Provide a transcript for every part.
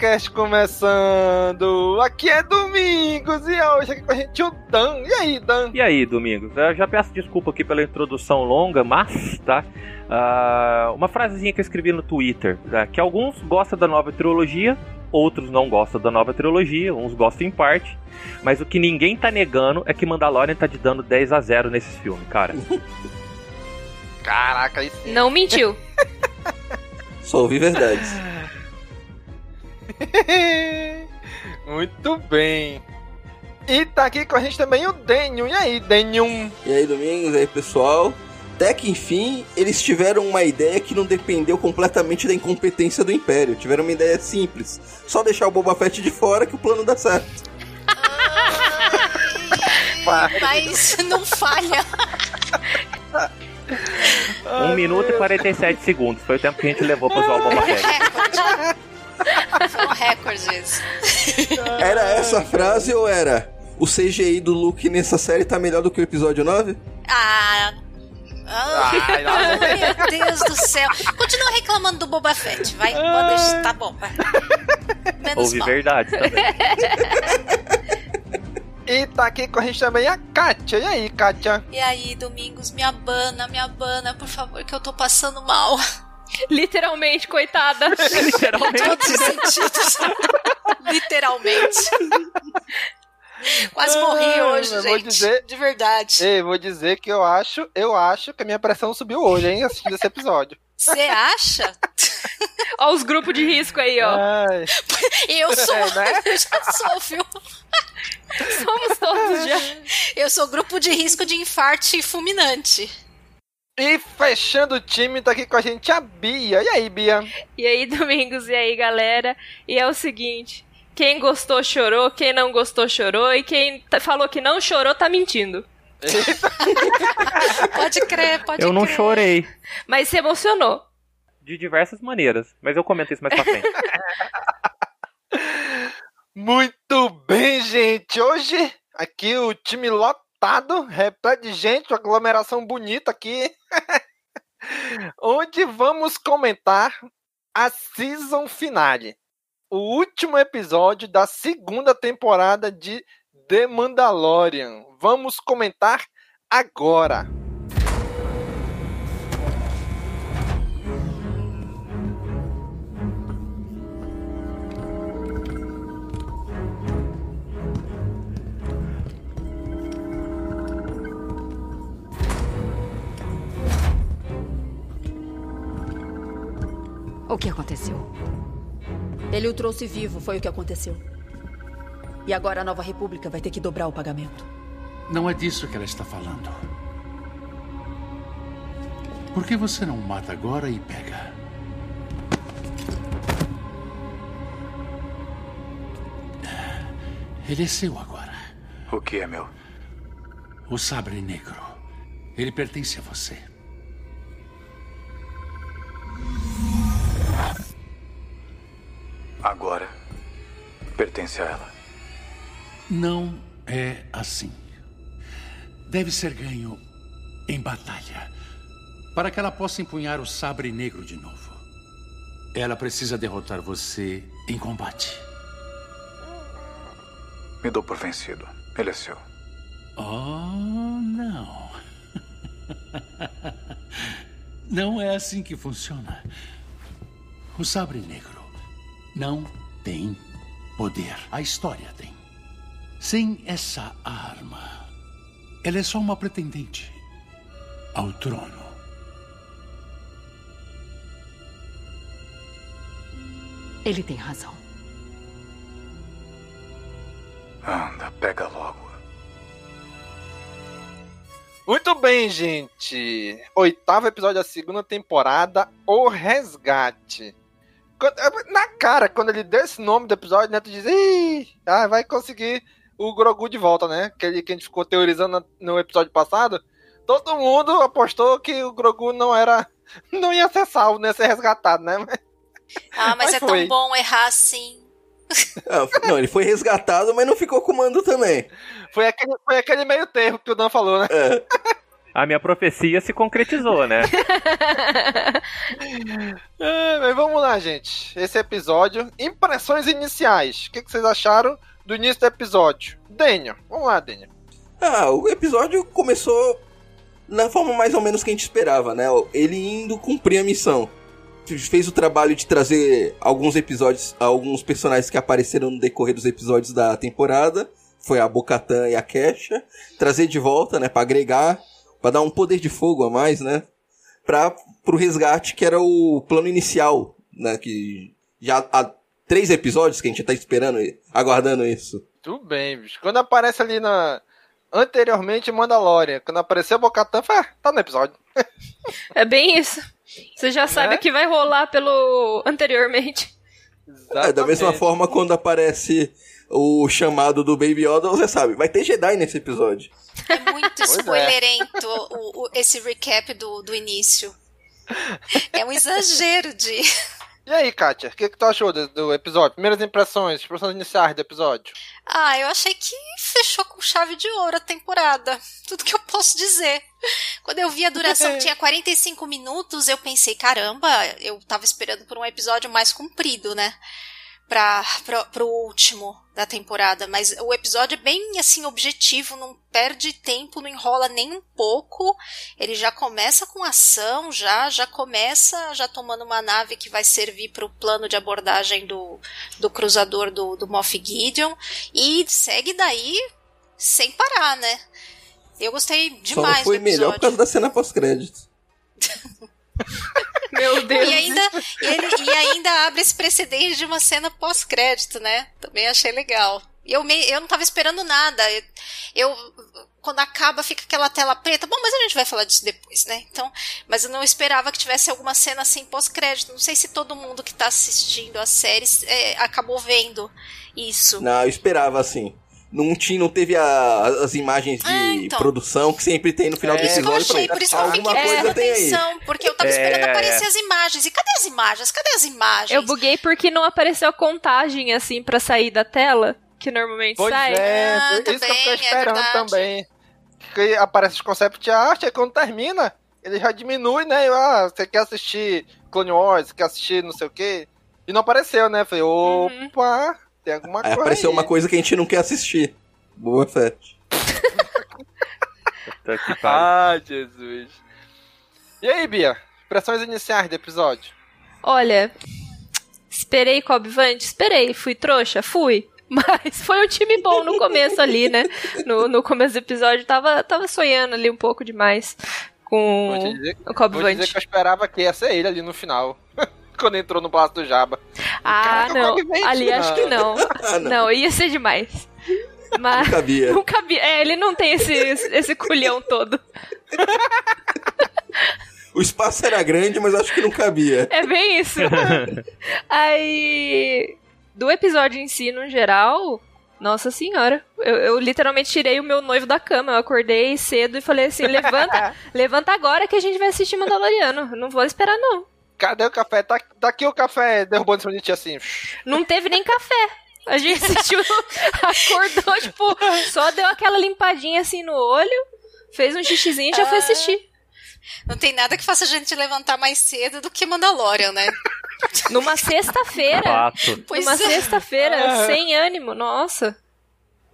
CaminoCast começando! Aqui é Domingos e hoje aqui com a gente o Dan. E aí, Dan? E aí, Domingos? Eu já peço desculpa aqui pela introdução longa, mas, tá? Ah, uma frasezinha que eu escrevi no Twitter, tá? que alguns gostam da nova trilogia, outros não gostam da nova trilogia, uns gostam em parte, mas o que ninguém tá negando é que Mandalorian tá te dando 10 a 0 nesses filmes, cara. Caraca, isso. Não mentiu. Só ouvi verdades. Muito bem. E tá aqui com a gente também o Daniel. E aí, Daniel? E aí, Domingos, e aí, pessoal? Até que enfim, eles tiveram uma ideia que não dependeu completamente da incompetência do Império. Tiveram uma ideia simples. Só deixar o Boba Fett de fora que o plano dá certo. Mas não falha. 1 minuto e 47 segundos. Foi o tempo que a gente levou pra usar o Boba Fett. Foi um recorde esse. Era essa a frase ou era o CGI do Luke nessa série tá melhor do que o episódio 9? Ah. Ah, Ai, meu Deus do céu. Continua reclamando do Boba Fett. Vai, pode deixar. Tá bom, vai. Menos Houve mal. verdade também. E tá aqui com a gente também a Kátia. E aí, Kátia? E aí, Domingos, me abana, me abana, por favor, que eu tô passando mal. Literalmente, coitada. Literalmente. Todos os sentidos. Literalmente. Quase morri Ah, hoje, eu vou gente. dizer- De verdade. Ei, vou dizer que eu acho, eu acho que a minha pressão subiu hoje, hein, assistindo esse episódio. Você acha? Ó, os grupos de risco aí, ó. Ai, Eu sou. É, né? Eu já sou, viu? Somos todos já. Eu sou grupo de risco de infarte fulminante. E fechando o time, tá aqui com a gente a Bia. E aí, Bia? E aí, Domingos, e aí, galera? E é o seguinte: quem gostou, chorou. Quem não gostou, chorou. E quem falou que não chorou, tá mentindo. Pode crer, pode Eu não crer. chorei. Mas se emocionou. De diversas maneiras. Mas eu comento isso mais pra frente. Muito bem, gente. Hoje, aqui o time lotado, repleto de gente, aglomeração bonita aqui. Onde vamos comentar a season finale. O último episódio da segunda temporada de The Mandalorian. Vamos comentar agora. O que aconteceu? Ele o trouxe vivo, foi o que aconteceu. E agora a Nova República vai ter que dobrar o pagamento. Não é disso que ela está falando. Por que você não mata agora e pega? Ele é seu agora. O que é meu? O sabre negro. Ele pertence a você. Agora pertence a ela. Não é assim. Deve ser ganho em batalha para que ela possa empunhar o sabre negro de novo. Ela precisa derrotar você em combate. Me dou por vencido. Ele é seu. Oh, não. Não é assim que funciona. O sabre negro não tem poder. A história tem. Sem essa arma, ela é só uma pretendente ao trono. Ele tem razão. Anda, pega logo. Muito bem, gente. Oitavo episódio da segunda temporada, O Resgate. Quando- Na cara, quando ele deu esse nome do episódio, né, tu diz, Ih, ah, vai conseguir o Grogu de volta, né? Aquele que a gente ficou teorizando no episódio passado. Todo mundo apostou que o Grogu não era. Não ia ser salvo, não ia ser resgatado, né? Ah, mas, Mas é foi. tão bom errar assim. Ah, não, ele foi resgatado, mas não ficou com o mando também. Foi aquele, foi aquele meio termo que o Dan falou, né? A minha profecia se concretizou, né? É, mas vamos lá, gente. Esse episódio. Impressões iniciais. O que, que vocês acharam do início do episódio? Daniel. Vamos lá, Daniel. Ah, o episódio começou na forma mais ou menos que a gente esperava, né? Ele indo cumprir a missão. Fez o trabalho de trazer alguns episódios, alguns personagens que apareceram no decorrer dos episódios da temporada. Foi a Bocatan e a Kesha. Trazer de volta, né? Pra agregar, pra dar um poder de fogo a mais, né? Pra, pro resgate, que era o plano inicial, né? Que já há três episódios que a gente tá esperando, e aguardando isso. Tudo bem, bicho. Quando aparece ali na. Anteriormente Mandalorian. Quando apareceu Bocatan, foi, ah, tá no episódio. É bem isso. Você já sabe Né? o que vai rolar pelo anteriormente. É, da mesma forma, quando aparece o chamado do Baby Yoda, você sabe, vai ter Jedi nesse episódio. É muito é. spoilerento o- o- esse recap do, do início. É um exagero de. E aí, Kátia, o que, que tu achou do, do episódio? Primeiras impressões, impressões iniciais do episódio. Ah, eu achei que fechou com chave de ouro a temporada. Tudo que eu posso dizer. Quando eu vi a duração que tinha 45 minutos, eu pensei, caramba, eu tava esperando por um episódio mais comprido, né? Pra, pra, pro último da temporada. Mas o episódio é bem, assim, objetivo, não perde tempo, não enrola nem um pouco. Ele já começa com ação, já, já começa já tomando uma nave que vai servir pro plano de abordagem do, do cruzador do, do Moff Gideon. E segue daí sem parar, né? Eu gostei Só demais não foi melhor por causa da cena pós-crédito. Meu Deus. E ainda, ele, e ainda abre esse precedente de uma cena pós-crédito, né? Também achei legal. Eu, me, eu não tava esperando nada. Eu, eu- quando acaba, fica aquela tela preta. Bom, mas a gente vai falar disso depois, né? Então, mas eu não esperava que tivesse alguma cena assim pós-crédito. Não sei se todo mundo que tá assistindo a série é, acabou vendo isso. Não, eu esperava assim. Não, tinha, não teve a- as imagens de então. produção que sempre tem no final do Por isso que eu episódio. achei, por isso que eu fiquei prestando aí. atenção, porque eu tava É, esperando é. aparecer as imagens. E cadê as imagens? Cadê as imagens? Eu buguei porque não apareceu a contagem assim pra sair da tela, que normalmente Pois sai. é, Ah, por isso que eu tô também, é esperando também. Que aparece os concept art, aí quando termina, ele já diminui, né? Eu, Ah, você quer assistir Clone Wars, quer assistir não sei o quê. E não apareceu, né? Falei, opa, tem alguma Aí coisa. apareceu aí. uma coisa que a gente não quer assistir. Boa pariu. Ah, Jesus. E aí, Bia? Impressões iniciais do episódio? Olha, esperei coadjuvante? Esperei. Fui trouxa? Fui. Mas foi um time bom no começo ali, né? No, no começo do episódio, tava, tava sonhando ali um pouco demais com Vou te dizer, o vou dizer coadjuvante. que eu esperava que ia ser ele ali no final. Quando entrou no Palácio do Jabba. Ah, Caraca, não. é? Ali acho que não. Ah, não. não. ia ser demais. Mas Não cabia. Não cabia. É, ele não tem esse, esse culhão todo. O espaço era grande, mas acho que não cabia. É bem isso. Aí. Do episódio em si, no geral. Nossa senhora. Eu, eu literalmente tirei o meu noivo da cama. Eu acordei cedo e falei assim: levanta, levanta agora que a gente vai assistir Mandaloriano. Não vou esperar, não. Cadê o café? Tá, tá aqui o café derrubando em cima de ti assim. Não teve nem café. A gente assistiu, acordou, tipo, só deu aquela limpadinha assim no olho, fez um xixizinho e já foi assistir. Não tem nada que faça a gente levantar mais cedo do que Mandalorian, né? Numa sexta-feira. Numa é. sexta-feira, sem ânimo, nossa.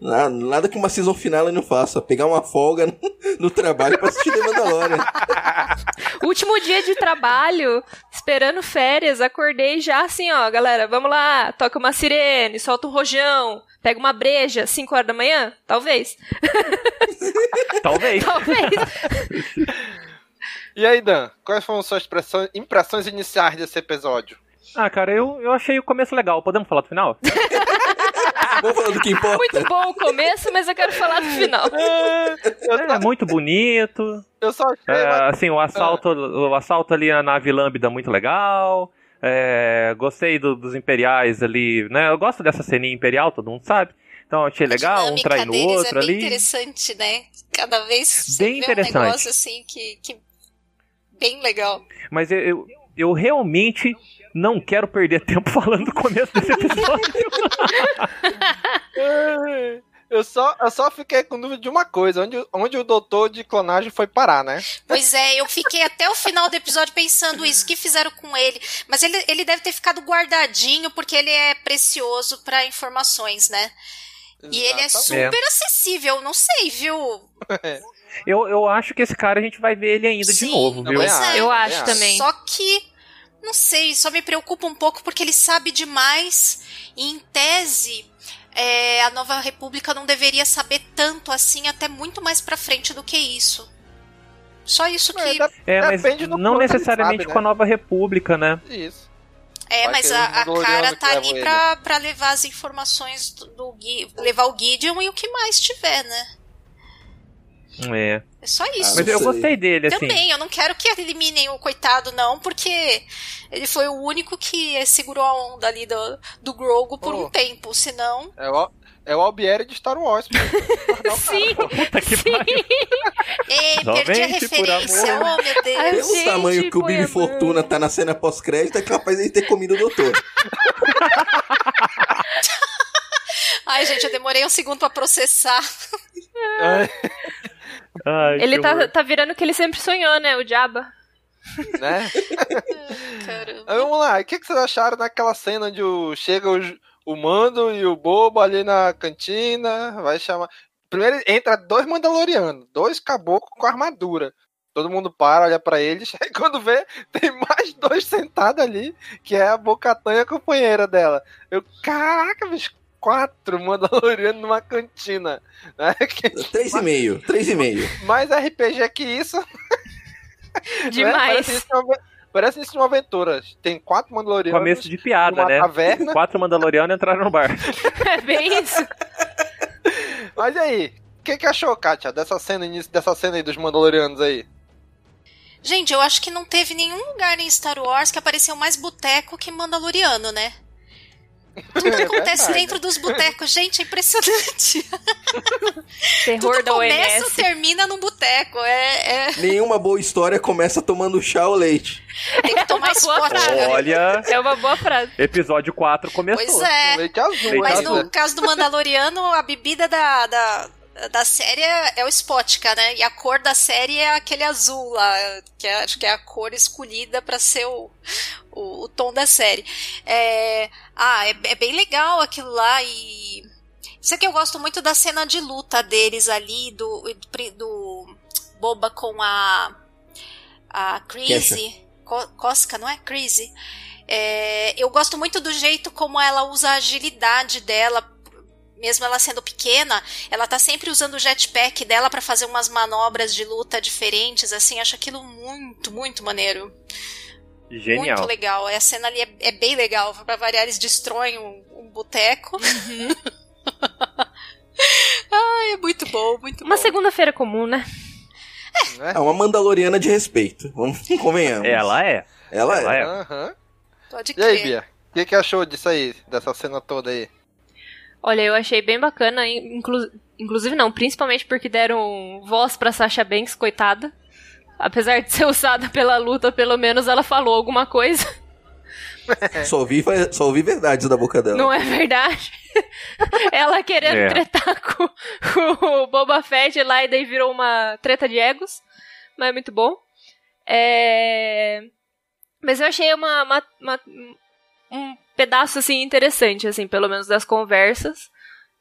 Nada, nada que uma season final não faça. Pegar uma folga no, no trabalho pra assistir The Mandalorian. Último dia de trabalho, esperando férias, acordei já assim, ó, galera, vamos lá, toca uma sirene, solta um rojão, pega uma breja, 5 horas da manhã? Talvez. Talvez. Talvez. E aí, Dan, quais foram suas impressões, impressões iniciais desse episódio? Ah, cara, eu, eu achei o começo legal. Podemos falar do final? Vamos falar do que importa. Muito bom o começo, mas eu quero falar do final. É muito bonito. Eu só achei. É, mas- assim, o assalto, o assalto ali na nave Lambda muito legal. É, gostei do- dos imperiais ali, né? Eu gosto dessa ceninha imperial, todo mundo sabe. Então eu achei legal, um dinâmica traindo o deles outro é bem ali. interessante, né? Cada vez você Bem vê um interessante. negócio assim que, que bem legal. Mas eu, eu, eu realmente não quero perder tempo falando do começo desse episódio. Eu só, eu só fiquei com dúvida de uma coisa: onde, onde o doutor de clonagem foi parar, né? Pois é, eu fiquei até o final do episódio pensando isso, o que fizeram com ele? Mas ele, ele deve ter ficado guardadinho porque ele é precioso para informações, né? E ele é Exatamente. super acessível, não sei, viu? eu, eu acho que esse cara a gente vai ver ele ainda de Sim, novo, viu? é. Eu acho também. Só que, não sei, só me preocupa um pouco porque ele sabe demais. E em tese, é, a Nova República não deveria saber tanto assim, até muito mais pra frente do que isso. Só isso que. É, mas não necessariamente sabe, né? com a Nova República, né? Isso. É, Vai mas a, a cara tá ali pra, pra levar as informações do, do levar o Gideon e o que mais tiver, né? É. É só isso. Mas eu gostei dele, assim. Também, eu não quero que eliminem o coitado, não, porque ele foi o único que segurou a onda ali do, do Grogu por um tempo, senão. É o, é o Albieri de Star Wars. Sim, Puta que Ei, perdi a referência. amor. Oh, meu Deus. Pelo tamanho que o Bibi Fortuna tá na cena pós-crédito, é capaz de ter comido o doutor. Ai, gente, eu demorei um segundo pra processar. Ai, Ele tá, horror. tá virando o que ele sempre sonhou, né? O Jabba. né? Aí, vamos lá, o que, que vocês acharam naquela cena onde o, chega o, o Mando e o Bobo ali na cantina? Vai chamar. Primeiro entra dois Mandalorianos, dois caboclos com armadura. Todo mundo para, olha pra eles, aí quando vê, tem mais dois sentados ali, que é a Bocatã e a companheira dela. Eu, caraca, bicho, quatro Mandalorianos numa cantina. Né? Que- Três e meio, três e meio. mais RPG que isso. Demais. Né? Parece isso uma, aventura. Tem quatro Mandalorianos. Começo de piada, numa né? Caverna. Quatro Mandalorianos entraram no bar. É bem isso. Mas e aí? O que, que achou, Kátia, dessa cena, início dessa cena aí dos Mandalorianos aí? Gente, eu acho que não teve nenhum lugar em Star Wars que apareceu mais boteco que Mandaloriano, né? Tudo É acontece verdade. dentro dos botecos, gente, é impressionante. Terror Tudo da começa ou termina num boteco. É, é- Nenhuma boa história começa tomando chá ou leite. tem que tomar spot. né? Olha, É uma boa frase. episódio 4 começou. Pois é. Leite azul, Leite Mas azul. no caso do Mandaloriano, a bebida da, da, da série é é o Spotka, né? E a cor da série é aquele azul lá, que é- acho que é a cor escolhida pra ser o, o, o tom da série. É, ah, é, é bem legal aquilo lá e. Isso aqui eu gosto muito da cena de luta deles ali, do, do, do Boba com a. A Crazy. Co- Cosca, não é? Crazy. É, eu gosto muito do jeito como ela usa a agilidade dela, mesmo ela sendo pequena, ela tá sempre usando o jetpack dela pra fazer umas manobras de luta diferentes, assim, acho aquilo muito, muito maneiro. Genial. Muito legal. A cena ali é, é bem legal. Pra variar, eles destroem um, um boteco. Uhum. Ai, é muito bom, muito Uma bom. segunda-feira comum, né? É uma mandaloriana de respeito. Vamos, convenhamos. Ela é. Ela, Ela é. é. Aham. Pode E aí, crer. Bia? O que, que achou disso aí, dessa cena toda aí? Olha, eu achei bem bacana, inclu inclusive não, principalmente porque deram voz pra Sasha Banks, coitada. Apesar de ser usada pela luta, pelo menos ela falou alguma coisa. Só ouvi, só ouvi verdades da boca dela. Não é verdade? ela querendo É. tretar com, com o Boba Fett lá e daí virou uma treta de egos. Mas é muito bom. É... Mas eu achei uma, uma- uma- um pedaço assim interessante, assim, pelo menos das conversas.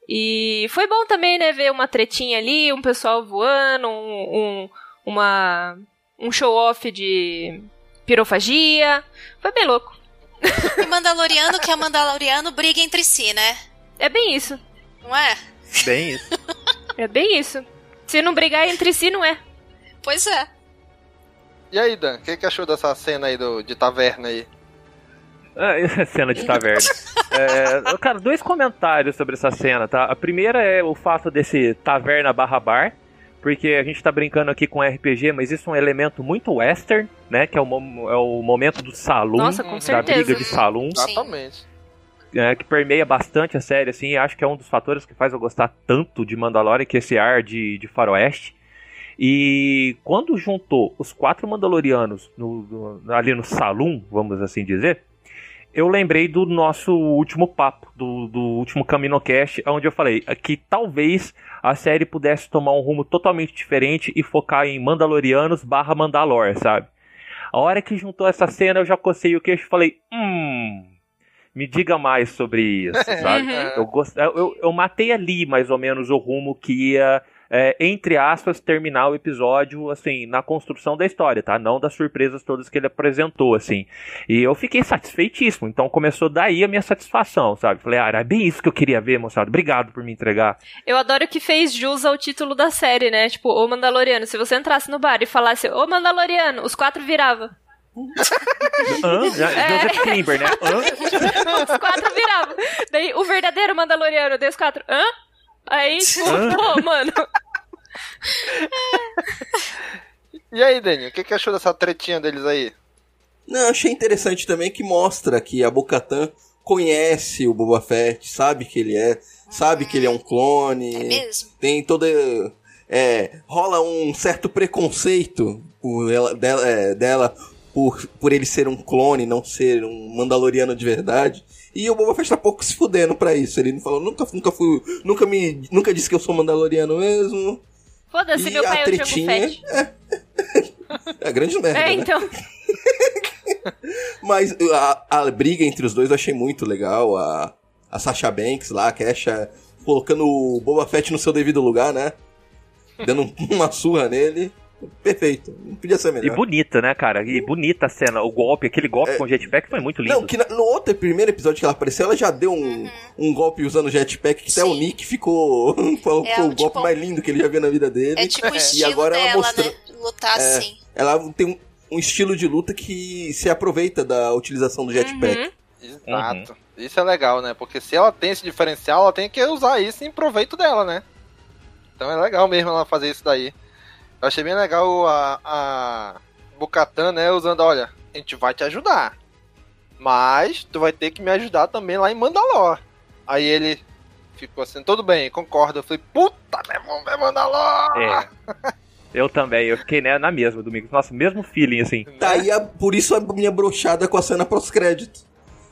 E foi bom também, né, ver uma tretinha ali, um pessoal voando, um, um, uma, um show-off de pirofagia. Foi bem louco. E Mandaloriano que é Mandaloriano briga entre si, né? É bem isso. Não é? Bem isso. É bem isso. Se não brigar entre si, não é. Pois é. E aí, Dan, o que, que achou dessa cena aí do, de taverna aí? Ah, cena de taverna. É, cara, dois comentários sobre essa cena, tá? A primeira é o fato desse taverna barra bar, porque a gente tá brincando aqui com RPG, mas isso é um elemento muito western, né? Que é o, é o momento do saloon, Nossa, com da certeza. briga de saloon. Exatamente. é, que permeia bastante a série, assim, e acho que é um dos fatores que faz eu gostar tanto de Mandalorian, que é esse ar de, de faroeste. E quando juntou os quatro Mandalorianos no- no- ali no salão, vamos assim dizer, eu lembrei do nosso último papo, do, do último CaminoCast, onde eu falei que talvez a série pudesse tomar um rumo totalmente diferente e focar em Mandalorianos barra Mandalor, sabe? A hora que juntou essa cena, eu já cocei o queixo e falei, hum, me diga mais sobre isso, sabe? Uhum. eu, gost... eu, eu, eu matei ali mais ou menos o rumo que ia, é, entre aspas, terminar o episódio, assim, na construção da história, tá? Não das surpresas todas que ele apresentou, assim. E eu fiquei satisfeitíssimo, então começou daí a minha satisfação, sabe? Falei, ah, era bem isso que eu queria ver, moçada. Obrigado por me entregar. Eu adoro que fez jus ao título da série, né? Tipo, O Mandaloriano. Se você entrasse no bar e falasse O Mandaloriano, os quatro viravam. Hã? Já- Joseph Klimber, né? Hã? os quatro viravam. Daí, o verdadeiro Mandaloriano, daí os quatro, hã? Aí, tipo, pô, mano. E aí, Daniel, o que, que achou dessa tretinha deles aí? Não, achei interessante também que mostra que a Bocatan conhece o Boba Fett, sabe que ele é, sabe que ele é um clone. É mesmo? Tem toda. É, rola um certo preconceito por ela, dela, é, dela por, por ele ser um clone, não ser um Mandaloriano de verdade. E o Boba Fett tá pouco se fudendo pra isso. Ele falou, nunca, nunca fui. Nunca me. Nunca disse que eu sou Mandaloriano mesmo. Foda-se, meu pai a é o Django tretinha- Fett. É grande merda. É, né? então. Mas a, a briga entre os dois eu achei muito legal. A, a Sasha Banks lá, a Kesha, colocando o Boba Fett no seu devido lugar, né? Dando uma surra nele. Perfeito. Não podia ser E melhor. bonita, né, cara? E bonita a cena. O golpe, aquele golpe com jetpack foi muito lindo. Não, que na- no outro primeiro episódio que ela apareceu, ela já deu um, um golpe usando jetpack que até o Nick ficou. falou que É, foi o tipo, golpe mais lindo que ele já viu na vida dele. É tipo o e estilo agora ela dela, mostrou. né? Lutar É, assim. Ela tem um, um estilo de luta que se aproveita da utilização do jetpack. Exato. Isso é legal, né? Porque se ela tem esse diferencial, ela tem que usar isso em proveito dela, né? Então é legal mesmo ela fazer isso daí. Eu achei bem legal a, a Bocatan, né? Usando, olha, a gente vai te ajudar. Mas tu vai ter que me ajudar também lá em Mandalor. Aí ele ficou assim, tudo bem, concordo. Eu falei, puta, né? Vamos ver Mandalor! É. Eu também, eu fiquei né, na mesma, Domingos. Nossa, mesmo feeling, assim. Tá aí, a- por isso a minha brochada com a cena pós-crédito.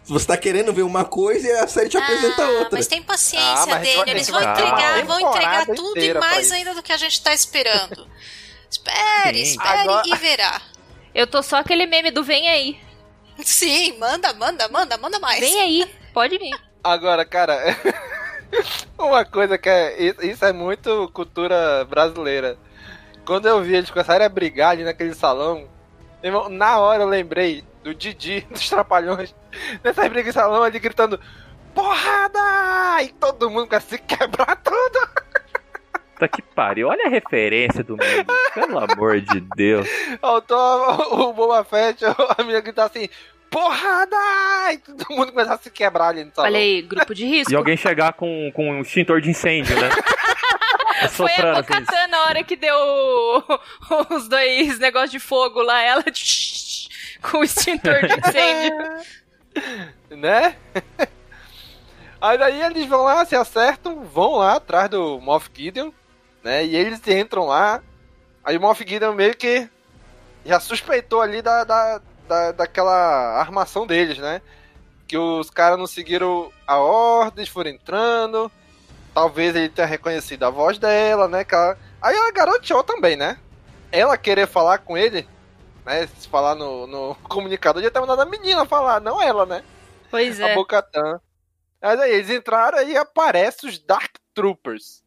Se você tá querendo ver uma coisa, a série te apresenta outra. Mas tem paciência Ah, mas dele, eles vão entregar, vão entregar tudo e mais ainda do que a gente tá esperando. Espere, Sim. espere Agora- e verá. Eu tô só aquele meme do vem aí. Sim, manda, manda, manda, manda mais. Vem aí, pode vir. Agora, cara, uma coisa que é. Isso, isso é muito cultura brasileira. Quando eu vi eles começarem a brigar ali naquele salão, irmão, na hora eu lembrei do Didi, dos Trapalhões, nessa briga de salão ali gritando: Porrada! E todo mundo começa a se quebrar tudo. Puta que pariu. Olha a referência do mundo. Pelo amor de Deus. Faltou o Boba Fett, a menina gritar assim, porrada! E todo mundo começar a se quebrar ali no salão. Olha aí, grupo de risco. E alguém chegar com, com um extintor de incêndio, né? Foi a Soprando assim. Bocatã na hora que deu os dois negócios de fogo lá, ela com o extintor de incêndio. né? Aí daí eles vão lá, se acertam, vão lá atrás do Moff Gideon, né? E eles entram lá. Aí o Moff Gideon meio que já suspeitou ali da, da, da, daquela armação deles, né? Que os caras não seguiram a ordem, foram entrando. Talvez ele tenha reconhecido a voz dela, né? Aí ela garoteou também, né? Ela querer falar com ele, né? Se falar no, no comunicador, já ter mandado a menina falar, não ela, né? Pois A é. Bocatã. Mas aí eles entraram e aparecem os Dark Troopers.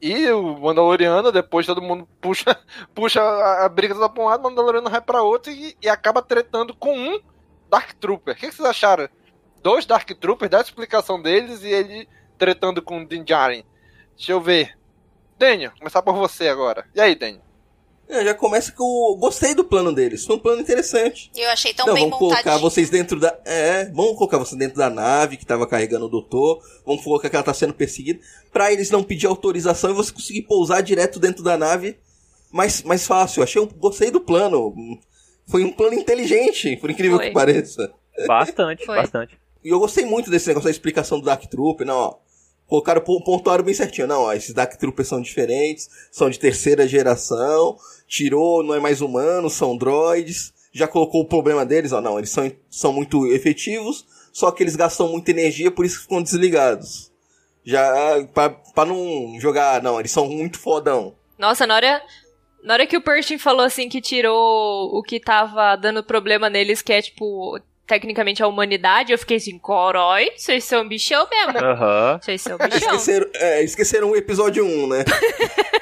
E o Mandaloriano, depois todo mundo puxa, puxa a, a briga toda pra um lado, o Mandaloriano vai pra outro e, e acaba tretando com um Dark Trooper. O que, que vocês acharam? Dois Dark Troopers, dá a explicação deles e ele tretando com o Din Djarin. Deixa eu ver. Daniel, começar por você agora. E aí, Daniel? É, já começa que eu gostei do plano deles. Foi um plano interessante. Eu achei tão Não, bem vamos colocar vocês dentro da. É, vamos colocar vocês dentro da nave que tava carregando o doutor. Vamos colocar que ela tá sendo perseguida. Pra eles não pedir autorização e você conseguir pousar direto dentro da nave mais, mais fácil. Achei um, gostei do plano. Foi um plano inteligente, por incrível Foi. que pareça. Bastante, Foi. bastante. E eu gostei muito desse negócio da explicação do Dark Troop, não, ó. Colocaram, pon- pontuaram bem certinho. Não, ó, esses Dark Troopers são diferentes, são de terceira geração, tirou, não é mais humano, são droids. Já colocou o problema deles, ó, não, eles são, são muito efetivos, só que eles gastam muita energia, por isso que ficam desligados. Já, pra, pra não jogar, não, eles são muito fodão. Nossa, na hora, na hora que o Pershing falou assim que tirou o que tava dando problema neles, que é tipo, tecnicamente a humanidade, eu fiquei assim, corói, vocês são bichão mesmo. Aham. Vocês são bichão. Esqueceram, é, esqueceram o episódio 1, né?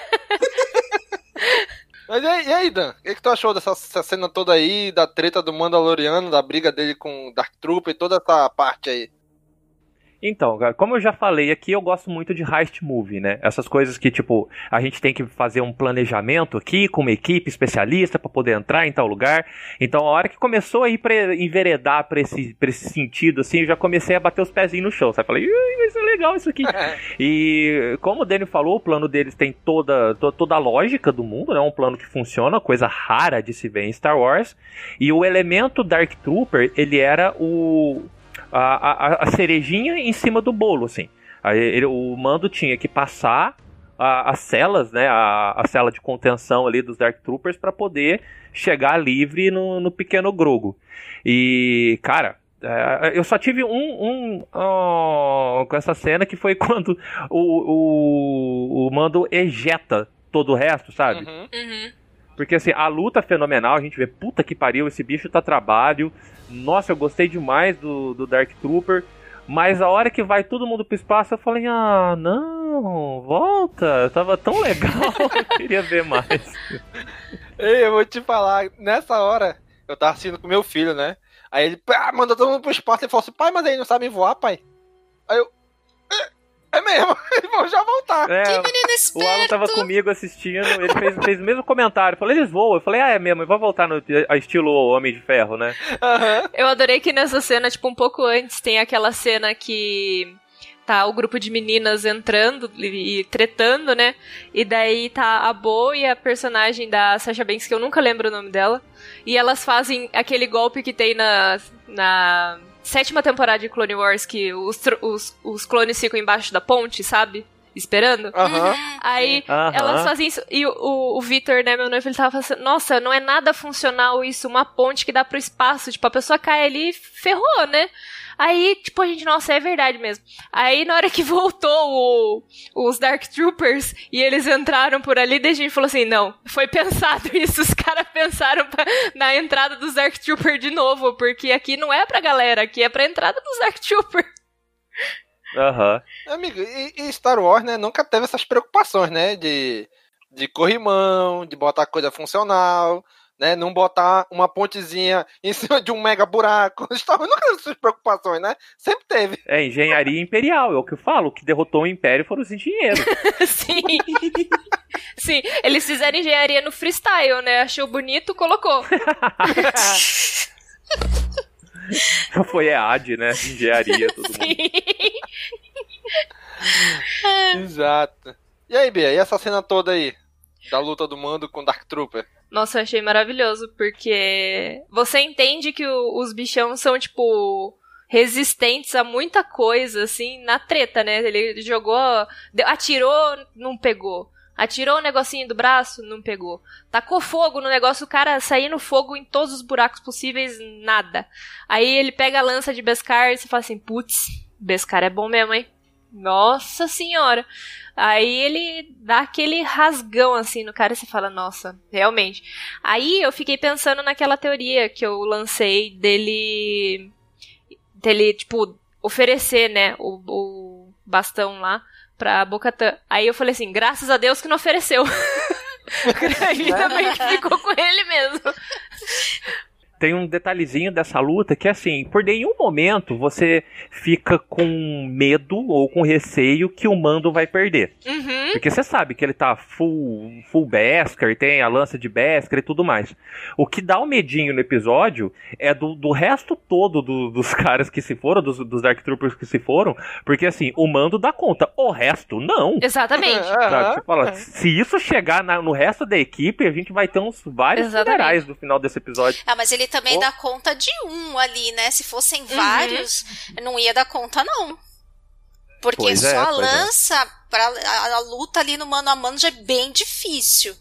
Mas e aí, Dan? O que, tu achou dessa, cena toda aí, da treta do Mandaloriano, da briga dele com Dark Trooper e toda essa parte aí? Então, cara, como eu já falei aqui, eu gosto muito de heist movie, né? Essas coisas que, tipo, a gente tem que fazer um planejamento aqui com uma equipe especialista pra poder entrar em tal lugar. Então, a hora que começou a ir pra enveredar pra esse, pra esse sentido, assim, eu já comecei a bater os pezinhos no chão, sabe? Falei, "Ih, vai ser legal isso aqui. e, como o Daniel falou, o plano deles tem toda, to- toda a lógica do mundo, né? Um plano que funciona, coisa rara de se ver em Star Wars. E o elemento Dark Trooper, ele era o a, a, a cerejinha em cima do bolo, assim. Aí ele- o mando tinha que passar a- as celas, né, a, a cela de contenção ali dos Dark Troopers para poder chegar livre no, no pequeno Grogo. E, cara, é, eu só tive um, um ó, com essa cena que foi quando o, o, o mando ejeta todo o resto, sabe? Porque assim, a luta fenomenal, a gente vê, puta que pariu, esse bicho tá trabalho. Nossa, eu gostei demais do, do Dark Trooper. Mas a hora que vai todo mundo pro espaço, eu falei, ah, não, volta, tava tão legal, eu queria ver mais. Ei, eu vou te falar, nessa hora, eu tava assistindo com meu filho, né? Aí ele pá, manda todo mundo pro espaço e falou assim, pai, mas aí não sabem voar, pai? Aí eu. É, mesmo, eles vão já voltar. É, o Alan tava comigo assistindo, ele fez, fez o mesmo comentário. Falei, eles voam. Eu falei, ah, é mesmo, eu vou voltar no a estilo Homem de Ferro, né? Eu adorei que nessa cena, tipo, um pouco antes, tem aquela cena que tá o grupo de meninas entrando e, e tretando, né? E daí tá a Bo e a personagem da Sasha Banks, que eu nunca lembro o nome dela. E elas fazem aquele golpe que tem na, na sétima temporada de Clone Wars, que os, os, os clones ficam embaixo da ponte, sabe? Esperando. Aham. Aí Aham. elas fazem isso. E o, o, o Victor, né, meu noivo, ele tava falando assim, nossa, não é nada funcional isso, uma ponte que dá pro espaço. Tipo, a pessoa cai ali e ferrou, né? Aí, tipo, a gente, nossa, é verdade mesmo. Aí, na hora que voltou o- os Dark Troopers e eles entraram por ali, daí a gente falou assim: não, foi pensado isso. Os caras pensaram pra- na entrada dos Dark Troopers de novo, porque aqui não é pra galera, aqui é pra entrada dos Dark Troopers. Aham. Amigo, e, e Star Wars, né, nunca teve essas preocupações, né? De, de corrimão, de botar coisa funcional. Né? Não botar uma pontezinha em cima de um mega buraco. Estava nunca essas preocupações, né? Sempre teve. É engenharia imperial, é o que eu falo. O que derrotou o império foram os engenheiros. Sim. Sim, eles fizeram engenharia no freestyle, né? Achou bonito, colocou. Foi EAD, né? Engenharia, todo mundo. Exato. E aí, Bia, e essa cena toda aí? Da luta do mando com o Dark Trooper? Nossa, eu achei maravilhoso, porque você entende que o- os bichão são, tipo, resistentes a muita coisa, assim, na treta, né? Ele jogou, atirou, não pegou. Atirou o negocinho do braço, não pegou. Tacou fogo no negócio, o cara saindo fogo em todos os buracos possíveis, nada. Aí ele pega a lança de Beskar e você fala assim, putz, Beskar é bom mesmo, hein? Nossa senhora. Aí ele dá aquele rasgão assim no cara e você fala, nossa, realmente. Aí eu fiquei pensando naquela teoria que eu lancei dele. dele, tipo, oferecer, né, o, o bastão lá pra Bocatã. Aí eu falei assim, graças a Deus que não ofereceu. Ainda bem que ficou com ele mesmo. Tem um detalhezinho dessa luta que, assim, por nenhum momento você fica com medo ou com receio que o mando vai perder. Uhum. Porque você sabe que ele tá full, full Beskar, tem a lança de Beskar e tudo mais. O que dá o medinho no episódio é do, do resto todo do- dos caras que se foram, dos, dos Dark Troopers que se foram, porque assim, o mando dá conta, o resto não. Exatamente. Sabe? Fala, se isso chegar na- no resto da equipe, a gente vai ter uns vários Exatamente. funerais no final desse episódio. Ah, mas ele também Oh. dá conta de um ali, né? Se fossem vários, não ia dar conta, não. Porque Pois é, só a pois é. lança, pra, a, a luta ali no mano a mano já é bem difícil.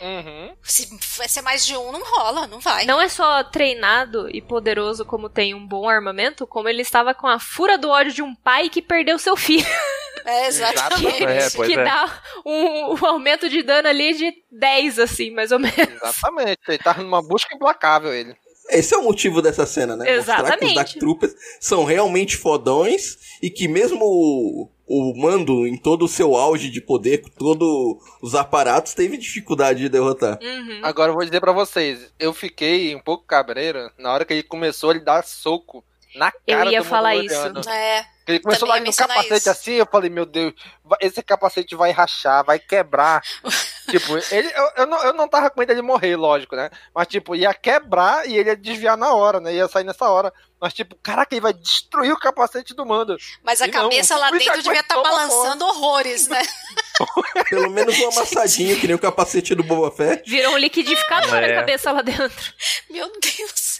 Uhum. Se vai ser mais de um, não rola, não vai. Não é só treinado e poderoso como tem um bom armamento, como ele estava com a fúria do ódio de um pai que perdeu seu filho. É, exatamente. É, pois que é. dá um, um aumento de dano ali de 10, assim, mais ou menos. Exatamente. Ele tava numa busca implacável, ele. Esse é o motivo dessa cena, né? Mostrar que os Exatamente. Dark Troopers são realmente fodões e que mesmo o, o mando em todo o seu auge de poder, com todos os aparatos, teve dificuldade de derrotar. Uhum. Agora eu vou dizer pra vocês, eu fiquei um pouco cabreiro na hora que ele começou a ele dar soco na Eu cara ia do falar isso. É. Ele começou lá no capacete isso. assim, eu falei, meu Deus, esse capacete vai rachar, vai quebrar. tipo, ele, eu, eu, não, eu não tava com medo dele morrer, lógico, né? Mas, tipo, ia quebrar e ele ia desviar na hora, né? Ia sair nessa hora. Mas, tipo, caraca, ele vai destruir o capacete do mando. Mas a E não, cabeça lá o Richard dentro devia estar tão balançando horrores, né? Pelo menos um amassadinho, que nem o capacete do Boba Fett. Virou um liquidificador É. a cabeça lá dentro. Meu Deus.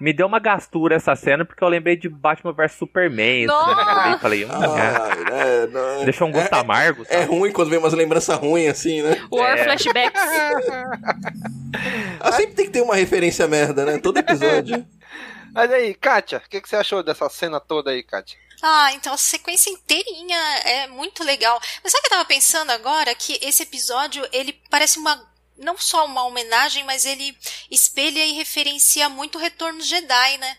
Me deu uma gastura essa cena porque eu lembrei de Batman vs Superman. Nossa! Eu olhei e falei, hum, Ah, é, não, deixou um gosto amargo. é sabe? ruim quando vem umas lembranças ruins assim, né? War É. flashbacks. Ah, sempre tem que ter uma referência merda, né? Todo episódio. Mas aí, Kátia, o que, que você achou dessa cena toda aí, Kátia? Ah, então a sequência inteirinha é muito legal. Mas sabe o que eu tava pensando agora? Que esse episódio, ele parece uma. Não só uma homenagem, mas ele espelha e referencia muito o Retorno Jedi, né?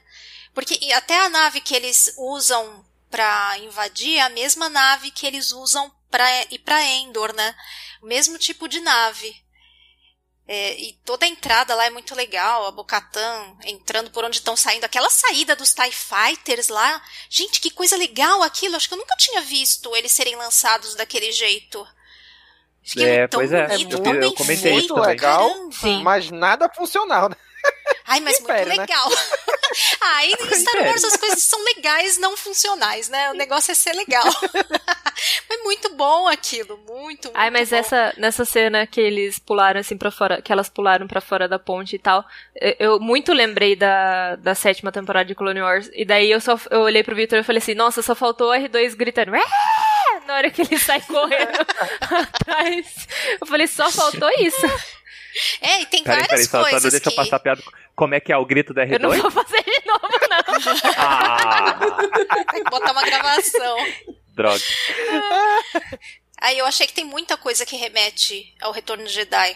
Porque até a nave que eles usam pra invadir é a mesma nave que eles usam pra ir pra Endor, né? O mesmo tipo de nave. É, e toda a entrada lá é muito legal, a Bocatan entrando por onde estão saindo. Aquela saída dos TIE Fighters lá. Gente, que coisa legal aquilo. Acho que eu nunca tinha visto eles serem lançados daquele jeito. Fiquei É, tão pois é. bonito, Eu- eu bem comentei feito, isso legal, caramba. mas nada funcional, né? Ai, mas Império, muito né? legal. ah, e em Star. Wars as coisas são legais, não funcionais, né? O negócio é ser legal. Foi muito bom aquilo, muito, muito Ai, mas bom. essa, nessa cena que eles pularam assim para fora, que elas pularam pra fora da ponte e tal, eu, eu muito lembrei da, da sétima temporada de Clone Wars. E daí eu só eu olhei pro Victor e falei assim, nossa, só faltou o R2 gritando. "Ah!" Na hora que ele sai correndo atrás. Eu falei, só faltou isso. É, e tem Peraí, peraí, várias só, só não coisas deixa eu que... passar a piada. Como é que é o grito da Eu não R2? vou fazer de novo, não. Ah, Tem que botar uma gravação. droga. Aí eu achei que tem muita coisa que remete ao Retorno de Jedi.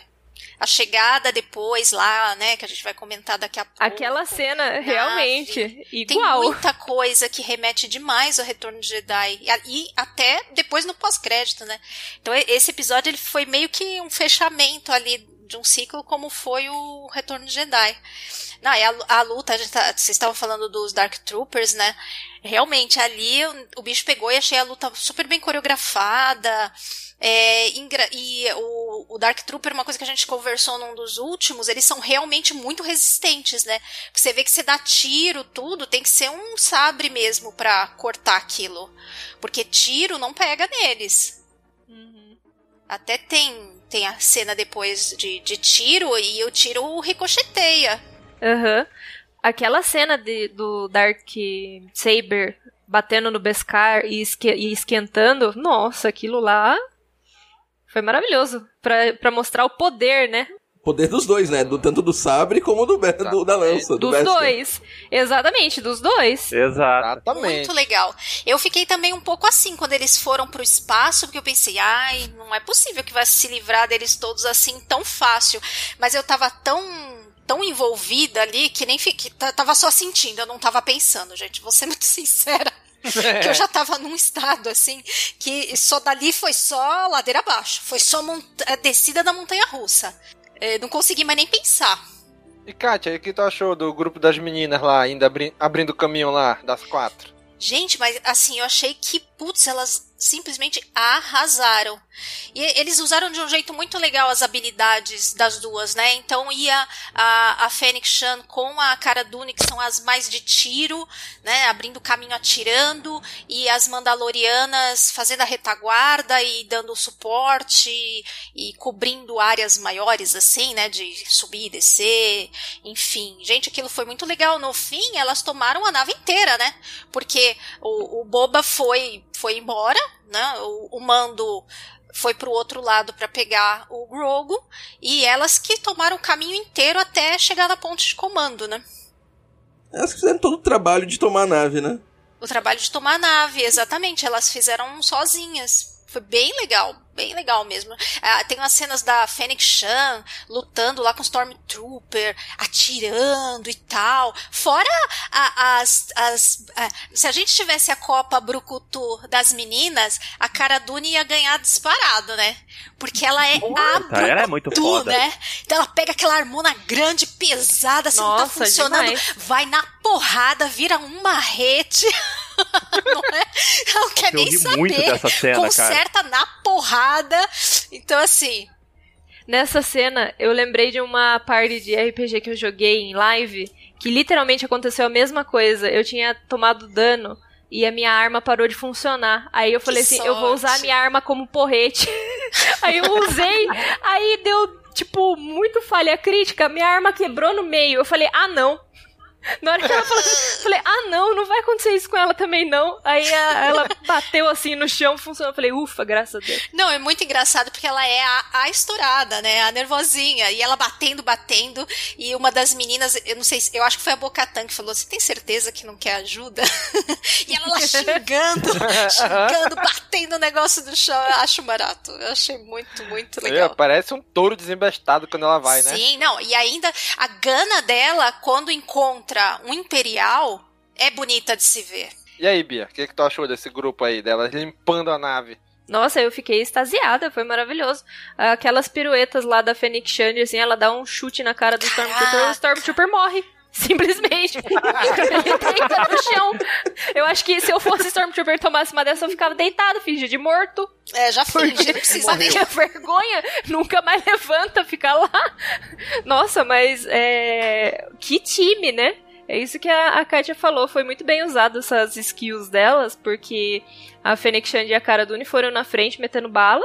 A chegada depois lá, né, que a gente vai comentar daqui a pouco. Aquela cena, realmente, Tem igual. muita coisa que remete demais ao Retorno de Jedi. E, até depois no pós-crédito, né? Então esse episódio ele foi meio que um fechamento ali de um ciclo como foi o Retorno de Jedi. Não, e a, a luta, a tá, vocês estavam falando dos Dark Troopers, né? Realmente, ali o, o bicho pegou e achei a luta super bem coreografada. É, e o, o, Dark Trooper, uma coisa que a gente conversou num dos últimos, eles são realmente muito resistentes, né? Porque você vê que você dá tiro, tudo, tem que ser um sabre mesmo para cortar aquilo. Porque tiro não pega neles. Uhum. Até tem, tem a cena depois de, de tiro e o tiro ricocheteia. Aham. Uhum. Aquela cena de, do Dark Saber batendo no Beskar e, esque, e esquentando, nossa, aquilo lá foi maravilhoso. para mostrar o poder, né? Poder dos dois, né? Do, tanto do sabre como do, do da lança. Do dos dois. Exatamente, dos dois. Exatamente. Muito legal. Eu fiquei também um pouco assim quando eles foram pro espaço, porque eu pensei, ai, não é possível que vai se livrar deles todos assim tão fácil. Mas eu tava tão tão envolvida ali que nem fiquei, tava só sentindo, eu não tava pensando, gente. Vou ser muito sincera. É. que eu já tava num estado assim que só dali foi só ladeira abaixo, foi só a descida da montanha russa. É, não consegui mais nem pensar. E Kátia, o que tu achou do grupo das meninas lá, ainda abri abrindo o caminho lá, das quatro? Gente, mas assim, eu achei que, putz, elas simplesmente arrasaram. E eles usaram de um jeito muito legal as habilidades das duas, né? Então ia a, a Fênix Shan com a Cara Dune, que são as mais de tiro, né? Abrindo caminho atirando, e as Mandalorianas fazendo a retaguarda e dando suporte e, e cobrindo áreas maiores, assim, né? De subir e descer, enfim. Gente, aquilo foi muito legal. No fim, elas tomaram a nave inteira, né? Porque o, o Boba foi, foi embora, né? O, o mando foi para o outro lado para pegar o Grogu e elas que tomaram o caminho inteiro até chegar na ponte de comando, né? Elas fizeram todo o trabalho de tomar a nave, né? O trabalho de tomar a nave, exatamente. Elas fizeram sozinhas. Foi bem legal, bem legal mesmo. Ah, tem umas cenas da Fênix Chan lutando lá com Stormtrooper, atirando e tal. Fora a, as, as a, se a gente tivesse a Copa Brucutu das meninas, a Cara Dune ia ganhar disparado, né? Porque ela é Puta, a Brucutu, ela é muito foda. né? Então ela pega aquela armona grande, pesada, assim, Nossa, não tá funcionando, demais. vai na porrada, vira um marrete. não é? Não quer nem saber. Muito dessa cena, Conserta cara. na porrada. Então, assim. Nessa cena, eu lembrei de uma parte de RPG que eu joguei em live, que literalmente aconteceu a mesma coisa. Eu tinha tomado dano e a minha arma parou de funcionar. Aí eu falei que assim, sorte. eu vou usar a minha arma como porrete. aí eu usei, aí deu, tipo, muito falha crítica, minha arma quebrou no meio. Eu falei, ah não, na hora que ela falou, falei, ah não, não vai acontecer isso com ela também não. Aí a, ela bateu assim no chão, funcionou. Eu falei, ufa, graças a Deus. Não, é muito engraçado porque ela é a, a estourada, né? A nervosinha. E ela batendo, batendo. E uma das meninas, eu não sei, eu acho que foi a Bocatan que falou: Você tem certeza que não quer ajuda? e ela lá xingando, xingando, batendo o negócio do chão. Eu acho barato. Eu achei muito, muito legal. É, parece um touro desembestado quando ela vai, né? Sim, não. E ainda a gana dela, quando encontra contra um imperial é bonita de se ver. E aí, Bia, o que, que tu achou desse grupo aí, delas limpando a nave? Nossa, eu fiquei extasiada, foi maravilhoso. Aquelas piruetas lá da Fênix Shand, assim, ela dá um chute na cara do Stormtrooper, o Stormtrooper morre. Simplesmente. ele deita no chão. Eu acho que se eu fosse Stormtrooper e tomasse uma dessa, eu ficava deitado, fingia de morto. É, já finge, não precisa nem. vergonha, nunca mais levanta, fica lá. Nossa, mas é... que time, né? É isso que a, Katia falou, foi muito bem usado essas skills delas, porque a Fênix Shand e a Cara Dune foram na frente metendo bala,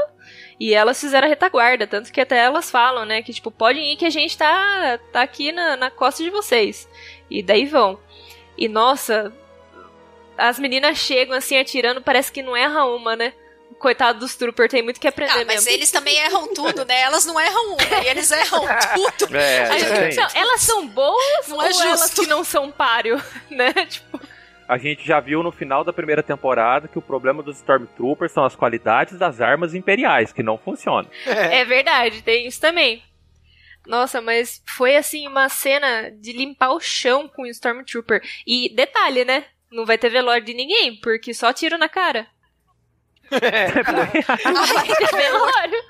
e elas fizeram a retaguarda, tanto que até elas falam, né, que tipo, podem ir que a gente tá, tá aqui na, na costa de vocês. E daí vão. E nossa, as meninas chegam assim atirando, parece que não erra uma, né? Coitado dos trooper tem muito que aprender ah, mas mesmo. eles também erram tudo, né? Elas não erram uma, e eles erram tudo. É, é, então, elas são boas não é ou é elas que não são páreo, né? Tipo... A gente já viu no final da primeira temporada que o problema dos Stormtroopers são as qualidades das armas imperiais, que não funcionam. É, é verdade, tem isso também. Nossa, mas foi assim uma cena de limpar o chão com o Stormtrooper. E detalhe, né? Não vai ter velório de ninguém, porque só tiro na cara. É. Velório.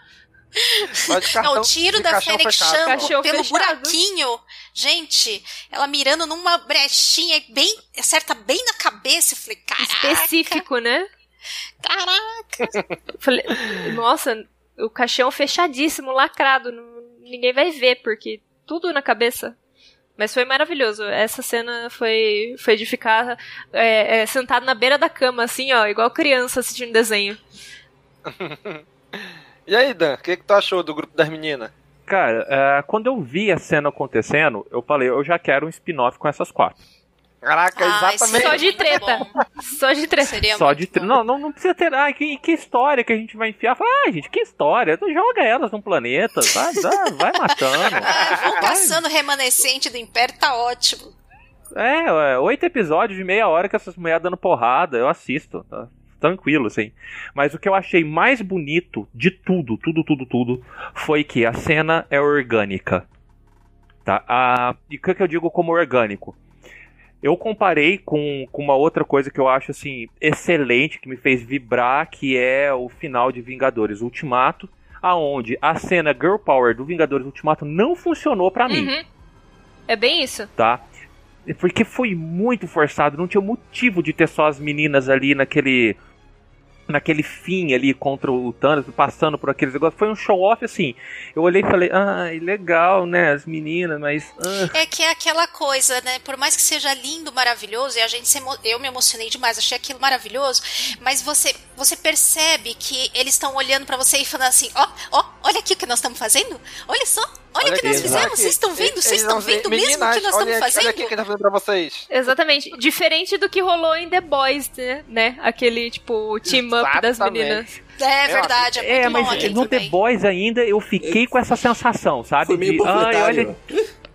Não, o tiro da Fênix Cachorro pelo fechado. buraquinho. Gente, ela mirando numa brechinha bem. acerta bem na cabeça. Eu falei, caraca. Específico, né? Caraca. Falei, nossa, o caixão fechadíssimo, lacrado. ninguém vai ver, porque tudo na cabeça. Mas foi maravilhoso. Essa cena foi, foi de ficar é, é, sentado na beira da cama, assim, ó, igual criança assistindo desenho. E aí, Dan, o que, que tu achou do grupo das meninas? Cara, é, quando eu vi a cena acontecendo, eu falei, eu já quero um spin-off com essas quatro. Caraca, Ah, exatamente. Só de treta. Só de treta. Seria Só de tre- não, não, não precisa ter. Ah, que, que história que a gente vai enfiar? Fala, ah, gente, que história? Joga elas num planeta, tá? Dá- vai matando. Ah, vão caçando remanescente do Império, tá ótimo. É, é, oito episódios de meia hora com essas mulheres dando porrada, eu assisto. Tá? Tranquilo, assim. Mas o que eu achei mais bonito de tudo, tudo, tudo, tudo, foi que a cena é orgânica. Tá? A, e o que que eu digo como orgânico? Eu comparei com, com uma outra coisa que eu acho assim excelente, que me fez vibrar, que é o final de Vingadores Ultimato, aonde a cena Girl Power do Vingadores Ultimato não funcionou pra mim Uhum. É bem isso. tá? Porque foi muito forçado, não tinha motivo de ter só as meninas ali naquele naquele fim ali contra o Thanos, passando por aqueles negócios. Foi um show off assim. Eu olhei e falei: "Ai, legal, né, as meninas, mas ah, É que é aquela coisa, né? Por mais que seja lindo, maravilhoso, e a gente se emo- eu me emocionei demais, achei aquilo maravilhoso, mas você você percebe que eles estão olhando pra você e falando assim: ó, ó, olha aqui o que nós estamos fazendo. Olha só, olha, o que nós aqui, fizemos. Vocês estão vendo? Vocês estão vendo mesmo o que "Meninas, nós olha estamos aqui- fazendo? Olha aqui o que tá fazendo pra vocês. Exatamente. Diferente do que rolou em The Boys, né? né? Aquele, tipo, team up das meninas. É verdade, é muito é, bom mas aquele no The também. Boys ainda eu fiquei com essa sensação, sabe? Foi meio de, ai, olha,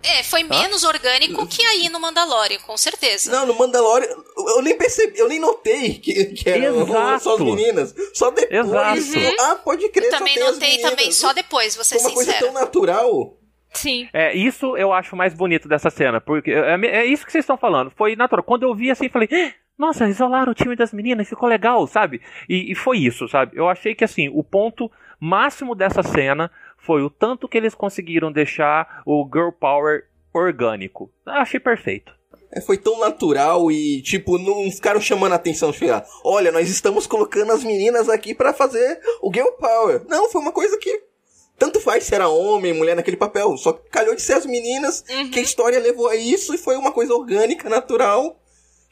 É, foi menos orgânico que aí no Mandalorian, com certeza. Não, no Mandalorian, eu nem percebi, eu nem notei que, que eram só as meninas. Só depois. Exato. Ah, pode crer, Eu só também notei meninas. também só depois, ser Foi uma coisa tão natural. Sim. É, isso eu acho mais bonito dessa cena, porque é, é isso que vocês estão falando. Foi natural. Quando eu vi assim, falei, "Ah, nossa, isolaram o time das meninas, ficou legal, sabe? E, e foi isso, sabe? Eu achei que assim, o ponto máximo dessa cena foi o tanto que eles conseguiram deixar o Girl Power orgânico. Achei perfeito. É, foi tão natural e, tipo, não ficaram chamando a atenção. Chegar, olha, nós estamos colocando as meninas aqui pra fazer o Girl Power. Não, foi uma coisa que. Tanto faz se era homem, mulher naquele papel. Só que calhou de ser as meninas que a história levou a isso e foi uma coisa orgânica, natural.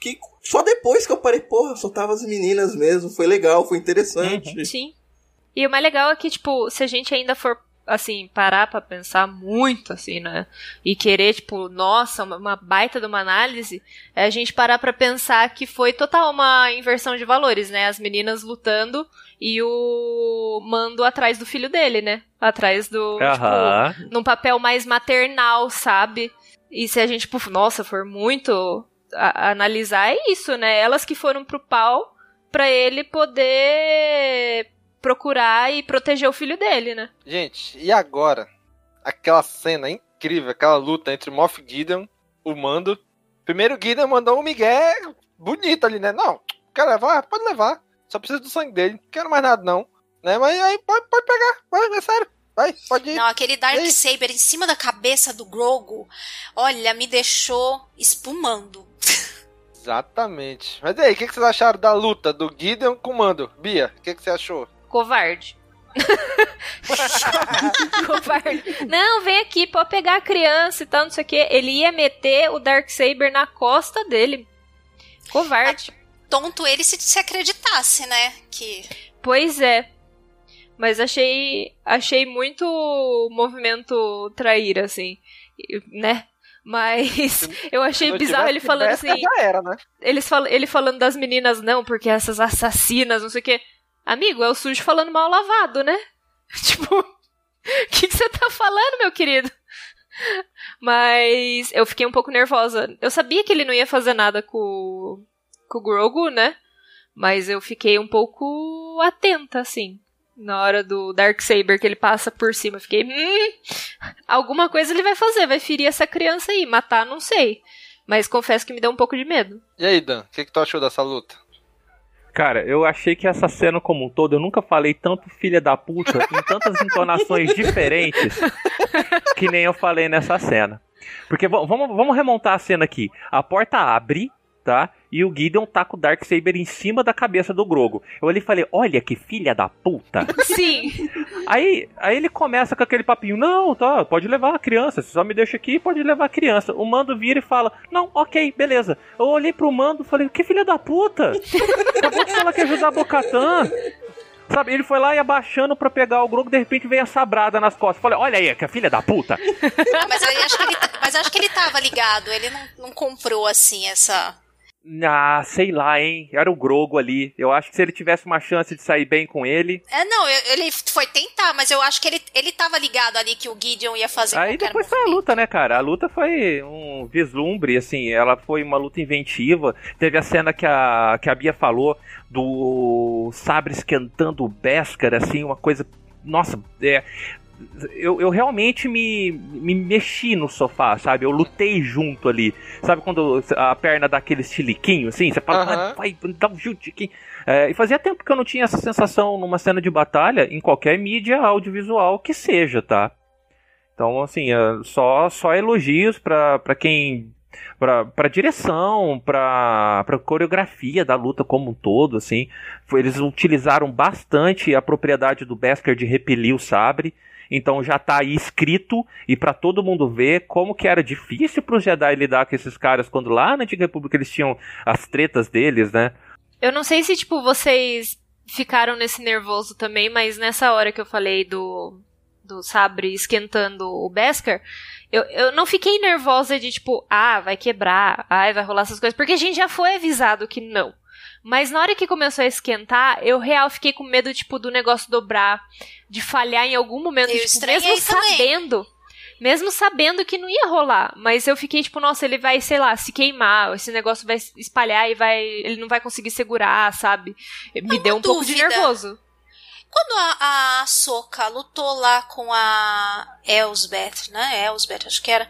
Que só depois que eu parei, porra, só tava as meninas mesmo. Foi legal, foi interessante. Sim. E o mais legal é que, tipo, se a gente ainda for, assim, parar pra pensar muito, assim, né? E querer, tipo, nossa, uma, uma baita de uma análise, é a gente parar pra pensar que foi total uma inversão de valores, né? As meninas lutando e o Mando atrás do filho dele, né? Atrás do. Aham. Tipo, num papel mais maternal, sabe? E se a gente, tipo, nossa, for muito a- analisar, é isso, né? Elas que foram pro pau pra ele poder procurar e proteger o filho dele, né? Gente, e agora? Aquela cena incrível, aquela luta entre o Moff Gideon, o Mando. Primeiro o Gideon mandou um migué bonito ali, né? Não, quer levar? Pode levar. Só precisa do sangue dele. Não quero mais nada, não. Né? Mas aí pode, pode pegar. Vai, é sério. Vai, pode ir. Não, aquele Dark Saber em cima da cabeça do Grogu, olha, me deixou espumando. Exatamente. Mas e aí, o que, que vocês acharam da luta do Gideon com o Mando? Bia, o que, que você achou? Covarde. Covarde. Não, vem aqui, pode pegar a criança e tal, não sei o que. Ele ia meter o Darksaber na costa dele. Covarde. Tonto ele se, se acreditasse, né? Que. Pois é. Mas achei achei muito movimento traíra, assim, né? Mas eu achei bizarro ele falando Besta, assim. já era, né? Eles fal ele falando das meninas, não, porque essas assassinas, não sei o quê. Amigo, é o sujo falando mal lavado, né? Tipo, o que, você tá falando, meu querido? Mas eu fiquei um pouco nervosa. Eu sabia que ele não ia fazer nada com, com o Grogu, né? Mas eu fiquei um pouco atenta, assim. Na hora do Darksaber que ele passa por cima. Fiquei, hum, alguma coisa ele vai fazer, vai ferir essa criança aí. Matar, não sei. Mas confesso que me deu um pouco de medo. E aí, Dan, o que, que tu achou dessa luta? Cara, eu achei que essa cena como um todo, eu nunca falei tanto filha da puta em tantas entonações diferentes que nem eu falei nessa cena. Porque vamos remontar a cena aqui. A porta abre, tá? E o Gideon tá com o Darksaber em cima da cabeça do Grogo. Eu olhei e falei, olha que filha da puta. Sim. Aí, aí ele começa com aquele papinho, não, tá, pode levar a criança, você só me deixa aqui, pode levar a criança. O Mando vira e fala, não, ok, beleza. Eu olhei pro Mando e falei, que filha da puta! Acabou de falar que ia ajudar a Bocatã. Sabe, ele foi lá e abaixando pra pegar o Grogu, de repente veio a sabrada nas costas. Falei, olha aí, que a filha da puta. Mas, aí acho que ele, mas acho que ele tava ligado, ele não, não comprou assim essa. Ah, sei lá, hein? Era o Grogo ali. Eu acho que se ele tivesse uma chance de sair bem com ele. É, não, ele foi tentar, mas eu acho que ele, ele tava ligado ali que o Gideon ia fazer Aí depois foi a luta, né, cara? A luta foi um vislumbre, assim, ela foi uma luta inventiva. Teve a cena que a, que a Bia falou do sabre esquentando o Beskar, assim, uma coisa. Nossa, é. Eu, eu realmente me, me mexi no sofá, sabe? Eu lutei junto ali. Sabe quando a perna dá aquele estiliquinho, assim? Você fala, Aham. "Ah, vai, dá um chute aqui. É, e fazia tempo que eu não tinha essa sensação numa cena de batalha em qualquer mídia audiovisual que seja, tá? Então, assim, é, só, só elogios pra, pra quem. Pra, pra direção, pra, pra coreografia da luta como um todo, assim. Eles utilizaram bastante a propriedade do Beskar de repelir o sabre. Então já tá aí escrito e pra todo mundo ver como que era difícil pros Jedi lidar com esses caras quando lá na Antiga República eles tinham as tretas deles, né? Eu não sei se, tipo, vocês ficaram nesse nervoso também, mas nessa hora que eu falei do, do sabre esquentando o Beskar, eu, eu não fiquei nervosa de, tipo, ah, vai quebrar, ai, vai rolar essas coisas, porque a gente já foi avisado que não. Mas na hora que começou a esquentar, eu real fiquei com medo, tipo, do negócio dobrar, de falhar em algum momento, Eu tipo, mesmo também. sabendo. Mesmo sabendo que não ia rolar. Mas eu fiquei tipo, nossa, ele vai, sei lá, se queimar, esse negócio vai espalhar e vai. Ele não vai conseguir segurar, sabe? Me deu um pouco de nervoso. Quando a, a Soka lutou lá com a Elsbeth, né? Elsbeth, acho que era.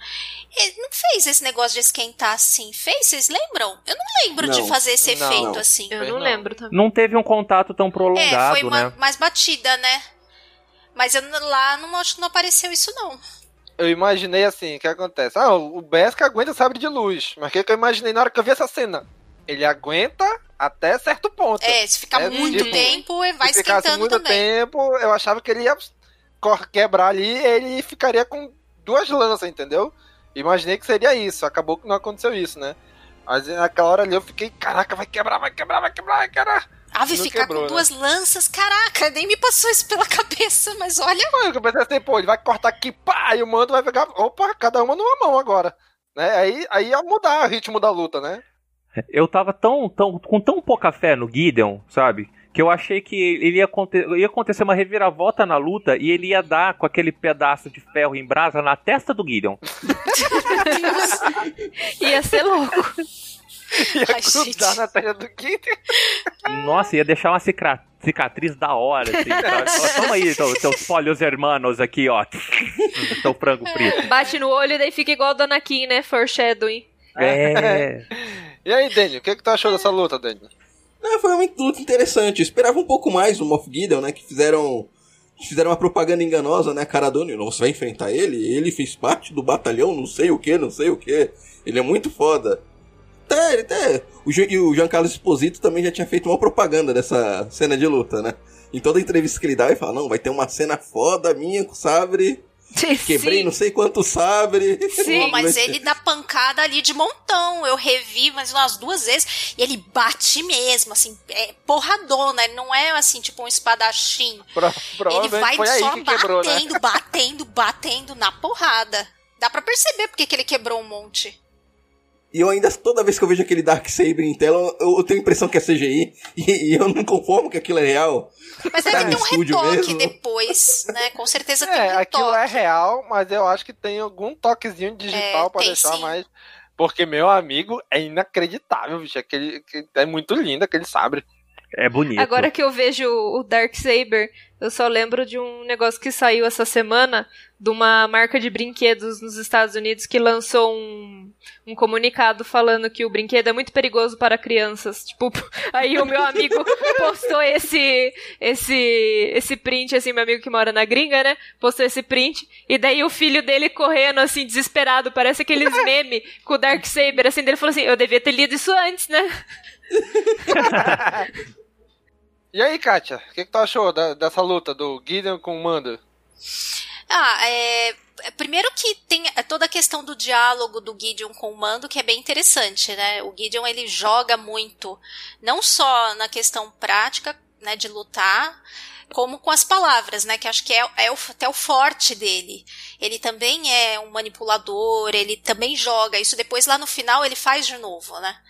Ele não fez esse negócio de esquentar assim, fez? Vocês lembram? Eu não lembro de Não. fazer esse Não. efeito Não. assim. Eu não, lembro também. Não teve um contato tão É, prolongado, foi uma, né? mais batida, né? Mas eu, lá não acho que não apareceu isso, não. Eu imaginei assim, o que acontece? Ah, o Beskar aguenta sabre de luz. Mas o que, que eu imaginei na hora que eu vi essa cena? Ele aguenta até certo ponto. É, se ficar É, muito tipo, tempo, vai Se esquentando muito também. tempo, eu achava que ele ia quebrar ali e ele ficaria com duas lanças, entendeu? Imaginei que seria isso. Acabou que não aconteceu isso, né? Mas naquela hora ali eu fiquei, caraca, vai quebrar, vai quebrar, vai quebrar, vai quebrar. Ave, Não ficar quebrou, com né? duas lanças, caraca, nem me passou isso pela cabeça, mas olha. Eu pensei assim, pô, ele vai cortar aqui, pá, e o mando vai pegar. Opa, cada uma numa mão agora. Né? Aí, aí ia mudar o ritmo da luta, né? Eu tava tão, tão, com tão pouca fé no Gideon, sabe? Que eu achei que ele ia, aconte- ia acontecer uma reviravolta na luta e ele ia dar com aquele pedaço de ferro em brasa na testa do Gideon. Ia ser louco. Ia grudar na testa do Gideon. Nossa, ia deixar uma cicra- cicatriz da hora, assim, Toma aí, teu- teus polhos hermanos aqui, ó. Teu frango frito. Bate no olho e daí fica igual o Dona Kim, né? Foreshadowing. É. E aí, Daniel, o que, que tu achou dessa luta, Daniel? Não, foi uma luta interessante. Eu esperava um pouco mais do Moff Gideon, né? Que fizeram. Fizeram uma propaganda enganosa, né? Cara do você vai enfrentar ele? Ele fez parte do batalhão, não sei o que, não sei o que. Ele é muito foda. Até, ele até. O, e o Giancarlo Esposito também já tinha feito uma propaganda dessa cena de luta, né? Em toda entrevista que ele dá, ele fala: Não, vai ter uma cena foda minha com sabre. Quebrei não sei quanto sabre. Pô, mas ele dá pancada ali de montão. Eu revi mais umas duas vezes e ele bate mesmo, assim, é porradona. Ele não é assim, tipo um espadachim. Pro- Ele vai foi aí só que quebrou, né? batendo, batendo, batendo na porrada. Dá pra perceber porque que ele quebrou um monte. E eu ainda, toda vez que eu vejo aquele Dark Saber em tela, eu, eu tenho a impressão que é CGI. E, e eu não conformo que aquilo é real. Mas Tá deve ter um retoque mesmo. depois, né? Com certeza tem É, um aquilo retoque. é real, mas eu acho que tem algum toquezinho digital É, pra tem deixar sim. mais. Porque, meu amigo, é inacreditável, bicho. Aquele, que- é muito lindo aquele sabre. É bonito. Agora que eu vejo o Dark Saber, eu só lembro de um negócio que saiu essa semana de uma marca de brinquedos nos Estados Unidos que lançou um, um comunicado falando que o brinquedo é muito perigoso para crianças. Tipo, aí o meu amigo postou esse esse esse print assim, meu amigo que mora na gringa, né? Postou esse print e daí o filho dele correndo assim desesperado, parece aqueles meme com o Dark Saber assim, dele falou assim: "Eu devia ter lido isso antes, né?" E aí, Kátia, o que, que tu achou da- dessa luta do Gideon com o Mando? Ah, é. Primeiro que tem toda a questão do diálogo do Gideon com o Mando, que é bem interessante, né? O Gideon ele joga muito, não só na questão prática, né, de lutar, como com as palavras, né? Que acho que é, é o- até o forte dele. Ele também é um manipulador, ele também joga. Isso depois lá no final ele faz de novo, né?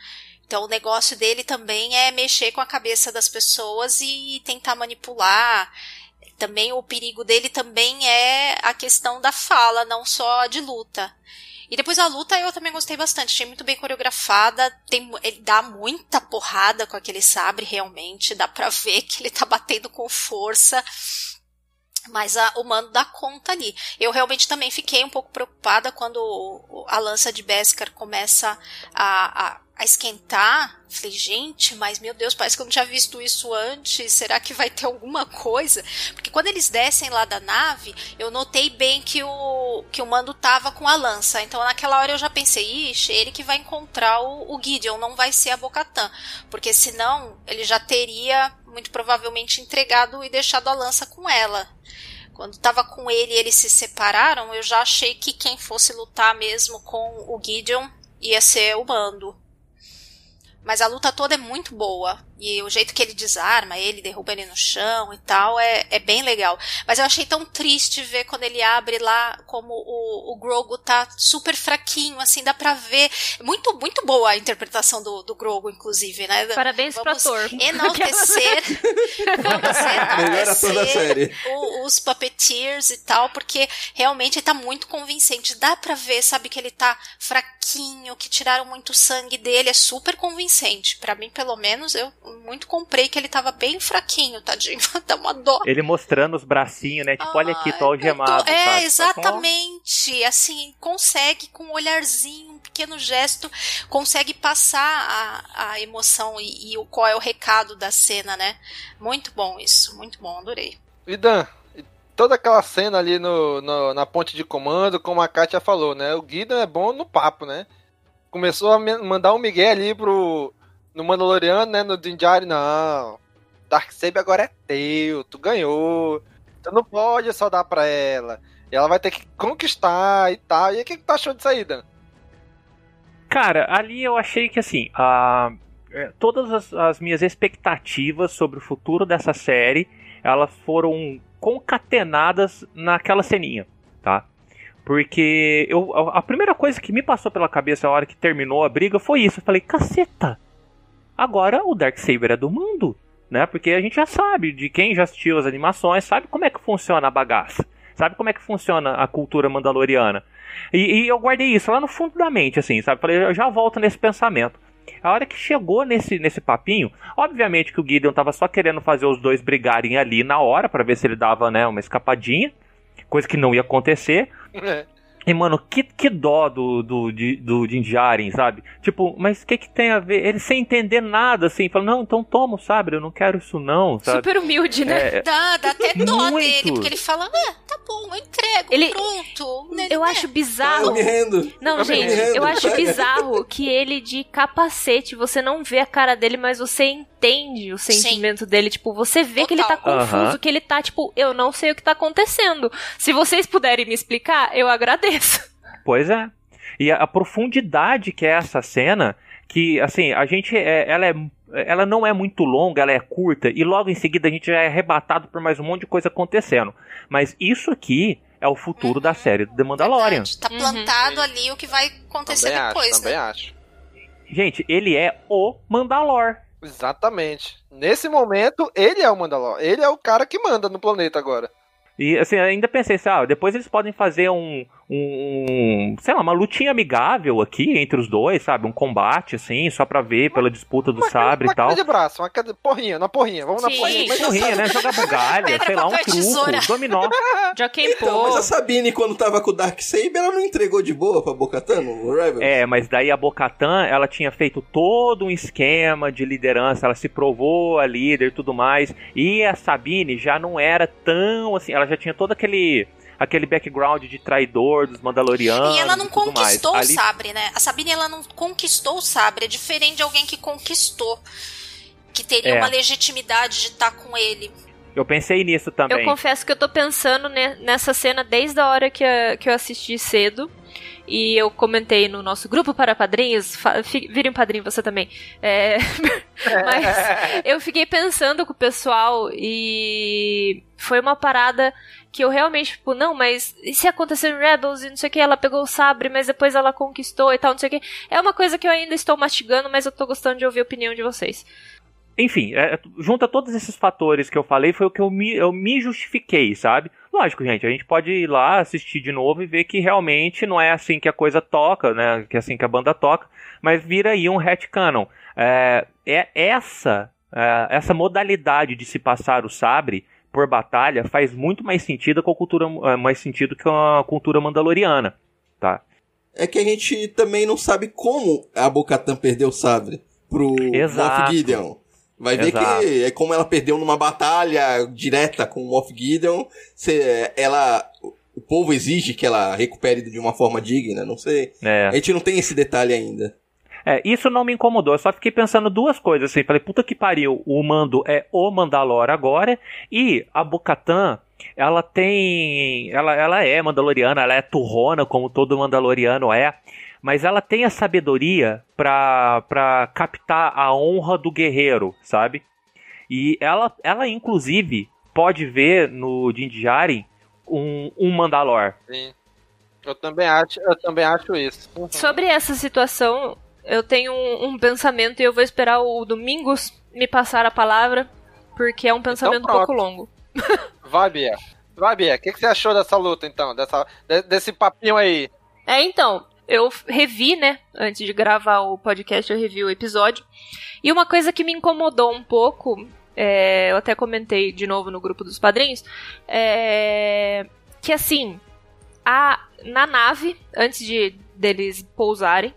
Então o negócio dele também é mexer com a cabeça das pessoas e tentar manipular. Também o perigo dele também é a questão da fala, não só de luta. E depois a luta eu também gostei bastante, achei muito bem coreografada, tem, ele dá muita porrada com aquele sabre realmente, dá pra ver que ele tá batendo com força. Mas a- o mando dá conta ali. Eu realmente também fiquei um pouco preocupada quando a lança de Beskar começa a, a, a esquentar. Falei, gente, mas meu Deus, parece que eu não tinha visto isso antes. Será que vai ter alguma coisa? Porque quando eles descem lá da nave, eu notei bem que o, que o mando tava com a lança. Então naquela hora eu já pensei, ixi, ele que vai encontrar o, o Gideon, não vai ser a Bocatã. Porque senão ele já teria, muito provavelmente, entregado e deixado a lança com ela. Quando tava com ele e eles se separaram, eu já achei que quem fosse lutar mesmo com o Gideon ia ser o Mando. Mas a luta toda é muito boa. E o jeito que ele desarma ele, derruba ele no chão e tal, é, é bem legal. Mas eu achei tão triste ver quando ele abre lá como o, o Grogu tá super fraquinho, assim, dá pra ver. Muito, muito boa a interpretação do, do Grogu, inclusive, né? Parabéns pro Vamos ator. Enaltecer. vamos série. o- os puppeteers e tal, porque realmente ele tá muito convincente. Dá pra ver, sabe, que ele tá fraquinho, que tiraram muito sangue dele, é super convincente. Pra mim, pelo menos, eu muito comprei que ele tava bem fraquinho, tadinho. Dá uma dó. Ele mostrando os bracinhos, né? Tipo, olha aqui, tô algemado. É, sabe? exatamente. Assim, consegue com um olharzinho, um pequeno gesto, consegue passar a, a emoção e, e o qual é o recado da cena, né? Muito bom isso, muito bom, adorei. E Dan, toda aquela cena ali no, no- na ponte de comando, como a Kátia falou, né? O Gideon é bom no papo, né? Começou a mandar um migué ali pro. No Mandaloriano, né? No Dinjari, não. Darksaber agora é teu, tu ganhou. Tu não pode só dar pra ela. E ela vai ter que conquistar e tal. E o que, que tu achou disso aí, Dan? Cara, ali eu achei que assim, a- é, todas as, as minhas expectativas sobre o futuro dessa série, elas foram concatenadas naquela ceninha, tá? Porque eu, a primeira coisa que me passou pela cabeça a hora que terminou a briga foi isso. Eu falei, caceta, agora o Darksaber é do mundo, né? Porque a gente já sabe, de quem já assistiu as animações, sabe como é que funciona a bagaça. Sabe como é que funciona a cultura mandaloriana. E, e eu guardei isso lá no fundo da mente, assim, sabe? Falei, eu já volto nesse pensamento. A hora que chegou nesse, nesse papinho, obviamente que o Gideon tava só querendo fazer os dois brigarem ali na hora, pra ver se ele dava, né, uma escapadinha. Coisa que não ia acontecer. É. E, mano, que, que dó do, do, de- do Din Djarin, sabe? Tipo, mas o que que tem a ver? Ele sem entender nada, assim, falando, não, então toma o sabre, eu não quero isso não, sabe? Super humilde, né? É, Dá, dá até dó Muito. dele, porque ele fala, ah, tá bom, eu entrego, Ele- pronto. Né, Eu né? acho bizarro. Eu me rendo. Não, Eu me gente, rendo. eu acho bizarro que ele de capacete, você não vê a cara dele, mas você entende o sentimento dele. Tipo, você vê que ele tá Total. confuso, Aham. que ele tá, tipo, eu não sei o que tá acontecendo. Se vocês puderem me explicar, eu agradeço. Pois é. E a, a profundidade que é essa cena, que assim, a gente é, ela é ela não é muito longa, ela é curta e logo em seguida a gente já é arrebatado por mais um monte de coisa acontecendo. Mas isso aqui é o futuro da série do The Mandalorian. Tá plantado ali o que vai acontecer Também depois, acho, também né? acho. Gente, ele é o Mandalor. Exatamente. Nesse momento, ele é o Mandalor. Ele é o cara que manda no planeta agora. E assim, eu ainda pensei assim, ah, depois eles podem fazer um, um, sei lá, uma lutinha amigável aqui entre os dois, sabe? Um combate, assim, só pra ver pela disputa do uma sabre uma e tal. queda de braço, uma de porrinha, na porrinha, vamos na Sim. porrinha. Mas porrinha, né? Jogar bugalha, sei lá, um tesoura. truco, dominó. Joaquim Então, mas a Sabine, quando tava com o Darksaber, ela não entregou de boa pra Bocatan no Rebels? É, mas daí a Bocatan, ela tinha feito todo um esquema de liderança, ela se provou a líder e tudo mais. E a Sabine já não era tão assim, ela já tinha todo aquele aquele background de traidor dos Mandalorianos. E ela não e tudo mais. conquistou o Ali- sabre, né? A Sabine ela não conquistou o sabre, é diferente de alguém que conquistou, que teria É. uma legitimidade de estar com ele. Eu pensei nisso também. Eu confesso que eu tô pensando ne- nessa cena desde a hora que eu assisti cedo. E eu comentei no nosso grupo para padrinhos. fa- fi- Vire um padrinho você também. É, mas eu fiquei pensando com o pessoal e foi uma parada que eu realmente, tipo, não, mas e se acontecer em Rebels e não sei o que, ela pegou o sabre, mas depois ela conquistou e tal, não sei o que. É uma coisa que eu ainda estou mastigando, mas eu tô gostando de ouvir a opinião de vocês. Enfim, é, junta todos esses fatores que eu falei, foi o que eu me, eu me justifiquei, sabe? Lógico, gente, a gente pode ir lá assistir de novo e ver que realmente não é assim que a coisa toca, né? Que é assim que a banda toca, mas vira aí um retcanon. É, é essa, é, essa modalidade de se passar o sabre por batalha faz muito mais sentido com a cultura, é, mais sentido que a cultura mandaloriana, tá? É que a gente também não sabe como a Bocatan perdeu o sabre pro Exato. Moff Gideon. Vai ver Exato. que é como ela perdeu numa batalha direta com o Moff Gideon. Se ela, o povo exige que ela recupere de uma forma digna, não sei. É. A gente não tem esse detalhe ainda. É, isso não me incomodou, eu só fiquei pensando duas coisas assim. Falei, puta que pariu, o Mando é o Mandalor agora e a Bocatan, ela tem. Ela, ela é Mandaloriana, ela é turrona, como todo Mandaloriano é. Mas ela tem a sabedoria pra, pra captar a honra do guerreiro, sabe? E ela, ela inclusive, pode ver no Din Djarin um, um Mandalor. Sim. Eu também acho, eu também acho isso. Uhum. Sobre essa situação, eu tenho um, um pensamento e eu vou esperar o Domingos me passar a palavra, porque é um pensamento um pronto. pouco longo. Vai, Bia. Vai, Bia. O que, que você achou dessa luta, então? Dessa, de- desse papinho aí? É, então, eu revi, né? Antes de gravar o podcast, eu revi o episódio. E uma coisa que me incomodou um pouco, é, eu até comentei de novo no grupo dos padrinhos, é que assim, a, na nave, antes de deles pousarem,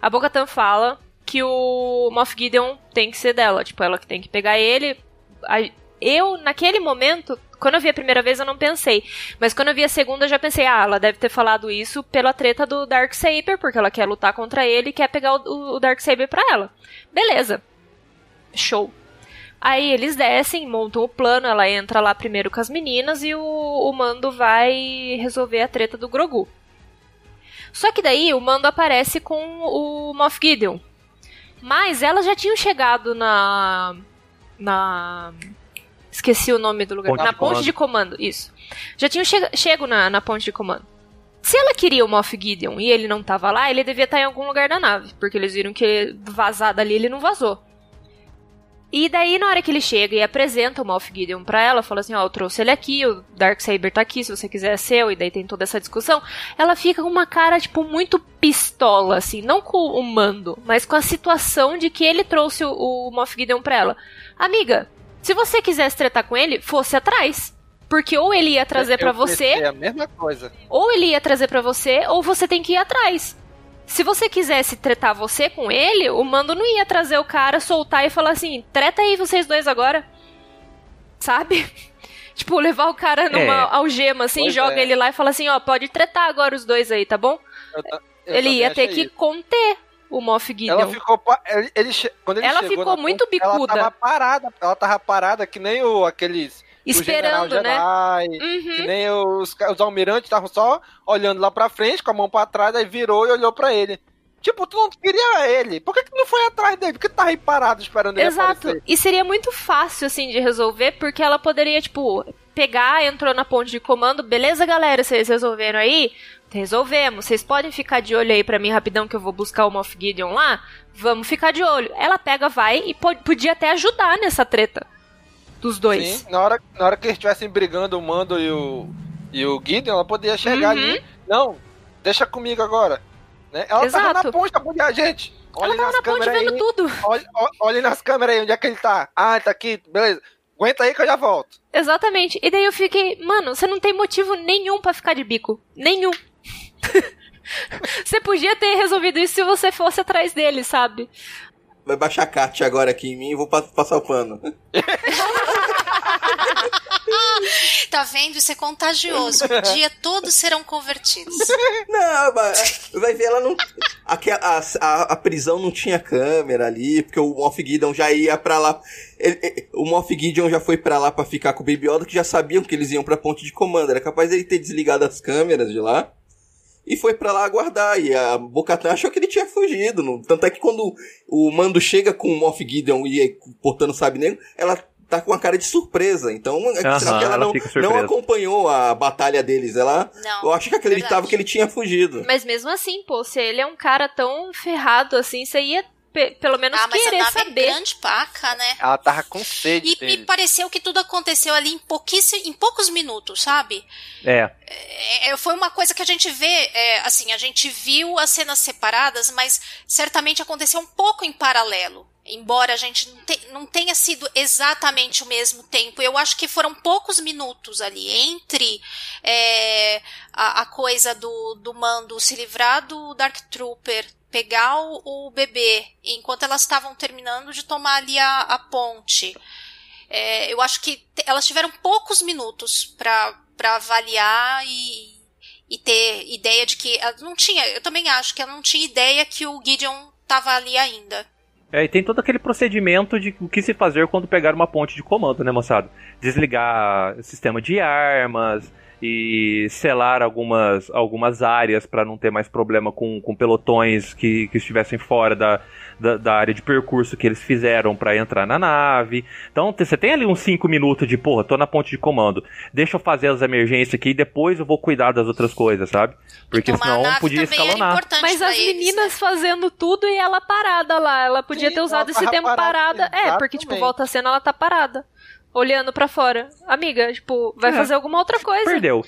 a Bocatan fala que o Moff Gideon tem que ser dela, tipo, ela que tem que pegar ele. A- eu, naquele momento, quando eu vi a primeira vez, eu não pensei. Mas quando eu vi a segunda, eu já pensei, ah, ela deve ter falado isso pela treta do Darksaber, porque ela quer lutar contra ele e quer pegar o, o Darksaber pra ela. Beleza. Show. Aí eles descem, montam o plano, ela entra lá primeiro com as meninas e o, o Mando vai resolver a treta do Grogu. Só que daí o Mando aparece com o Moff Gideon. Mas elas já tinham chegado na. Na. Esqueci o nome do lugar. Ponte na de ponte comando. de comando, isso. Já tinham che chego na, na ponte de comando. Se ela queria o Moff Gideon e ele não tava lá, ele devia estar em algum lugar da nave. Porque eles viram que vazar dali ele não vazou. E daí, na hora que ele chega e apresenta o Moff Gideon pra ela, fala assim, ó, eu trouxe ele aqui, o Darksaber tá aqui, se você quiser é seu, e daí tem toda essa discussão, ela fica com uma cara, tipo, muito pistola, assim, não com o mando, mas com a situação de que ele trouxe o, o Moff Gideon pra ela. Amiga, se você quisesse tretar com ele, fosse atrás. Porque ou ele ia trazer pra você, pensei a mesma coisa. ou ele ia trazer pra você, ou você tem que ir atrás. Se você quisesse tretar você com ele, o mando não ia trazer o cara, soltar e falar assim: treta aí vocês dois agora. Sabe? tipo, levar o cara numa É. algema assim, Pois joga é. ele lá e fala assim: ó, pode tretar agora os dois aí, tá bom? Eu eu ele ia ter que isso. conter o Moff Gideon. Ela ficou. Ele, ele quando ele Ela ficou muito ponte, Ela bicuda. tava parada. Ela tava parada que nem o, aqueles. o Esperando, né? Jedi, Uhum. Que nem os, os almirantes estavam só olhando lá pra frente, com a mão pra trás, aí virou e olhou pra ele. Tipo, tu não queria ele. Por que, que não foi atrás dele? Por que tava aí parado esperando ele Exato. aparecer? E seria muito fácil, assim, de resolver, porque ela poderia, tipo, pegar, entrou na ponte de comando, beleza, galera, vocês resolveram aí? Resolvemos. Vocês podem ficar de olho aí pra mim rapidão que eu vou buscar o Moff Gideon lá? Vamos ficar de olho. Ela pega, vai e po- podia até ajudar nessa treta dos dois. Sim, na hora, na hora que eles estivessem brigando o Mando e o, e o Gideon, ela poderia chegar Uhum. ali. Não, deixa comigo agora. Né? Ela Exato. tava na ponte pra a gente. Olha Ela tava na ponte vendo aí. tudo. Olha, olha- nas câmeras aí, onde é que ele tá? Ah, tá aqui, beleza. Aguenta aí que eu já volto. Exatamente. E daí eu fiquei, mano, você não tem motivo nenhum pra ficar de bico. Nenhum. você podia ter resolvido isso se você fosse atrás dele, sabe? Vai baixar a Kat agora aqui em mim e vou pa- passar o pano. Tá vendo? Isso é contagioso. Um dia todos serão convertidos. Não, mas vai ver, ela não. Aquela, a, a, a prisão não tinha câmera ali, porque o Moff Gideon já ia pra lá. Ele- ele- o Moff Gideon já foi pra lá pra ficar com o Baby Yoda, que já sabiam que eles iam pra ponte de comando. Era capaz dele ter desligado as câmeras de lá. E foi pra lá aguardar. E a Bocatan achou que ele tinha fugido. não- Tanto é que quando o mando chega com o Moff Gideon e aí, portando o sabe negro, ela tá com uma cara de surpresa. Então, é sinal que ela, ela não, não acompanhou a batalha deles. Ela, Não, eu acho que acreditava verdade. que ele tinha fugido. Mas mesmo assim, pô, se ele é um cara tão ferrado assim, você ia pe- pelo menos Ah, mas a nave é saber. grande paca, né? Ela tava com sede E dele. me pareceu que tudo aconteceu ali em, pouquíssimo, em poucos minutos, sabe? É. É, foi uma coisa que a gente vê, é, assim, a gente viu as cenas separadas, mas certamente aconteceu um pouco em paralelo. Embora a gente não, te- não tenha sido exatamente o mesmo tempo, eu acho que foram poucos minutos ali entre é, a, a coisa do, do mando se livrar do Dark Trooper, pegar o, o bebê, enquanto elas estavam terminando de tomar ali a, a ponte. É, eu acho que elas tiveram poucos minutos para avaliar e, e ter ideia de que não tinha. Eu também acho que ela não tinha ideia que o Gideon estava ali ainda. É, e tem todo aquele procedimento de o que se fazer quando pegar uma ponte de comando, né, moçada? Desligar o sistema de armas e selar algumas, algumas áreas para não ter mais problema com, com pelotões que, que estivessem fora da, da, da área de percurso que eles fizeram para entrar na nave. Então você tem ali uns 5 minutos de, porra, tô na ponte de comando, deixa eu fazer as emergências aqui e depois eu vou cuidar das outras coisas, sabe? Porque Tomar senão podia era escalonar. Mas as eles, meninas fazendo tudo e ela parada lá. Ela podia Sim, ter usado esse tempo parada, parada. É, porque, tipo, volta a cena, ela tá parada. Olhando pra fora. Amiga, tipo, vai É. fazer alguma outra coisa. Perdeu.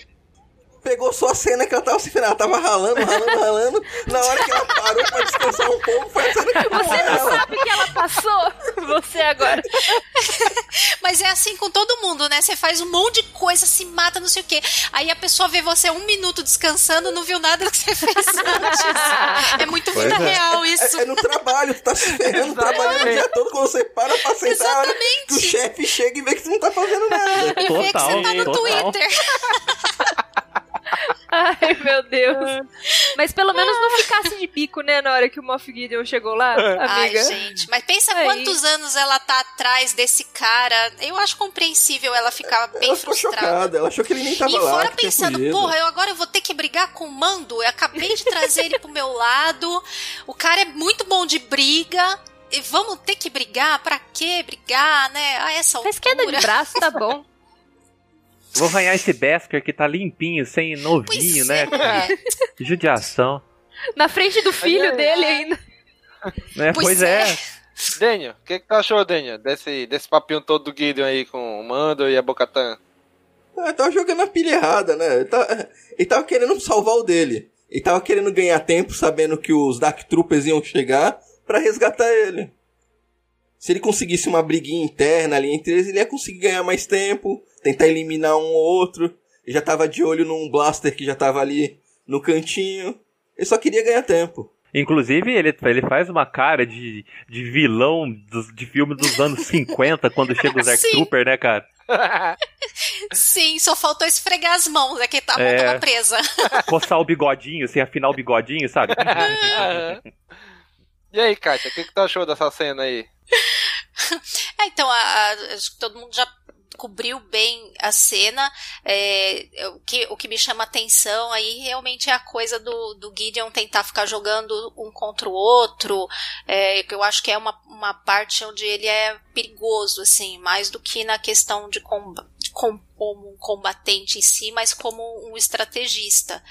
Pegou só a cena que ela tava se ela tava ralando, ralando, ralando. Na hora que ela parou pra descansar um pouco, foi a cena que Você não ela. sabe que ela passou? Você agora. Mas é assim com todo mundo, né? Você faz um monte de coisa, se mata, não sei o quê. Aí a pessoa vê você um minuto descansando, não viu nada do que você fez antes. É muito Pois vida é. real isso. É, é no trabalho, tu tá se ferrando, trabalhando o dia todo, quando você para pra sentar, hora que o chefe chega e vê que tu não tá fazendo nada. E vê que você tá no total. Twitter. Ai, meu Deus. Mas pelo menos não ficasse de bico, né, na hora que o Moff Gideon chegou lá, Ai, amiga. gente, mas pensa Aí. quantos anos ela tá atrás desse cara. Eu acho compreensível ela ficar bem Ela ficou frustrada. chocada, ela achou que ele nem tava E lá. fora que tinha pensando, porra, eu agora eu vou ter que brigar com o Mando. Eu acabei de trazer ele pro meu lado. O cara é muito bom de briga. E vamos ter que brigar? Pra quê brigar, né? A essa altura. Faz queda de braço, tá bom. Vou arranhar esse Besker que tá limpinho, sem novinho, Pois né? é. judiação. Na frente do filho é. dele ainda. Né? Pois Pois, é. Daniel, o que, que tu achou, Daniel, desse, desse papinho todo do Gideon aí com o Mando e a Bocatan? Ah, ele tava jogando a pilha errada, né? Ele tava, ele tava querendo salvar o dele. Ele tava querendo ganhar tempo, sabendo que os Dark Troopers iam chegar pra resgatar ele. Se ele conseguisse uma briguinha interna ali entre eles, ele ia conseguir ganhar mais tempo, tentar eliminar um ou outro. Ele já tava de olho num blaster que já tava ali no cantinho. Ele só queria ganhar tempo. Inclusive, ele, ele faz uma cara de, de vilão dos, de filme dos anos 50, quando chega o Zack. Trooper, né, cara? Sim, só faltou esfregar as mãos, é que a mão É. presa. Coçar o bigodinho, assim, afinar o bigodinho, sabe? e aí, Kátia, o que, que tu achou dessa cena aí? É, então, a- a- acho que todo mundo já cobriu bem a cena. É, o, que, o que me chama atenção aí realmente é a coisa do, do Gideon tentar ficar jogando um contra o outro. É, que eu acho que é uma, uma parte onde ele é perigoso, assim, mais do que na questão de com- como um combatente em si, mas como um estrategista.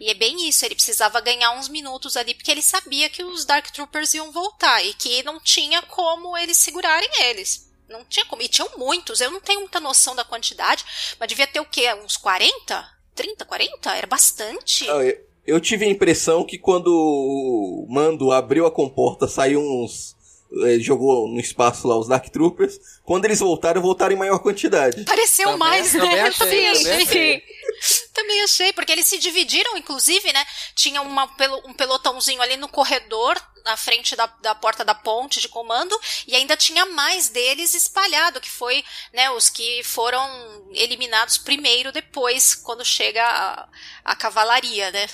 E é bem isso, ele precisava ganhar uns minutos ali, porque ele sabia que os Dark Troopers iam voltar e que não tinha como eles segurarem eles. Não tinha como. E tinham muitos, eu não tenho muita noção da quantidade, mas devia ter o quê? Uns 40? 30, 40? Era bastante. Eu, Eu tive a impressão que quando o Mando abriu a comporta, saiu uns. eh, jogou no espaço lá os Dark Troopers. Quando eles voltaram, voltaram em maior quantidade. Pareceu Também- mais, também né? achei, também também achei. Também achei, porque eles se dividiram, inclusive, né? Tinha uma, um pelotãozinho ali no corredor, na frente da, da porta da ponte de comando, e ainda tinha mais deles espalhado, que foi, né, os que foram eliminados primeiro depois, quando chega a, a cavalaria, né?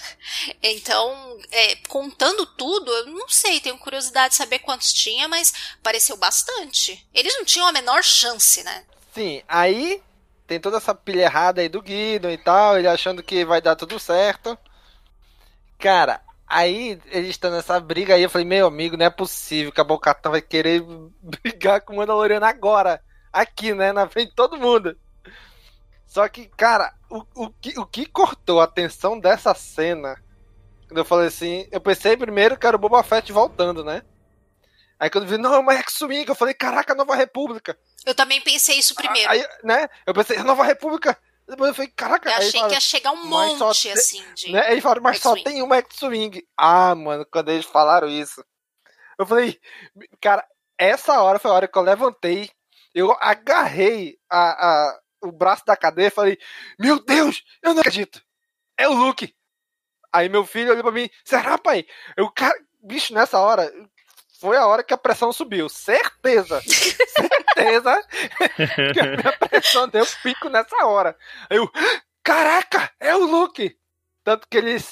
Então, é, contando tudo, eu não sei, tenho curiosidade de saber quantos tinha, mas pareceu bastante. Eles não tinham a menor chance, né? Sim, aí tem toda essa pilha errada aí do Guido e tal, ele achando que vai dar tudo certo. Cara, aí eles estão nessa briga aí, eu falei, meu amigo, não é possível que a Bocatã vai querer brigar com o Mandaloriano agora. Aqui, né? Na frente de todo mundo. Só que, cara, o, o, que, o que cortou a atenção dessa cena, quando eu falei assim, eu pensei primeiro que era o Boba Fett voltando, né? Aí quando eu vi, não, é X-Wing, eu falei, caraca, Nova República. Eu também pensei isso primeiro. Aí, né? Eu pensei, Nova República. Depois eu falei, caraca. Eu achei falaram, que ia chegar um monte, te- assim, de. Né? Aí falaram, mas só tem uma X-Wing. Ah, mano, quando eles falaram isso. Eu falei, cara, essa hora foi a hora que eu levantei. Eu agarrei a, a, o braço da cadeira e falei, meu Deus, eu não acredito. É o Luke. Aí meu filho olhou pra mim, será, pai? Eu, cara, bicho, nessa hora, foi a hora que a pressão subiu. Certeza. Certeza que a minha pressão deu pico nessa hora. Aí Eu, caraca, é o Luke. Tanto que eles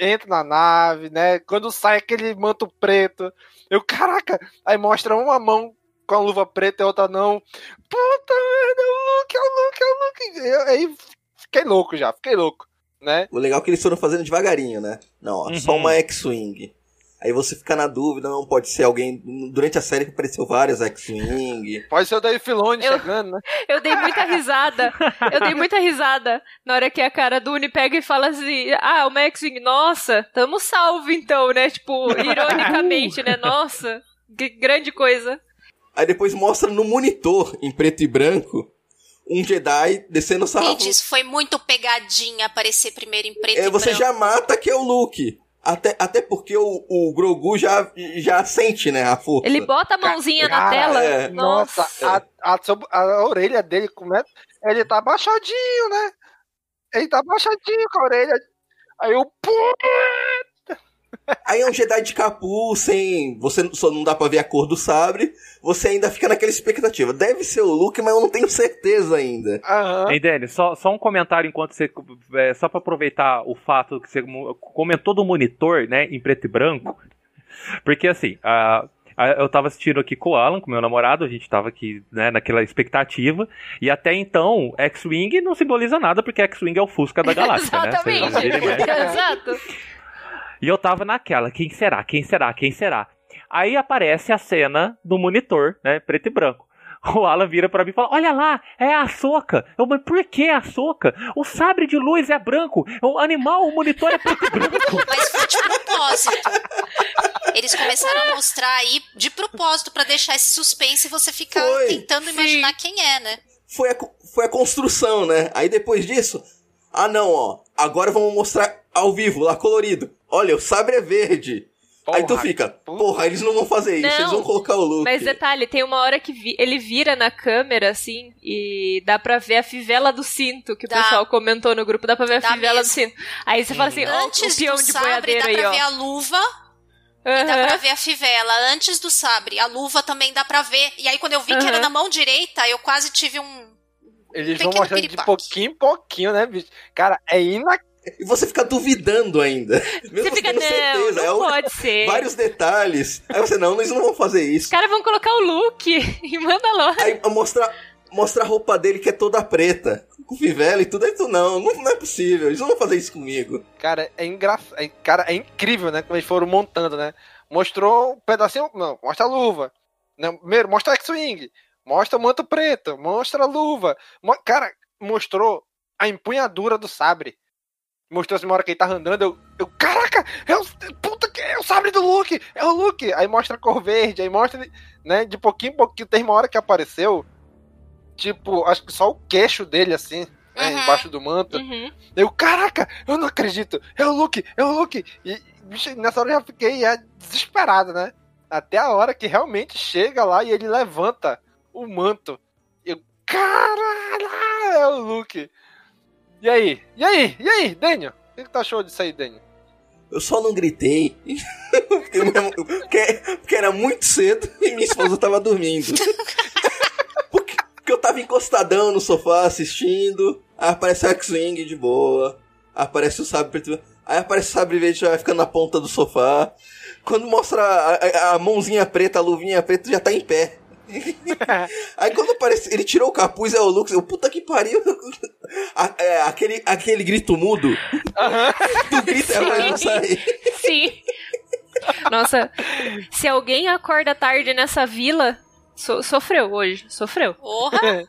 entram na nave, né? Quando sai aquele manto preto, eu, caraca, aí mostra uma mão com a luva preta e outra não. Puta merda, é o Luke, é o Luke, é o Luke. Eu, aí fiquei louco já, fiquei louco, né? O legal é que eles foram fazendo devagarinho, né? Não, ó, só Uhum. uma X-Wing. Aí você fica na dúvida, não pode ser alguém. Durante a série que apareceu várias X-Wing. Pode ser o Dave Filoni Eu- chegando, né? Eu dei muita risada. Eu dei muita risada na hora que a cara do Uni pega e fala assim: Ah, o Max-Wing, nossa, tamo salvo então, né? Tipo, ironicamente, né? Nossa, que grande coisa. Aí depois mostra no monitor, em preto e branco, um Jedi descendo o sarrafo. Gente, isso foi muito pegadinha aparecer primeiro em preto É, e você branco. já mata que é o Luke. Até, até porque o, o Grogu já, já sente, né, a força. Ele bota a mãozinha na Cara, tela. é. Nossa. Nossa, a, a, a orelha dele, como é? Ele tá abaixadinho, né? Ele tá abaixadinho com a orelha. Aí eu, pô, Aí é um Jedi de capuz, sem. Você só não dá pra ver a cor do sabre. Você ainda fica naquela expectativa. Deve ser o Luke, mas eu não tenho certeza ainda. aham. Ei, Dani, só, só um comentário enquanto você. é, só pra aproveitar o fato que você comentou do monitor, né, em preto e branco. Porque assim, a- a- eu tava assistindo aqui com o Alan, com meu namorado, a gente tava aqui, né, naquela expectativa. E até então, X-Wing não simboliza nada, porque X-Wing é o Fusca da galáxia, né? Exatamente. mexe. Exato. E eu tava naquela, quem será? Quem será? Quem será? Aí aparece a cena do monitor, né, preto e branco. O Alan vira pra mim e fala: Olha lá, é a Soca. Eu, mas por que a Soca? O sabre de luz é branco. O animal, o monitor é preto e branco. Mas foi de propósito. Eles começaram a mostrar aí de propósito pra deixar esse suspense e você ficar Foi, tentando imaginar quem é, né? Foi a, foi a construção, né? Aí depois disso. Ah, não, ó. Agora vamos mostrar ao vivo, lá colorido. Olha, o sabre é verde. Aí tu Porra, fica, porra, eles não vão fazer isso, Não, eles vão colocar o Luke. Mas detalhe, tem uma hora que vi- ele vira na câmera, assim, e dá pra ver a fivela do cinto, que o Dá. pessoal comentou no grupo, dá pra ver a Dá fivela mesmo. do cinto. Aí você fala assim, ó, o Antes peão do de sabre, boiadeiro dá aí, pra ó. ver a luva e dá pra ver a fivela. Antes do sabre, a luva também dá pra ver. E aí, quando eu vi que era na mão direita, eu quase tive um. Eles Pequeno vão mostrando de piripaque. pouquinho em pouquinho, né, bicho? Cara, é inacreditável. E você fica duvidando ainda. Mesmo Você fica, não, certeza. não é o- pode ser. Vários detalhes. Aí você, não, eles não vão fazer Os isso. caras vão colocar o look em Mandalorian. Aí mostra, mostra a roupa dele que é toda preta. Com fivela e tudo. Aí tu, não, não, não é possível. Eles não vão fazer isso comigo. Cara, é engraçado. Cara, é incrível, né? Como eles foram montando, né? Mostrou um pedacinho. Não, mostra a luva. Né? Primeiro, mostra a X-Wing. Mostra o manto preto. Mostra a luva. Mo- Cara, mostrou a empunhadura do sabre. Mostrou assim, uma hora que ele tava andando. Eu, eu caraca, é o, puta que é o sabre do Luke. É o Luke. Aí mostra a cor verde. Aí mostra, né? De pouquinho em pouquinho. Tem uma hora que apareceu. Tipo, acho que só o queixo dele, assim. né, né? Embaixo do manto. Uhum. Eu, caraca, eu não acredito. É o Luke, é o Luke. E bicho, nessa hora eu já fiquei é, desesperado, né? Até a hora que realmente chega lá e ele levanta o manto. Eu, caralho, é o Luke. E aí? E aí? E aí, Daniel? O que, que tu achou disso aí, Daniel? Eu só não gritei porque, mesmo- porque- porque era muito cedo e minha esposa tava dormindo. Porque, porque eu tava encostadão no sofá assistindo. Aí aparece o X-Wing de boa. Aí aparece o sabre. Aí aparece o sabre verde já ficando na ponta do sofá. Quando mostra a, a- a mãozinha preta, a luvinha preta, já tá em pé. Aí quando aparece, ele tirou o capuz, é o Lux, eu, puta que pariu. A- é, aquele, aquele grito mudo. Tu grita, é pra não sair. Sim. Nossa, se alguém acorda tarde nessa vila, so- sofreu hoje. Sofreu. Porra!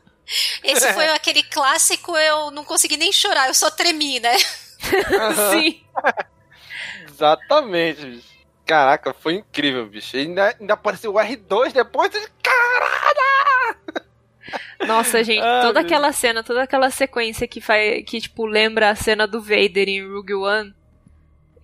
Esse foi aquele clássico, eu não consegui nem chorar, eu só tremi, né? Sim. Exatamente, bicho. Caraca, foi incrível, bicho. E ainda, ainda apareceu o R2 depois. Caralho! Nossa, gente, Ah, toda aquela cena, toda aquela sequência que faz, que tipo lembra a cena do Vader em Rogue One.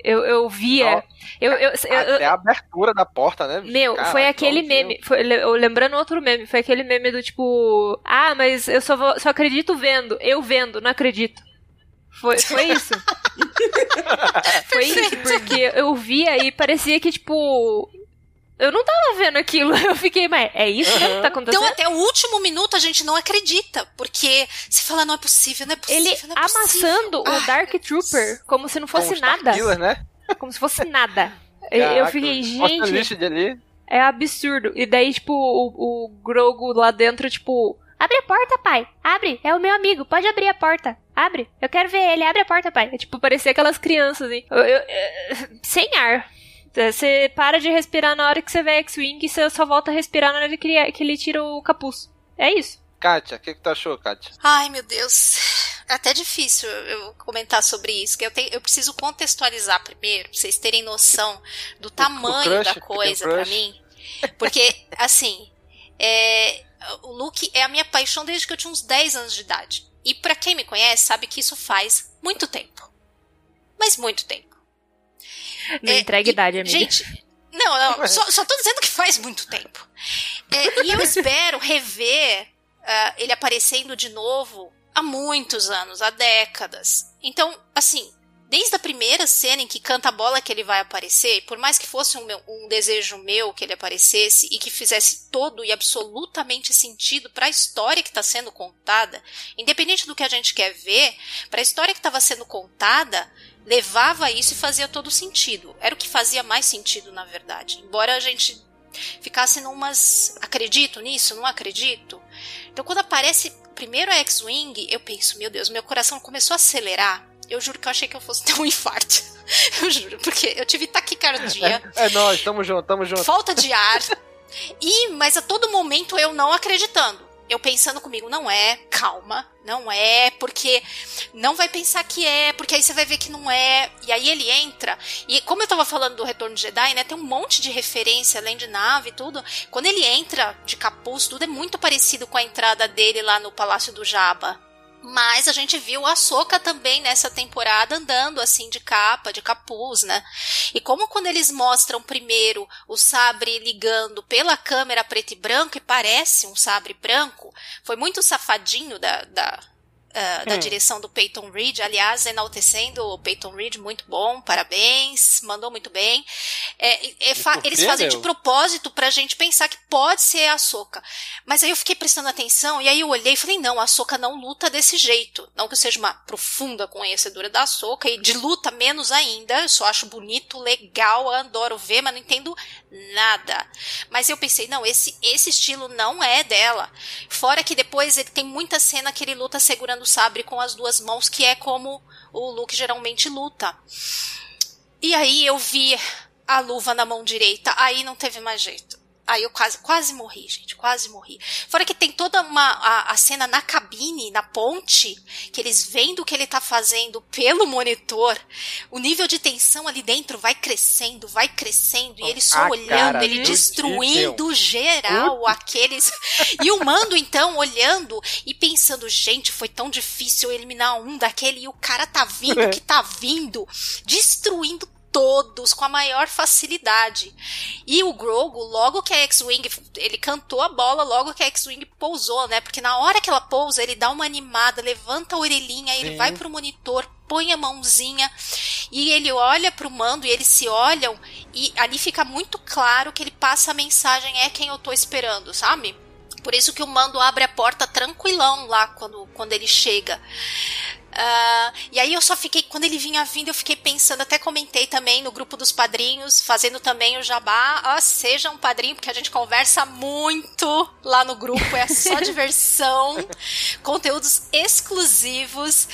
Eu, eu via, Nossa. eu, eu, eu- Até a abertura da porta, né? bicho? Meu, Caraca, foi aquele meme. Foi, le- eu lembrando outro meme. Foi aquele meme do tipo. Ah, mas eu só, vou- só acredito vendo. Eu vendo, não acredito. Foi, foi isso. foi isso, porque eu via e parecia que, tipo. Eu não tava vendo aquilo. Eu fiquei, mas é isso mesmo que tá acontecendo? Então, até o último minuto a gente não acredita, porque você fala, não é possível, não é possível, Ele não é possível. amassando o Dark Trooper como se não fosse os nada. Starkiller, né? Como se fosse nada. Eu- eu Caraca, fiquei, gente. lista de ali. É absurdo. E daí, tipo, o, o Grogu lá dentro, tipo. Abre a porta, pai. Abre. É o meu amigo. Pode abrir a porta. Abre. Eu quero ver ele. Abre a porta, pai. É, tipo, parecia aquelas crianças, hein? Eu- eu- é, sem ar. É, Você para de respirar na hora que você vê X-Wing e você só volta a respirar na hora que ele, que ele tira o capuz. É isso. Kátia, o que, que tu achou, Kátia? Ai, meu Deus. É até difícil eu comentar sobre isso, que eu, tenho, eu preciso contextualizar primeiro, pra vocês terem noção do tamanho crush, da coisa pra crush. mim. Porque, assim, é, o Luke é a minha paixão desde que eu tinha uns 10 anos de idade. E pra quem me conhece, sabe que isso faz muito tempo. Mas muito tempo. Não É, entrega idade, amiga. Gente, não, não, só, só tô dizendo que faz muito tempo. É, e eu espero rever ah, ele aparecendo de novo há muitos anos, há décadas. Então, assim, desde a primeira cena em que canta a bola que ele vai aparecer, por mais que fosse um, meu- um desejo meu que ele aparecesse e que fizesse todo e absolutamente sentido para a história que está sendo contada, independente do que a gente quer ver, para a história que estava sendo contada, levava isso e fazia todo sentido. Era o que fazia mais sentido, na verdade. Embora a gente ficasse numas. Acredito nisso? Não acredito? Então, quando aparece primeiro a X-Wing, eu penso, meu Deus, meu coração começou a acelerar. Eu juro que eu achei que eu fosse ter um infarto. Eu juro, porque eu tive taquicardia, É, é nóis, tamo junto, tamo junto. falta de ar. E, mas a todo momento eu não acreditando. Eu pensando comigo, não é, calma, não é, porque não vai pensar que é, porque aí você vai ver que não é. E aí ele entra. E como eu tava falando do Retorno de Jedi, né? Tem um monte de referência além de nave e tudo. Quando ele entra de capuz, tudo é muito parecido com a entrada dele lá no Palácio do Jabba. Mas a gente viu a Soca também nessa temporada andando assim de capa, de capuz, né? E como quando eles mostram primeiro o sabre ligando pela câmera preto e branco e parece um sabre branco, foi muito safadinho da, da, ah, da Hum. direção do Peyton Reed, aliás, enaltecendo o Peyton Reed, muito bom, parabéns, mandou muito bem. É, e fa- eles fazem de propósito pra gente pensar que pode ser a Soca. Mas aí eu fiquei prestando atenção e aí eu olhei e falei, não, a Soca não luta desse jeito. Não que eu seja uma profunda conhecedora da Soca e de luta menos ainda. Eu só acho bonito, legal, adoro ver, mas não entendo nada. Mas eu pensei, não, esse, esse estilo não é dela. Fora que depois ele tem muita cena que ele luta segurando o sabre com as duas mãos, que é como o Luke geralmente luta. E aí eu vi a luva na mão direita, aí não teve mais jeito. Aí eu quase, quase morri, gente, quase morri. Fora que tem toda uma a, a, cena na cabine, na ponte, que eles vendo o que ele tá fazendo pelo monitor, o nível de tensão ali dentro vai crescendo, vai crescendo, e ele só A olhando, ele do destruindo geral aqueles. E o Mando, então, olhando e pensando, gente, foi tão difícil eliminar um daquele, e o cara tá vindo que tá vindo, destruindo todos com a maior facilidade. E o Grogu, logo que a X-Wing, ele cantou a bola logo que a X-Wing pousou, né? Porque na hora que ela pousa, ele dá uma animada, levanta a orelhinha, aí ele Sim. vai pro monitor, põe a mãozinha e ele olha pro mando e eles se olham e ali fica muito claro que ele passa a mensagem é quem eu tô esperando, sabe? Por isso que o mando abre a porta tranquilão lá quando, quando ele chega. Ah, e aí eu só fiquei, quando ele vinha vindo, eu fiquei pensando, até comentei também no grupo dos padrinhos, fazendo também o jabá. Ah, seja um padrinho, porque a gente conversa muito lá no grupo, é só diversão, conteúdos exclusivos.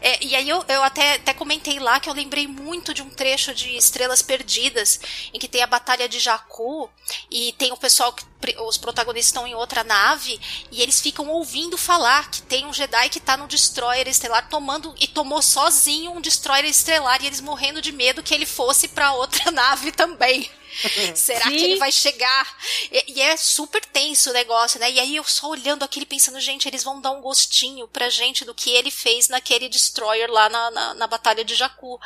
É, e aí eu, eu até, até comentei lá que eu lembrei muito de um trecho de Estrelas Perdidas, em que tem a Batalha de Jakku, e tem o pessoal que os protagonistas estão em outra nave e eles ficam ouvindo falar que tem um Jedi que tá no destroyer estelar tomando e tomou sozinho um destroyer estelar e eles morrendo de medo que ele fosse para outra nave também. Será Sim. que ele vai chegar? E, e é super tenso o negócio, né? E aí eu só olhando aquele pensando, gente, eles vão dar um gostinho pra gente do que ele fez naquele destroyer lá na, na, na Batalha de Jakku.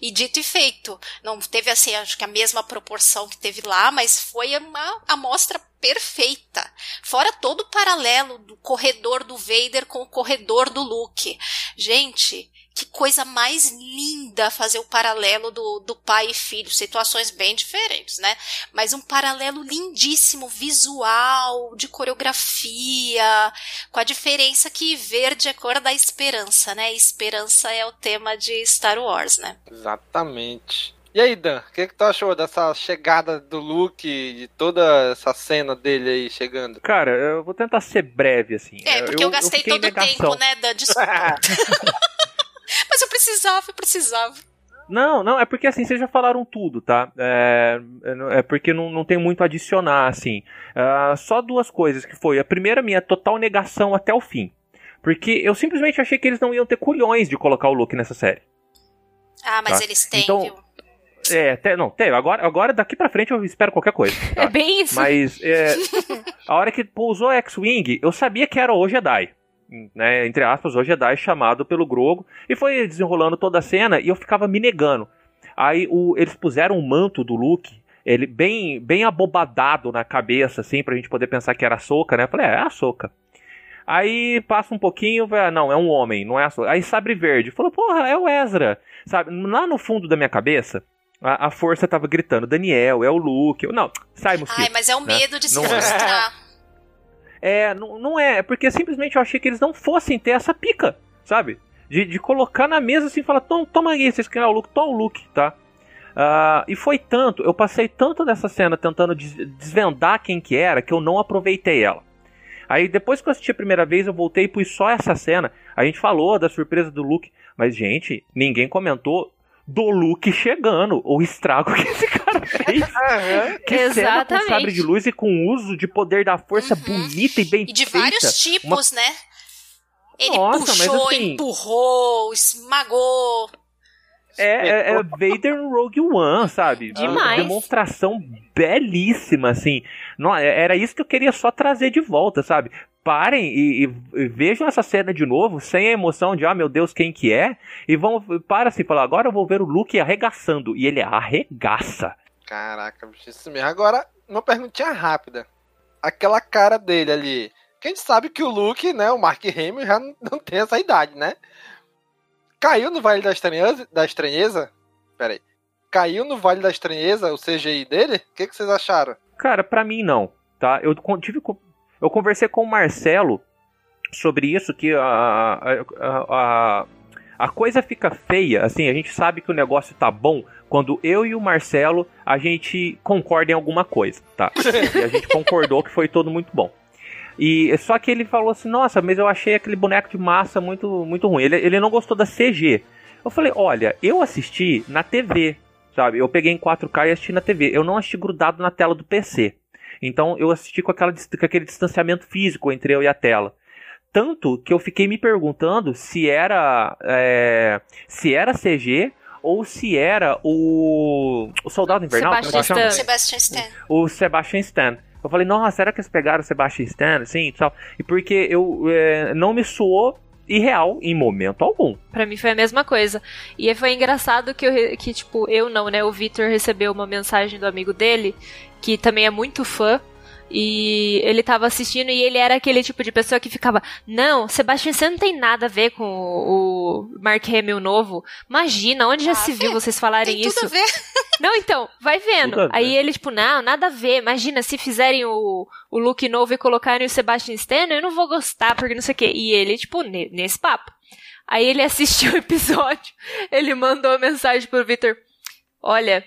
E dito e feito, não teve assim, acho que a mesma proporção que teve lá, mas foi uma amostra perfeita. Fora todo o paralelo do corredor do Vader com o corredor do Luke. Gente, que coisa mais linda fazer o paralelo do, do pai e filho. Situações bem diferentes, né? Mas um paralelo lindíssimo, visual, de coreografia, com a diferença que verde é cor da esperança, né? Esperança é o tema de Star Wars, né? Exatamente. E aí, Dan, o que, que tu achou dessa chegada do Luke, de toda essa cena dele aí chegando? Cara, eu vou tentar ser breve, assim. É, porque eu, gastei fiquei em todo o tempo, né, Dan? Desculpa. Mas eu precisava, eu precisava. Não, não, é porque assim, vocês já falaram tudo, tá? É, é porque não, não tem muito a adicionar, assim. Ah, só duas coisas que foi. A primeira, minha total negação até o fim. Porque eu simplesmente achei que eles não iam ter culhões de colocar o Luke nessa série. Ah, mas Tá. eles têm, Então, viu? É, até, não, teve. Agora, agora, daqui pra frente, eu espero qualquer coisa. tá? É bem isso. Mas é, a hora que pousou a X-Wing, eu sabia que era o Jedi. Né, entre aspas, o Jedi chamado pelo Grogo. E foi desenrolando toda a cena e eu ficava me negando. Aí o- eles puseram o manto do Luke, ele bem, bem abobadado na cabeça, assim, pra gente poder pensar que era a Soca, né? Eu falei, é, é a Soca. Aí passa um pouquinho, vai, ah, não, é um homem, não é a Soca. Aí Sabre Verde, falou, porra, é o Ezra. Sabe, lá no fundo da minha cabeça, a, a força tava gritando, Daniel, é o Luke. Eu, não, sai, mosquito. Ai, mas é o né? medo de se Não é. frustrar. É, não, não é, é porque simplesmente eu achei que eles não fossem ter essa pica, sabe? De, de colocar na mesa assim e falar, toma, toma aí, vocês querem o look, toma o look, tá? Ah, e foi tanto, eu passei tanto nessa cena tentando des- desvendar quem que era, que eu não aproveitei ela. Aí depois que eu assisti a primeira vez, eu voltei e pus só essa cena. A gente falou da surpresa do Luke, mas gente, ninguém comentou do Luke chegando, o estrago que esse cara fez. Que cena com Exatamente. sabre de luz e com uso de poder da força bonita e bem E de feita. vários tipos, né? Ele Nossa, puxou, assim- empurrou, esmagou. É, é, é Vader Rogue One, sabe? Demais. Uma demonstração belíssima, assim. Não, é- era isso que eu queria só trazer de volta, sabe? Parem e, e- e vejam essa cena de novo, sem a emoção de, ah, meu Deus, quem que é? E vão, para assim, falar, agora eu vou ver o Luke arregaçando. E ele arregaça. Caraca, bicho, isso mesmo. Agora, uma perguntinha rápida. Aquela cara dele ali. Que a gente sabe que o Luke, né, o Mark Hamill já não, tem essa idade, né? Caiu no Vale da Estranheza? Da estranheza? Pera aí. Caiu no Vale da Estranheza o CGI dele? O que, que vocês acharam? Cara, pra mim não, tá? Eu tive eu conversei com o Marcelo sobre isso que a, a, a, a, coisa fica feia, assim, a gente sabe que o negócio tá bom quando eu e o Marcelo a gente concorda em alguma coisa, tá? E a gente concordou que foi todo muito bom. E só que ele falou assim: "Nossa, mas eu achei aquele boneco de massa muito muito ruim. Ele, ele não gostou da CG". Eu falei: "Olha, eu assisti na TV, sabe? Eu peguei em 4K e assisti na TV. Eu não assisti grudado na tela do PC. Então eu assisti com, aquela, com aquele distanciamento físico entre eu e a tela. Tanto que eu fiquei me perguntando se era é, se era CG ou se era o, o Soldado Invernal. Sebastian é? Stan. Sebastian Stan. O Sebastian Stan. Eu falei, nossa, será que eles pegaram o Sebastian Stan, assim, e tal? E porque eu é, não me soou irreal em momento algum. Pra mim foi a mesma coisa. E foi engraçado que, eu, que tipo, eu não, né? O Victor recebeu uma mensagem do amigo dele, que também é muito fã. E ele tava assistindo e ele era aquele tipo de pessoa que ficava: Não, Sebastian Stan não tem nada a ver com o o Mark Hamill novo. Imagina, onde já se viu vocês falarem Ah, Tem isso? tudo a ver. Não, então, vai Tudo vendo. ver. Aí ele, tipo, não, nada a ver. Imagina, se fizerem o, o look novo e colocarem o Sebastian Stan, eu não vou gostar, porque não sei o quê. E ele, tipo, ne- nesse papo. Aí ele assistiu o episódio, ele mandou uma mensagem pro Victor. Olha,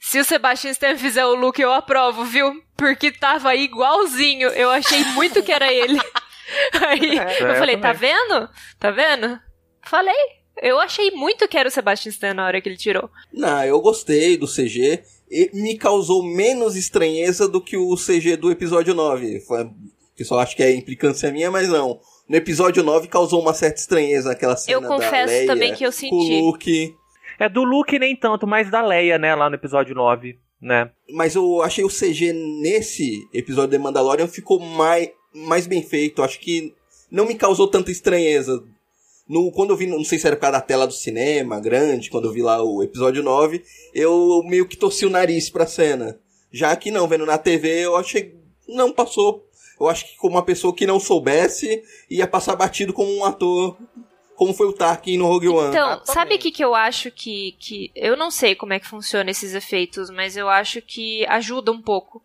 se o Sebastian Stan fizer o look, eu aprovo, viu? Porque tava igualzinho. Eu achei muito que era ele. Aí É, eu eu falei, tá também. vendo? Tá vendo? Falei. Eu achei muito que era o Sebastian Stan na hora que ele tirou. Não, eu gostei do CG. E me causou menos estranheza do que o CG do episódio 9. Foi- O pessoal acha que é implicância minha, mas não. No episódio 9 causou uma certa estranheza aquela cena Eu da confesso Leia também que eu com senti. o Luke. É do Luke nem tanto, mas da Leia, né, lá no episódio 9, né? Mas eu achei o CG nesse episódio de Mandalorian ficou mais, mais bem feito. Acho que não me causou tanta estranheza. No, quando eu vi, não sei se era por causa da tela do cinema, grande, quando eu vi lá o episódio 9, eu meio que torci o nariz pra cena. Já que não, vendo na TV, eu achei. Não passou. Eu acho que como uma pessoa que não soubesse, ia passar batido como um ator. Como foi o Tarkin no Rogue One. Então, sabe o que, que eu acho que, que. Eu não sei como é que funciona esses efeitos, mas eu acho que ajuda um pouco.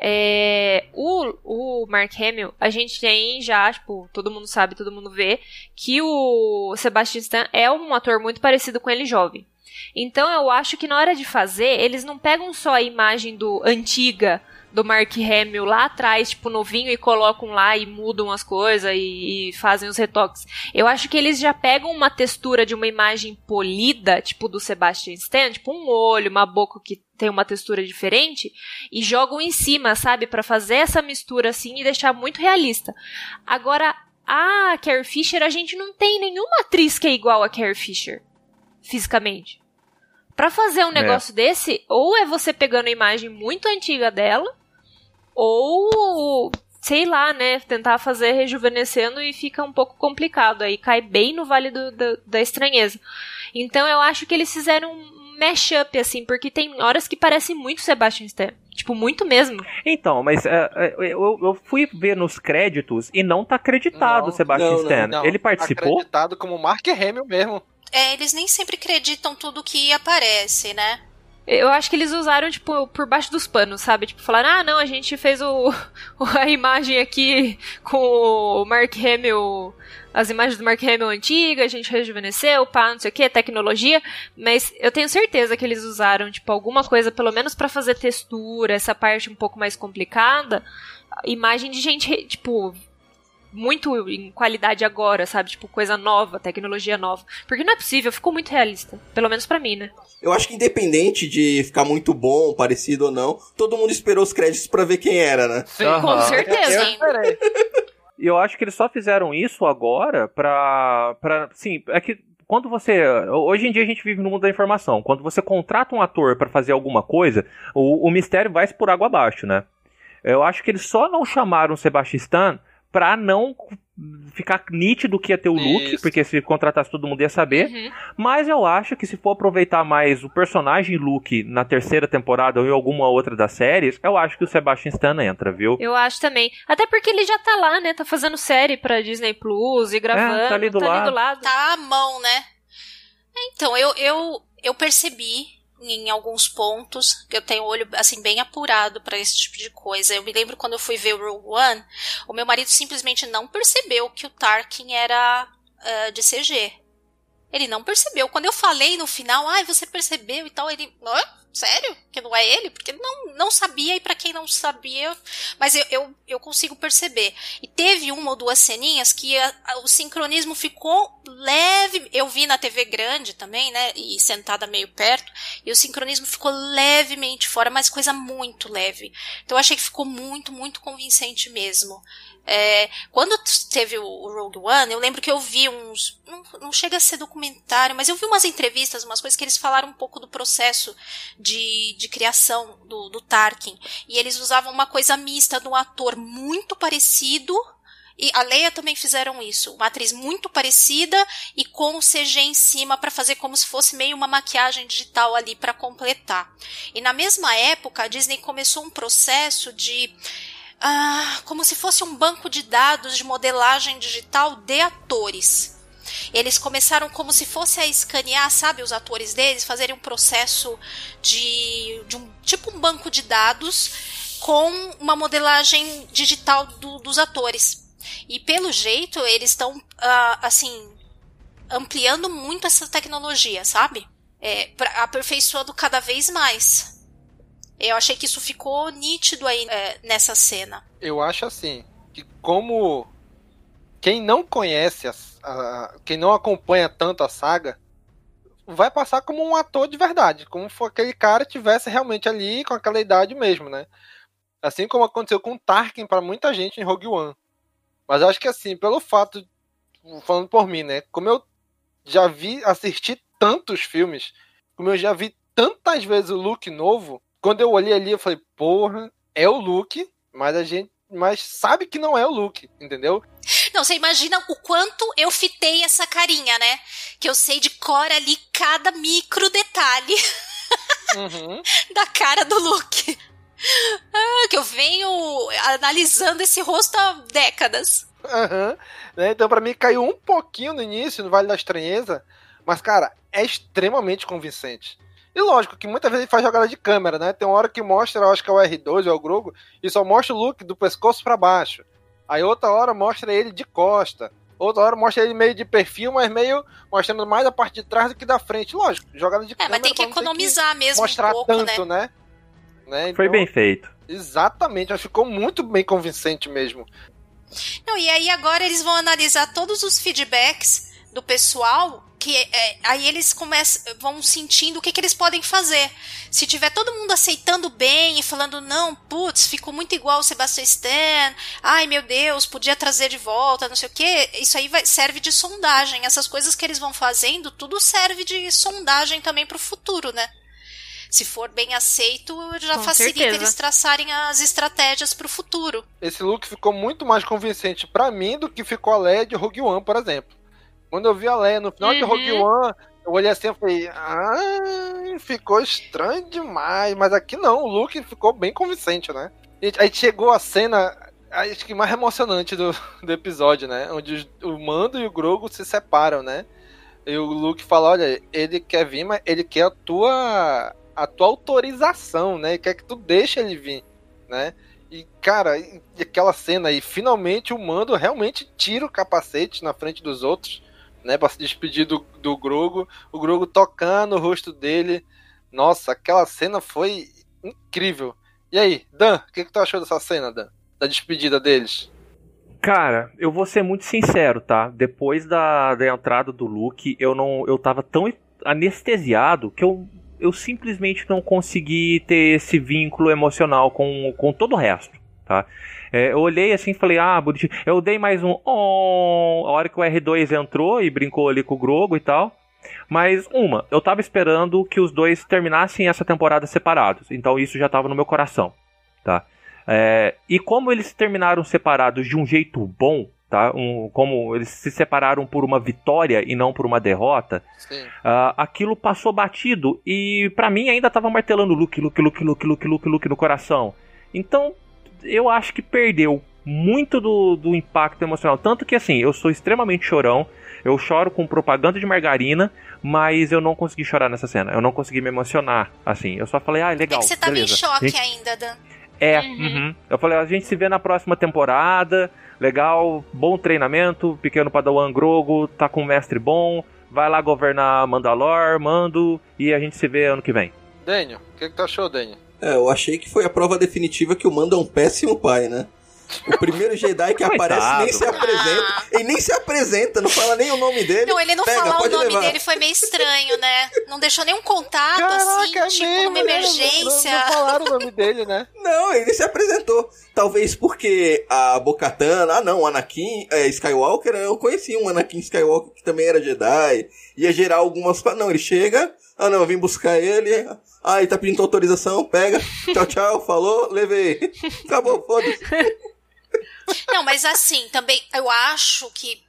É, o, o Mark Hamill, a gente tem já, tipo, todo mundo sabe, todo mundo vê, que o Sebastian Stan é um ator muito parecido com ele jovem. Então eu acho que na hora de fazer, eles não pegam só a imagem do antiga do Mark Hamill lá atrás, tipo, novinho, e colocam lá e mudam as coisas e, e fazem os retoques. Eu acho que eles já pegam uma textura de uma imagem polida, tipo do Sebastian Stan, tipo um olho, uma boca que tem uma textura diferente, e jogam em cima, sabe? Pra fazer essa mistura assim e deixar muito realista. Agora, a Carrie Fisher, a gente não tem nenhuma atriz que é igual a Carrie Fisher, fisicamente. Pra fazer um É. negócio desse, ou é você pegando a imagem muito antiga dela, ou sei lá, né, tentar fazer rejuvenescendo e fica um pouco complicado aí, cai bem no vale do- da- da estranheza. Então eu acho que eles fizeram um mashup assim, porque tem horas que parece muito Sebastian Stan, tipo muito mesmo. Então, mas é, eu, eu fui ver nos créditos e não tá acreditado o Sebastian não, Stan. não. Ele participou? Acreditado como Mark Hamill mesmo. É, eles nem sempre acreditam tudo que aparece, né? Eu acho que eles usaram, tipo, por baixo dos panos, sabe? Tipo, falaram, ah, não, a gente fez o, a imagem aqui com o Mark Hamill, as imagens do Mark Hamill antiga, a gente rejuvenesceu, pá, não sei o que, tecnologia. Mas eu tenho certeza que eles usaram, tipo, alguma coisa, pelo menos pra fazer textura, essa parte um pouco mais complicada. Imagem de gente, tipo, muito em qualidade agora, sabe? Tipo, coisa nova, tecnologia nova. Porque não é possível, ficou muito realista. Pelo menos pra mim, né? Eu acho que independente de ficar muito bom, parecido ou não, todo mundo esperou os créditos pra ver quem era, né? Com certeza. E eu acho que eles só fizeram isso agora pra. pra sim, é que quando você. Hoje em dia a gente vive no mundo da informação. Quando você contrata um ator pra fazer alguma coisa, o, o mistério vai se por água abaixo, né? Eu acho que eles só não chamaram o Sebastian Stan pra não ficar nítido que ia ter o look, porque se contratasse todo mundo ia saber. Uhum. Mas eu acho que se for aproveitar mais o personagem Luke na terceira temporada ou em alguma outra das séries, eu acho que o Sebastian Stan entra, viu? Eu acho também. Até porque ele já tá lá, né? Tá fazendo série pra Disney Plus e gravando. É, tá ali do lado. Tá à mão, né? Então, eu, eu, eu percebi em alguns pontos eu tenho olho assim bem apurado pra esse tipo de coisa. Eu me lembro quando eu fui ver o Rogue One, o meu marido simplesmente não percebeu que o Tarkin era ah, de CG. Ele não percebeu. Quando eu falei no final, ai, você percebeu e tal, ele. Sério? Que não é ele? Porque não, não sabia, e para quem não sabia, mas eu, eu, eu, consigo perceber. E teve uma ou duas ceninhas que a, a, o sincronismo ficou leve. Eu vi na TV grande também, né? E sentada meio perto, e o sincronismo ficou levemente fora, mas coisa muito leve. Então eu achei que ficou muito, muito convincente mesmo. É, quando teve o Rogue One, eu lembro que eu vi uns. Não, não, chega a ser documentário, mas eu vi umas entrevistas, umas coisas que eles falaram um pouco do processo de, de criação do, do Tarkin. E eles usavam uma coisa mista de um ator muito parecido. E a Leia também fizeram isso. Uma atriz muito parecida e com o CG em cima para fazer como se fosse meio uma maquiagem digital ali para completar. E na mesma época, a Disney começou um processo de ah, como se fosse um banco de dados de modelagem digital de atores. Eles começaram como se fosse a escanear, sabe, os atores deles, fazerem um processo de, de um tipo um banco de dados com uma modelagem digital do, dos atores. E pelo jeito eles estão ah, assim ampliando muito essa tecnologia, sabe? É, aperfeiçoando cada vez mais. Eu achei que isso ficou nítido aí é, nessa cena. Eu acho assim, que como quem não conhece, a, a, quem não acompanha tanto a saga, vai passar como um ator de verdade, como se aquele cara tivesse realmente ali com aquela idade mesmo, né? Assim como aconteceu com Tarkin para muita gente em Rogue One. Mas acho que assim, pelo fato, falando por mim, né? Como eu já vi, assisti tantos filmes, como eu já vi tantas vezes o look novo, quando eu olhei ali, eu falei, porra, é o Luke, mas a gente. Mas sabe que não é o Luke, entendeu? Não, você imagina o quanto eu fitei essa carinha, né? Que eu sei de cor ali cada micro detalhe uhum. da cara do Luke. Ah, que eu venho analisando esse rosto há décadas. Uhum. Né? Então, para mim, caiu um pouquinho no início, no Vale da Estranheza. Mas, cara, é extremamente convincente. E lógico que muitas vezes ele faz jogada de câmera, né? Tem uma hora que mostra, eu acho que é o R2 ou é o Grogo, e só mostra o look do pescoço para baixo. Aí outra hora mostra ele de costa. Outra hora mostra ele meio de perfil, mas meio mostrando mais a parte de trás do que da frente. Lógico, jogada de é, câmera. É, mas tem que economizar que mesmo mostrar um pouco, tanto, né? né? né? Foi bem feito. Exatamente, acho que ficou muito bem convincente mesmo. Não, e aí agora eles vão analisar todos os feedbacks do pessoal que é, aí eles começam, vão sentindo o que, que eles podem fazer. Se tiver todo mundo aceitando bem e falando, não, putz, ficou muito igual o Sebastian Stan, ai meu Deus, podia trazer de volta, não sei o que, isso aí vai, serve de sondagem. Essas coisas que eles vão fazendo, tudo serve de sondagem também para o futuro, né? se for bem aceito, já Com facilita certeza. eles traçarem as estratégias para o futuro. Esse look ficou muito mais convincente para mim do que ficou a Leia de Rogue One, por exemplo. Quando eu vi a Leia no final uhum. de Rogue One, eu olhei assim e falei, ah, ficou estranho demais. Mas aqui não, o Luke ficou bem convincente, né? Aí chegou a cena, acho que mais emocionante do, do episódio, né? Onde o Mando e o Grogu se separam, né? E o Luke fala, olha, ele quer vir, mas ele quer a tua, a tua autorização, né? Ele quer que tu deixe ele vir, né? E, cara, e aquela cena aí, finalmente o Mando realmente tira o capacete na frente dos outros né, para se despedir do, do Grogo, o Grogo tocando o rosto dele. Nossa, aquela cena foi incrível. E aí, Dan, o que, que tu achou dessa cena, Dan? Da despedida deles? Cara, eu vou ser muito sincero, tá? Depois da, da entrada do Luke, eu não, eu tava tão anestesiado que eu, eu simplesmente não consegui ter esse vínculo emocional com, com todo o resto, tá? É, eu olhei assim e falei, ah, bonitinho. Eu dei mais um a hora que o R2 entrou e brincou ali com o Grogo e tal. Mas uma, eu tava esperando que os dois terminassem essa temporada separados. Então isso já tava no meu coração, tá? É, e como eles terminaram separados de um jeito bom, tá? Um, como eles se separaram por uma vitória e não por uma derrota, uh, aquilo passou batido e para mim ainda tava martelando Luke, Luke, Luke, Luke, Luke, Luke, Luke no coração. Então eu acho que perdeu muito do, do impacto emocional. Tanto que, assim, eu sou extremamente chorão. Eu choro com propaganda de margarina, mas eu não consegui chorar nessa cena. Eu não consegui me emocionar, assim. Eu só falei, ah, legal. É que você tá beleza. em choque gente... ainda, Dan. É, uhum. Uhum. eu falei, a gente se vê na próxima temporada. Legal, bom treinamento. Pequeno Padawan Grogo, tá com um mestre bom. Vai lá governar Mandalor, mando. E a gente se vê ano que vem. Daniel, o que, que tu achou, Daniel? É, eu achei que foi a prova definitiva que o Mando é um péssimo pai, né? O primeiro Jedi que aparece nem se apresenta. Ele nem se apresenta, não fala nem o nome dele. Não, ele não Pega, falar o nome levar. dele foi meio estranho, né? Não deixou nenhum contato, assim, é tipo, mesmo, numa né? emergência. Não, não falaram o nome dele, né? Não, ele se apresentou. Talvez porque a Bocatana, ah não, o Anakin é, Skywalker, eu conheci um Anakin Skywalker que também era Jedi. Ia gerar algumas. Não, ele chega, ah não, eu vim buscar ele. Ah, ele tá pedindo autorização, pega. Tchau, tchau, falou, levei. Acabou, foda-se. Não, mas assim, também eu acho que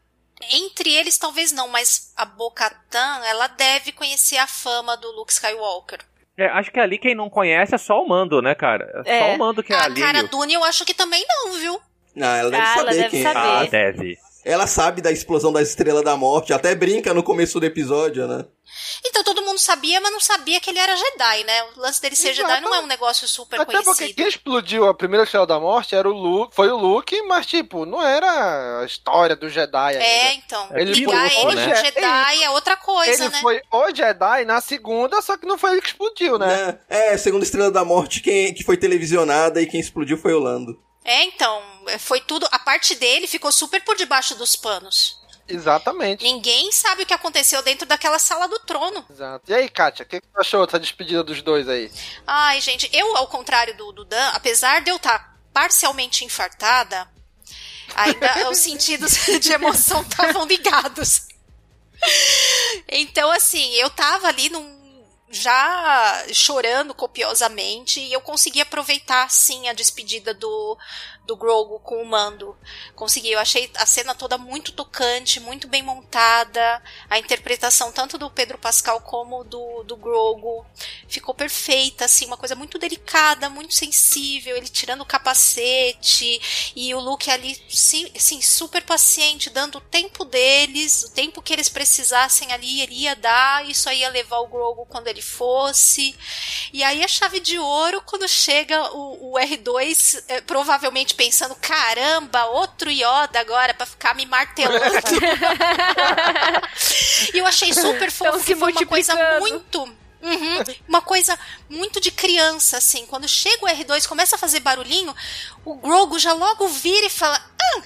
entre eles talvez não, mas a Bo-Katan, ela deve conhecer a fama do Luke Skywalker. É, acho que ali quem não conhece é só o Mando, né, cara? É, só o Mando que é a ali. cara Dune eu acho que também não, viu? Não, ela deve Ah, ela saber deve quem saber. é. Ah, deve. Ela sabe da explosão da Estrela da Morte, até brinca no começo do episódio, né? Então todo mundo sabia, mas não sabia que ele era Jedi, né? O lance dele ser Jedi não é um negócio super Até porque conhecido. quem explodiu a primeira estrela da morte era o Luke, foi o Luke, mas tipo, não era a história do Jedi ainda. É, então. Ele ligar foi ele Je- Jedi é outra coisa, Ele né? foi o Jedi na segunda, só que não foi ele que explodiu, né? É, é, segundo Estrela da Morte, quem, que foi televisionada e quem explodiu foi o Lando. É, então, foi tudo. A parte dele ficou super por debaixo dos panos. Exatamente. Ninguém sabe o que aconteceu dentro daquela sala do trono. Exato. E aí, Kátia, o que, tu achou dessa despedida dos dois aí? Ai, gente, eu, ao contrário do, do Dan, apesar de eu estar parcialmente infartada, ainda os sentidos de emoção estavam ligados. Então, assim, eu tava ali num. Já chorando copiosamente, e eu consegui aproveitar, sim, a despedida do, do Grogu com o Mando. Consegui, eu achei a cena toda muito tocante, muito bem montada. A interpretação tanto do Pedro Pascal como do, do Grogu ficou perfeita, assim, uma coisa muito delicada, muito sensível. Ele tirando o capacete e o Luke ali, sim, sim, super paciente, dando o tempo deles, o tempo que eles precisassem ali, ele ia dar. Isso aí ia levar o Grogu quando ele fosse. E aí a chave de ouro, quando chega o, o R2, eh, provavelmente pensando: caramba, outro Yoda agora pra ficar me martelando. e eu achei super fofo, que foi uma coisa muito. Uhum, uma coisa muito de criança, assim. Quando chega o R2 começa a fazer barulhinho, o Grogu já logo vira e fala: Ah,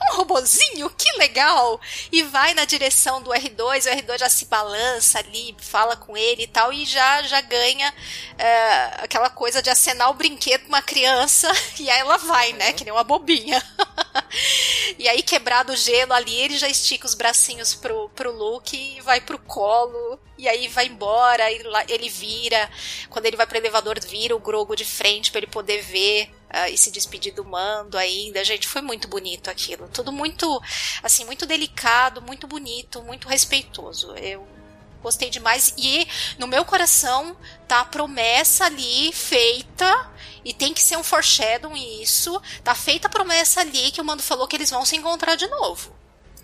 um robozinho, que legal! E vai na direção do R2, o R2 já se balança ali, fala com ele e tal, e já, já ganha é, aquela coisa de acenar o brinquedo pra uma criança, e aí ela vai, né? Que nem uma bobinha. e aí, quebrado o gelo ali, ele já estica os bracinhos pro, pro Luke e vai pro colo. E aí vai embora, ele vira. Quando ele vai pro elevador, vira o Grogo de frente pra ele poder ver ah, e se despedir do mando ainda. Gente, foi muito bonito aquilo. Tudo muito, assim, muito delicado, muito bonito, muito respeitoso. Eu gostei demais. E no meu coração tá a promessa ali feita. E tem que ser um foreshadowing isso. Tá feita a promessa ali que o Mando falou que eles vão se encontrar de novo.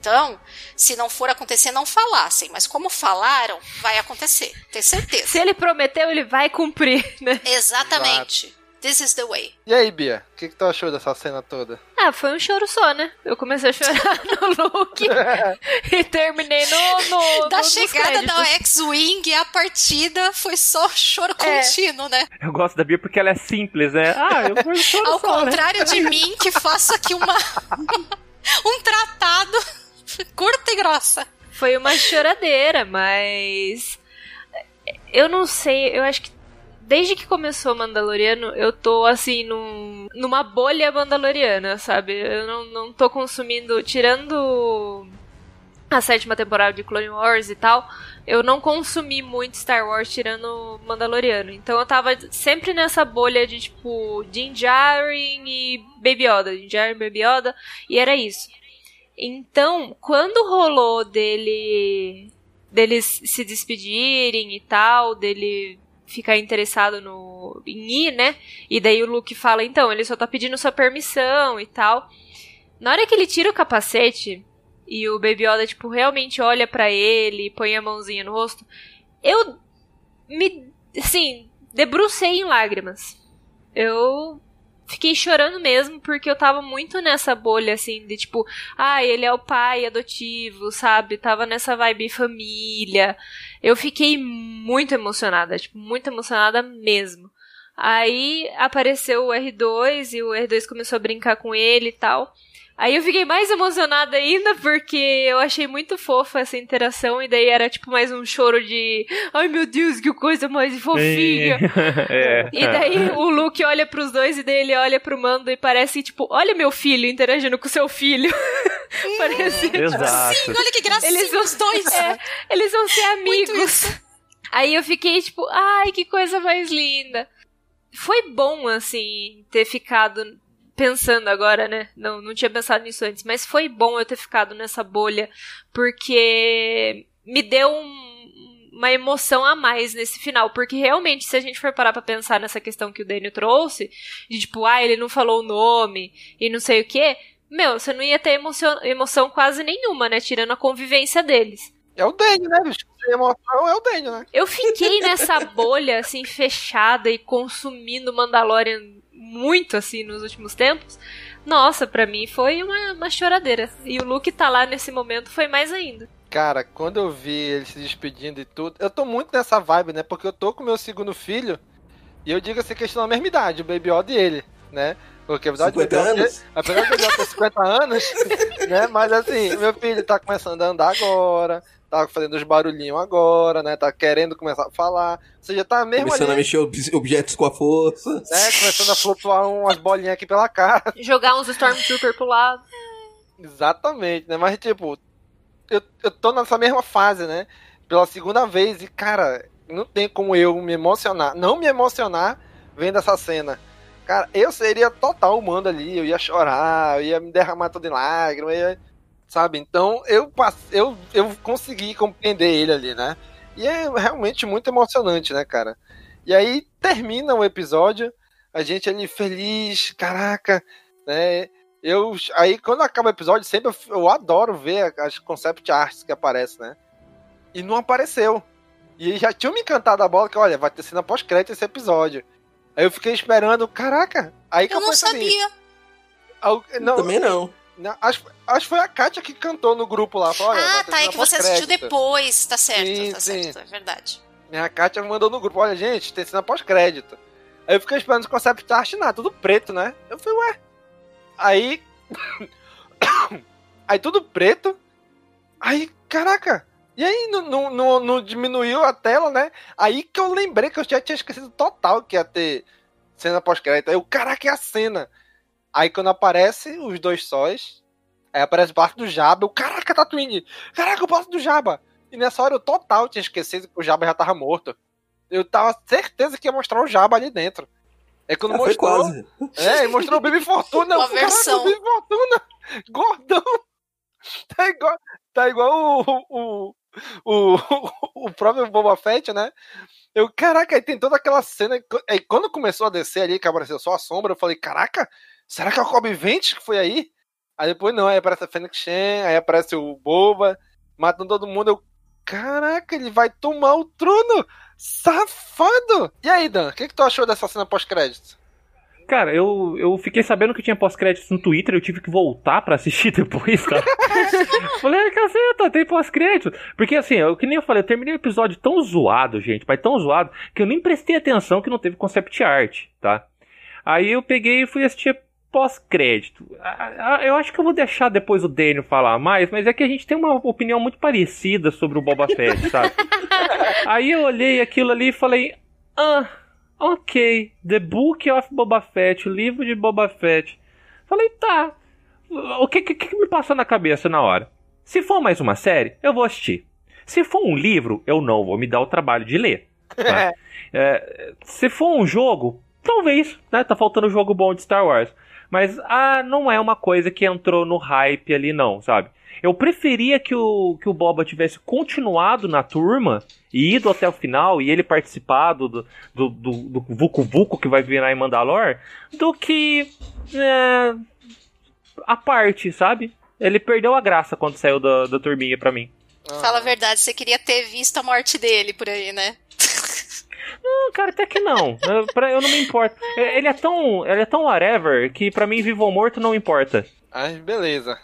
Então, se não for acontecer, não falassem. Mas como falaram, vai acontecer. Ter certeza. Se ele prometeu, ele vai cumprir, né? Exatamente. This is the way. E aí, Bia, o que, que tu achou dessa cena toda? Ah, foi um choro só, né? Eu comecei a chorar no Luke e terminei no, no da no- chegada da. X-Wing, a partida foi só choro É. contínuo, né? Eu gosto da Bia porque ela é simples, né? Ah, eu vou choro Ao só, né? contrário de mim, que faço aqui uma um tratado curta e grossa. Foi uma choradeira, mas. Eu não sei, eu acho que desde que começou Mandaloriano, eu tô assim num, numa bolha mandaloriana, sabe? Eu não, não tô consumindo. Tirando a sétima temporada de Clone Wars e tal, eu não consumi muito Star Wars tirando Mandaloriano. Então eu tava sempre nessa bolha de tipo Din Djarin e Baby Yoda, Din Djarin e Baby Yoda, e era isso. Então, quando rolou dele deles se despedirem e tal, dele ficar interessado no em ir, né? E daí o Luke fala, então, ele só tá pedindo sua permissão e tal. Na hora que ele tira o capacete e o Baby Yoda, tipo, realmente olha pra ele, põe a mãozinha no rosto, eu me, assim, debrucei em lágrimas. Eu fiquei chorando mesmo, porque eu tava muito nessa bolha, assim, de tipo, ah, ele é o pai adotivo, sabe? Tava nessa vibe família. Eu fiquei muito emocionada, tipo, muito emocionada mesmo. Aí apareceu o R2 e o R2 começou a brincar com ele e tal. Aí eu fiquei mais emocionada ainda porque eu achei muito fofa essa interação e daí era tipo mais um choro de ai meu Deus, que coisa mais fofinha. É. E daí o Luke olha pros dois e daí ele olha pro Mando e parece tipo, olha meu filho interagindo com seu filho. parece. Exato. Sim, olha que gracinha Eles vão- os dois. É, eles vão ser amigos. Aí eu fiquei tipo, ai, que coisa mais linda. Foi bom, assim, ter ficado pensando agora, né? Não, não tinha pensado nisso antes, mas foi bom eu ter ficado nessa bolha, porque me deu um- uma emoção a mais nesse final, porque realmente, se a gente for parar pra pensar nessa questão que o Daniel trouxe, de tipo, ah, ele não falou o nome e não sei o quê, meu, você não ia ter emoção, emoção quase nenhuma, né? Tirando a convivência deles. É o Dane, né, bicho? Sem emoção é o Dane, né? Eu fiquei nessa bolha, assim, fechada e consumindo Mandalorian muito, assim, nos últimos tempos. Nossa, pra mim foi uma, uma choradeira. E o Luke tá lá nesse momento foi mais ainda. Cara, quando eu vi ele se despedindo e tudo, eu tô muito nessa vibe, né? Porque eu tô com meu segundo filho e eu digo assim, questão da mesma idade, o Baby Yoda e ele, né? Porque apesar de 50 Baby Yoda ter- anos? apesar de Yoda ter 50 anos, né? Mas assim, meu filho tá começando a andar agora, tá fazendo os barulhinhos agora, né? Tá querendo começar a falar. Ou seja, tá mesmo Começando a ali, mexer ob- objetos com a força. né? Começando a flutuar umas bolinhas aqui pela cara. Jogar uns Stormtrooper pro lado. Exatamente, né? Mas, tipo, eu, eu tô nessa mesma fase, né? Pela segunda vez, e, cara, não tem como eu me emocionar, não me emocionar vendo essa cena. Cara, eu seria total humano ali, eu ia chorar, eu ia me derramar todo em lágrimas, eu ia- sabe? Então, eu, eu, eu consegui compreender ele ali, né? E é realmente muito emocionante, né, cara? E aí termina o episódio, a gente ali feliz, caraca, né? Eu, aí quando acaba o episódio, sempre eu, eu adoro ver as concept arts que aparecem, né? E não apareceu. E já tinham me encantado a bola que, olha, vai ter cena pós-crédito esse episódio. Aí eu fiquei esperando, caraca. Aí que Eu não sabia. al- não, Também não. Não, acho, acho que foi a Kátia que cantou no grupo lá. Falou, Ah, tá. É que você assistiu depois. Tá certo, Sim, tá sim. certo. É verdade. A Kátia mandou no grupo, olha, gente, tem cena pós-crédito. Aí eu fiquei esperando os concept art nada, tudo preto, né? Eu falei, ué. Aí. aí tudo preto. Aí, caraca. E aí não, não, não, não diminuiu a tela, né? Aí que eu lembrei que eu já tinha esquecido total que ia ter cena pós-crédito. Aí o caraca, é a cena. Aí quando aparece os dois sóis, aí aparece parte do Jabba. O caraca, Tatooine! Caraca, o passo do Jabba! E nessa hora eu total tinha esquecido que o Jabba já tava morto. Eu tava certeza que ia mostrar o Jabba ali dentro. É quando Ah, mostrou. quase. É, mostrou o Baby Fortuna. Uma caraca, versão. o Baby Fortuna! Gordão! Tá igual, tá igual o, o, o, o próprio Boba Fett, né? Eu, caraca, aí tem toda aquela cena. Aí quando começou a descer ali, que apareceu só a sombra, eu falei, caraca, será que é o Kobe Vente que foi aí? Aí depois não, aí aparece a Fênix Shen, aí aparece o Boba, matando todo mundo. Eu, caraca, ele vai tomar o trono! Safado! E aí, Dan, o que, que tu achou dessa cena pós-crédito? Cara, eu, eu fiquei sabendo que tinha pós-créditos no Twitter, eu tive que voltar pra assistir depois, tá? falei, "Ai, caceta, tem pós-crédito. Porque assim, eu, que nem eu falei, eu terminei o episódio tão zoado, gente, mas tão zoado, que eu nem prestei atenção que não teve concept art, tá? Aí eu peguei e fui assistir pós-crédito. Eu acho que eu vou deixar depois o Daniel falar mais, mas é que a gente tem uma opinião muito parecida sobre o Boba Fett, sabe? Aí eu olhei aquilo ali e falei, ah, ok, The Book of Boba Fett, o livro de Boba Fett. Falei, tá. O que, que, que me passou na cabeça na hora? Se for mais uma série, eu vou assistir. Se for um livro, eu não vou me dar o trabalho de ler. tá? É, se for um jogo, talvez, né? Tá faltando jogo bom de Star Wars. Mas ah, não é uma coisa que entrou no hype ali, não, sabe? Eu preferia que o, que o Boba tivesse continuado na turma e ido até o final e ele participado do, do, do, do Vucu Vucu que vai virar em Mandalor do que é, a parte, sabe? Ele perdeu a graça quando saiu da, da turminha pra mim. Fala a verdade, você queria ter visto a morte dele por aí, né? Não, cara, até que não. Eu, pra, eu não me importo. É, Ele é tão. Ele é tão whatever que pra mim, vivo ou morto, não importa. Ai, beleza.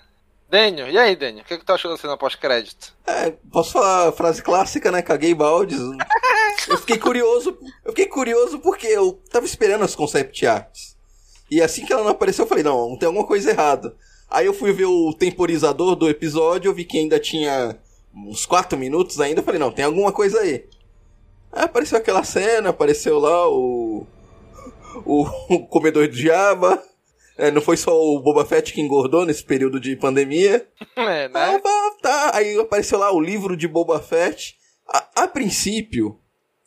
Daniel, e aí, Daniel? O que, que tu achou da cena pós-crédito? É, posso falar a frase clássica, né? Caguei baldes. Eu fiquei curioso. Eu fiquei curioso porque eu tava esperando as concept arts. E assim que ela não apareceu, eu falei, não, tem alguma coisa errada. Aí eu fui ver o temporizador do episódio, eu vi que ainda tinha uns 4 minutos ainda, eu falei, não, tem alguma coisa aí. Aí apareceu aquela cena, apareceu lá o. O, o comedor de Java. É, não foi só o Boba Fett que engordou nesse período de pandemia. É, né? Ah, tá. Aí apareceu lá o livro de Boba Fett. A, a princípio,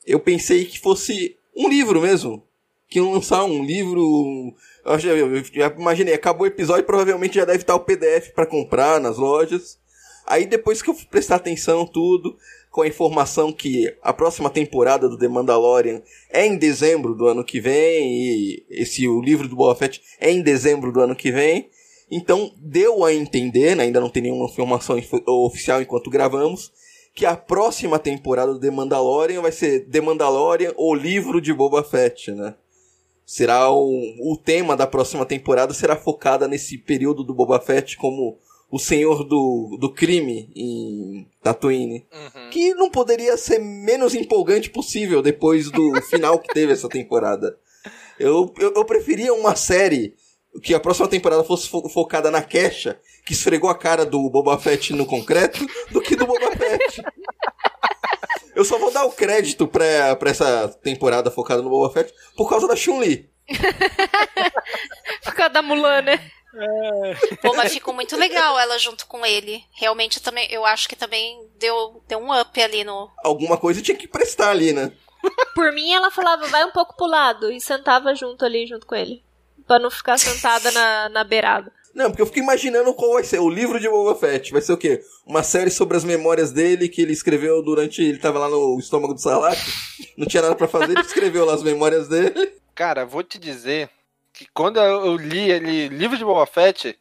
eu pensei que fosse um livro mesmo. Que iam lançar um livro. Eu, já, eu já imaginei, acabou o episódio, provavelmente já deve estar o PDF pra comprar nas lojas. Aí depois que eu fui prestar atenção, tudo, com a informação que a próxima temporada do The Mandalorian é em dezembro do ano que vem, e esse o livro do Boba Fett é em dezembro do ano que vem. Então deu a entender, né, ainda não tem nenhuma informação info- oficial enquanto gravamos, que a próxima temporada do The Mandalorian vai ser The Mandalorian, o livro de Boba Fett, né? Será o, o tema da próxima temporada será focada nesse período do Boba Fett como o senhor do, do crime em Tatooine. Que não poderia ser menos empolgante possível depois do final que teve essa temporada. Eu, eu, eu preferia uma série que a próxima temporada fosse fo- focada na Kesha, que esfregou a cara do Boba Fett no concreto, do que do Boba Fett. Eu só vou dar o crédito pra, pra essa temporada focada no Boba Fett por causa da Chun-Li. Por causa da Mulan, né? Pô, mas ficou muito legal ela junto com ele. Realmente eu também, eu acho que também deu, deu um up ali no. Alguma coisa tinha que prestar ali, né? Por mim, ela falava, vai um pouco pro lado. E sentava junto ali, junto com ele. Pra não ficar sentada na, na beirada. Não, porque eu fico imaginando qual vai ser. O livro de Boba Fett vai ser o quê? Uma série sobre as memórias dele que ele escreveu durante. Ele tava lá no estômago do Salak. Não tinha nada pra fazer, ele escreveu lá as memórias dele. Cara, vou te dizer que quando eu li ele, livro de Boba Fett,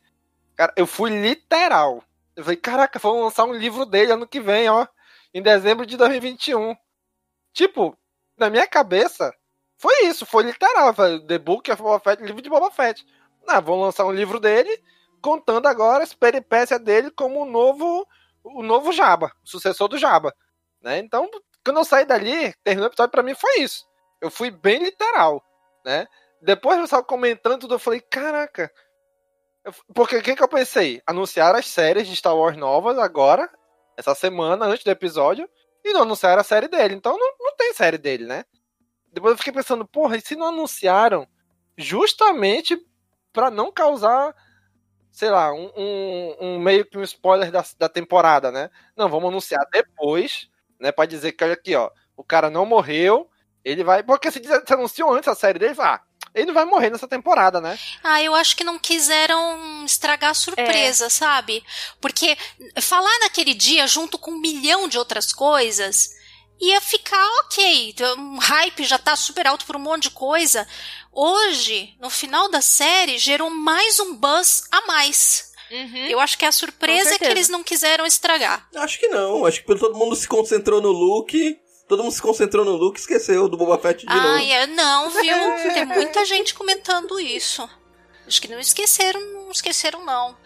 cara, eu fui literal. Eu falei, caraca, vão lançar um livro dele ano que vem, ó. Em dezembro de 2021. Tipo, na minha cabeça, foi isso, foi literal. Foi The Book of Boba Fett, livro de Boba Fett. Ah, vão lançar um livro dele, contando agora as peripécias dele como o novo, o novo Jabba, o sucessor do Jabba. Né? Então, quando eu saí dali, terminou o episódio, pra mim foi isso. Eu fui bem literal, né? Depois eu estava comentando tudo, eu falei, caraca. Porque o que, que eu pensei? Anunciaram as séries de Star Wars novas agora, essa semana, antes do episódio, e não anunciaram a série dele. Então não, não tem série dele, né? Depois eu fiquei pensando, porra, e se não anunciaram justamente pra não causar, sei lá, um, um- um meio que um spoiler da, da temporada, né? Não, vamos anunciar depois, né? Pra dizer que, olha aqui, ó, o cara não morreu, ele vai. Porque se, se anunciou antes a série dele, ah, ele não vai morrer nessa temporada, né? Ah, eu acho que não quiseram estragar a surpresa, sabe? Porque falar naquele dia junto com um milhão de outras coisas ia ficar ok. Um hype já tá super alto por um monte de coisa. Hoje, no final da série, gerou mais um buzz a mais. Eu acho que a surpresa é que eles não quiseram estragar. Acho que não. Acho que todo mundo se concentrou no Luke. Todo mundo se concentrou no Luke e esqueceu do Boba Fett de novo. Ai, é, não, viu? Tem muita gente comentando isso. Acho que não esqueceram, não esqueceram, não.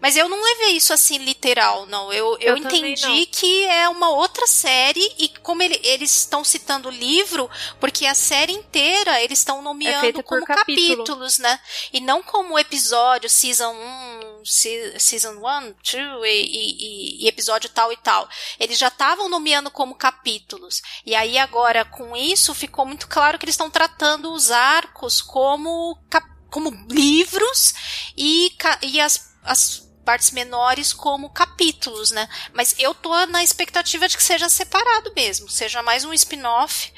Mas eu não levei isso assim literal, não. Eu, eu, Eu entendi que é uma outra série e como ele- eles estão citando o livro, porque a série inteira eles estão nomeando por como capítulo. capítulos, né? E não como episódio, season 1, se- season 1, 2 e, e- e episódio tal e tal. Eles já estavam nomeando como capítulos. E aí agora com isso ficou muito claro que eles estão tratando os arcos como cap- como livros e, e as, as partes menores como capítulos, né? Mas eu tô na expectativa de que seja separado mesmo, seja mais um spin-off.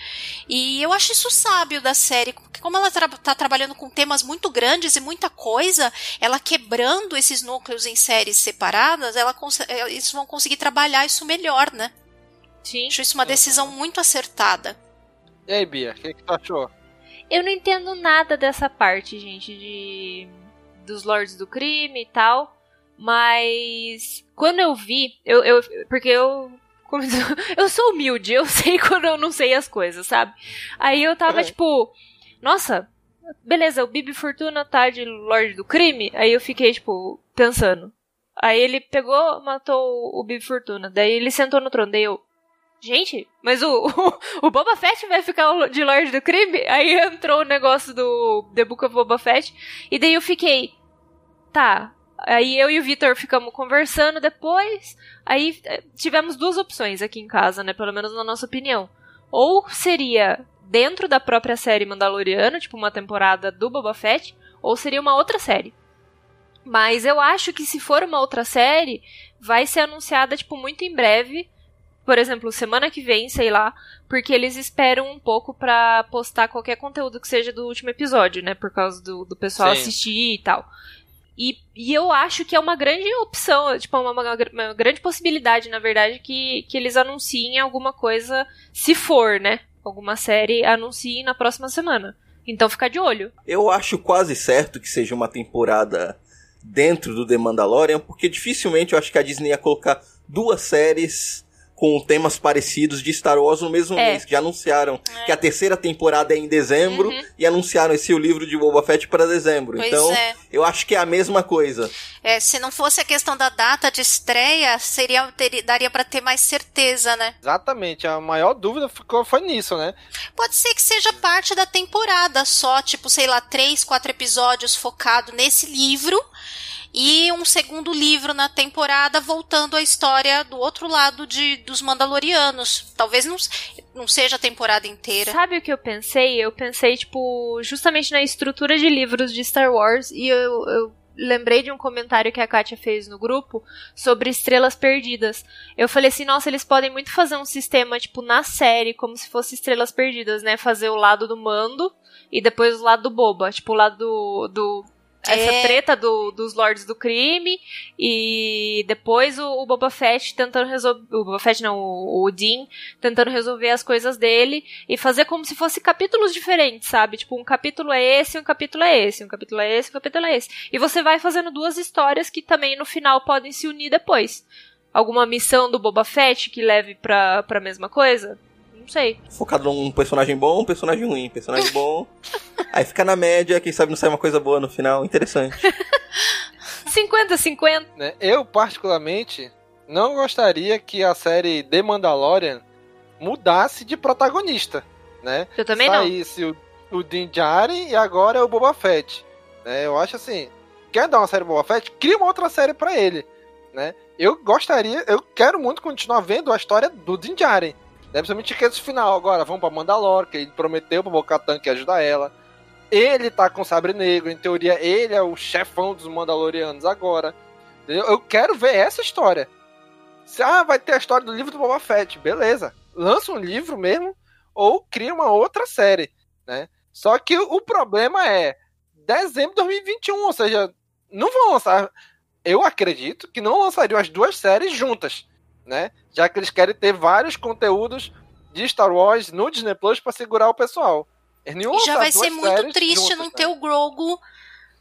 E eu acho isso sábio da série, porque como ela tra tá trabalhando com temas muito grandes e muita coisa, ela quebrando esses núcleos em séries separadas, ela eh, eles vão conseguir trabalhar isso melhor, né? Sim. Acho isso uma decisão muito acertada. E aí, Bia, o que, que tu achou? Eu não entendo nada dessa parte, gente, de dos Lords do Crime e tal. Mas quando eu vi, eu, eu porque eu Eu sou humilde, eu sei quando eu não sei as coisas, sabe? Aí eu tava tipo, nossa, beleza, o Bibi Fortuna tá de Lorde do Crime. Aí eu fiquei, tipo, pensando. Aí ele pegou, matou o Bibi Fortuna. Daí ele sentou no trono. Daí eu, gente, mas o, o, o Boba Fett vai ficar de Lorde do Crime? Aí entrou o negócio do The Book of Boba Fett. E daí eu fiquei, tá. Aí eu e o Victor ficamos conversando depois. Aí eh, tivemos duas opções aqui em casa, né? Pelo menos na nossa opinião. Ou seria dentro da própria série Mandaloriana, tipo uma temporada do Boba Fett, ou seria uma outra série. Mas eu acho que se for uma outra série, vai ser anunciada, tipo, muito em breve. Por exemplo, semana que vem, sei lá, porque eles esperam um pouco pra postar qualquer conteúdo que seja do último episódio, né? Por causa do, do pessoal Sim. assistir e tal. E, e eu acho que é uma grande opção, tipo, uma, uma, uma grande possibilidade, na verdade, que, que eles anunciem alguma coisa, se for, né? Alguma série anunciem na próxima semana. Então fica de olho. Eu acho quase certo que seja uma temporada dentro do The Mandalorian, porque dificilmente eu acho que a Disney ia colocar duas séries com temas parecidos de Star Wars no mesmo É. mês. Que já anunciaram que a terceira temporada é em dezembro Uhum. e anunciaram esse o livro de Boba Fett para dezembro. Pois então, é. eu acho que é a mesma coisa. É, se não fosse a questão da data de estreia, seria teria- daria pra ter mais certeza, né? Exatamente, a maior dúvida ficou, foi nisso, né? Pode ser que seja parte da temporada só, tipo, sei lá, três, quatro episódios focado nesse livro e um segundo livro na temporada voltando à história do outro lado de, dos Mandalorianos. Talvez não, não seja a temporada inteira. Sabe o que eu pensei? Eu pensei, tipo, justamente na estrutura de livros de Star Wars e eu, eu lembrei de um comentário que a Katia fez no grupo sobre estrelas perdidas. Eu falei assim, nossa, eles podem muito fazer um sistema, tipo, na série, como se fosse estrelas perdidas, né? Fazer o lado do mando e depois o lado do boba. Tipo, o lado do. do essa É. treta do- dos Lords do Crime e depois o, o Boba Fett tentando resolver. O Boba Fett não, o, o Dean tentando resolver as coisas dele e fazer como se fosse capítulos diferentes, sabe? Tipo, um capítulo é esse, um capítulo é esse, um capítulo é esse, um capítulo é esse. E você vai fazendo duas histórias que também no final podem se unir depois. Alguma missão do Boba Fett que leve pra, pra mesma coisa? Não sei. Focado num personagem bom, um personagem ruim, personagem bom. aí fica na média, quem sabe não sai uma coisa boa no final. Interessante. 50-50. né? Eu, particularmente, não gostaria que a série The Mandalorian mudasse de protagonista, né? Eu também não. Saísse o, o Din Djarin e agora é o Boba Fett. Né? Eu acho assim, quer dar uma série Boba Fett? Cria uma outra série pra ele, né? Eu gostaria, eu quero muito continuar vendo a história do Din Djarin. Né? Principalmente que esse final agora, vamos pra Mandalore, que ele prometeu pro Bo-Katan que ia ajudar ela. Ele tá com o Sabre Negro, em teoria ele é o chefão dos Mandalorianos agora. Entendeu? Eu quero ver essa história. Ah, vai ter a história do livro do Boba Fett, beleza. Lança um livro mesmo, ou cria uma outra série, né? Só que o problema é dezembro de 2021, ou seja, não vão lançar. Eu acredito que não lançariam as duas séries juntas, né? Já que eles querem ter vários conteúdos de Star Wars no Disney Plus pra segurar o pessoal. Não iam E já vai ser muito triste não ter o Grogu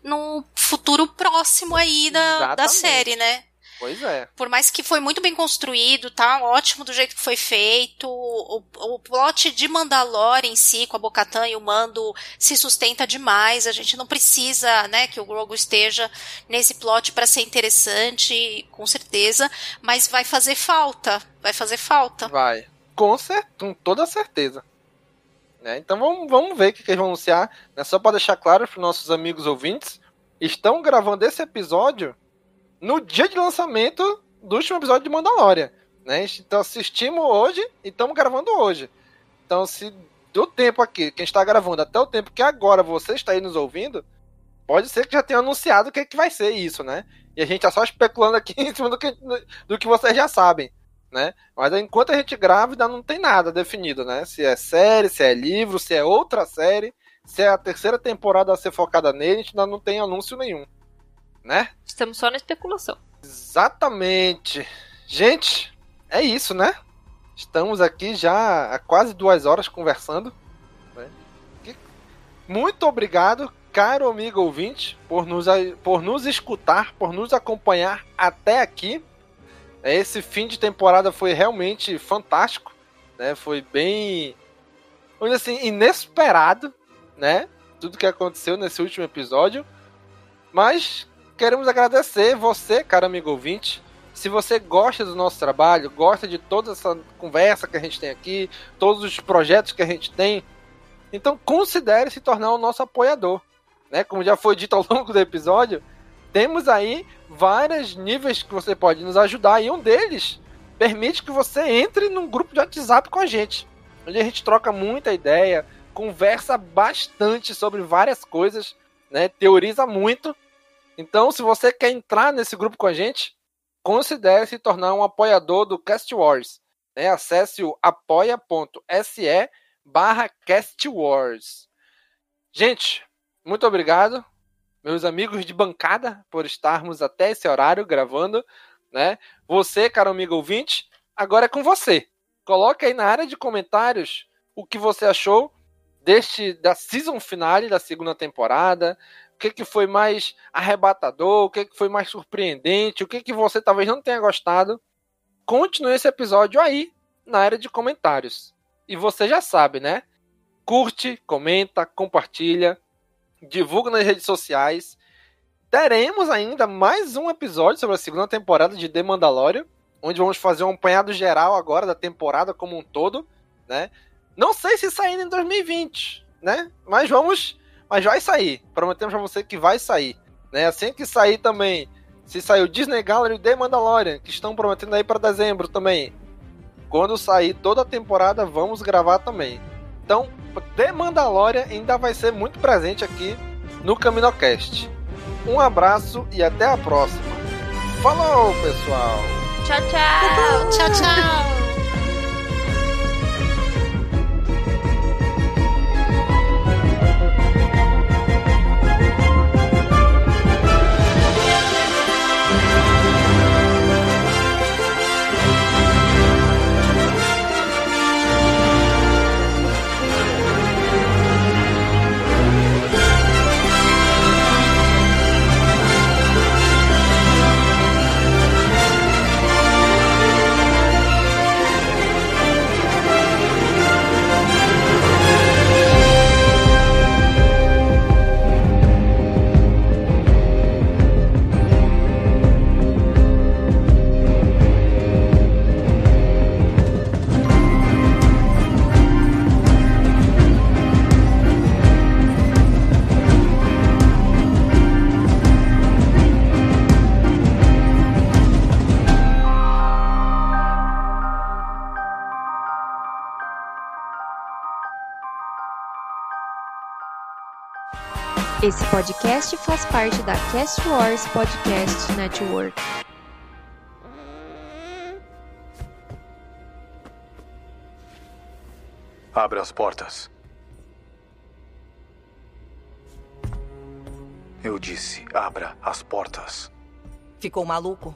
no futuro próximo aí da, da série, né? Pois é. Por mais que foi muito bem construído, tá ótimo do jeito que foi feito. O, o plot de Mandalore em si, com a Bocatan e o Mando, se sustenta demais. A gente não precisa, né, que o Grogu esteja nesse plot para ser interessante, com certeza. Mas vai fazer falta. Vai fazer falta. Vai. Com, cer com toda certeza. Né? Então vamos, vamos ver o que, que eles vão anunciar. Né? Só para deixar claro para os nossos amigos ouvintes, estão gravando esse episódio no dia de lançamento do último episódio de Mandalorian. Né? Então assistimos hoje e estamos gravando hoje. Então, se do tempo aqui, que a gente está gravando, até o tempo que agora você está aí nos ouvindo, pode ser que já tenha anunciado o que, que vai ser isso, né? E a gente tá só especulando aqui em cima do que, do que vocês já sabem, né? Mas enquanto a gente grava, ainda não tem nada definido, né? Se é série, se é livro, se é outra série, se é a terceira temporada a ser focada nele, a gente ainda não tem anúncio nenhum, né? Estamos só na especulação. Exatamente. Gente, é isso, né? Estamos aqui já há quase duas horas conversando. né? Muito obrigado, caro amigo ouvinte, por nos, por nos escutar, por nos acompanhar até aqui. Esse fim de temporada foi realmente fantástico, né? Foi bem, vamos assim, inesperado, né? Tudo que aconteceu nesse último episódio. Mas queremos agradecer você, cara amigo ouvinte. Se você gosta do nosso trabalho, gosta de toda essa conversa que a gente tem aqui, todos os projetos que a gente tem, então considere se tornar o nosso apoiador. Né? Como já foi dito ao longo do episódio, temos aí vários níveis que você pode nos ajudar e um deles permite que você entre num grupo de WhatsApp com a gente, onde a gente troca muita ideia, conversa bastante sobre várias coisas, né? teoriza muito. Então, se você quer entrar nesse grupo com a gente, considere se tornar um apoiador do Cast Wars. Né? Acesse o apoia.se barra Cast Wars. Gente, muito obrigado meus amigos de bancada, por estarmos até esse horário gravando, né? Você, caro amigo ouvinte, agora é com você. Coloque aí na área de comentários o que você achou deste da season finale da segunda temporada, o que, que foi mais arrebatador, o que, que foi mais surpreendente, o que, que você talvez não tenha gostado. Continue esse episódio aí na área de comentários. E você já sabe, né? Curte, comenta, compartilha divulga nas redes sociais. Teremos ainda mais um episódio sobre a segunda temporada de The Mandalorian, onde vamos fazer um apanhado geral agora da temporada como um todo, né? Não sei se saindo em 2020, né? Mas vamos, mas vai sair. Prometemos para você que vai sair, né? Assim que sair também, se saiu Disney Gallery e The Mandalorian, que estão prometendo aí para dezembro também. Quando sair toda a temporada, vamos gravar também. Então, The Mandalorian ainda vai ser muito presente aqui no CaminoCast. Um abraço e até a próxima. Falou, pessoal! Tchau, tchau! Tchau, tchau! Esse podcast faz parte da Cast Wars Podcast Network. Abra as portas. Eu disse, abra as portas. Ficou maluco?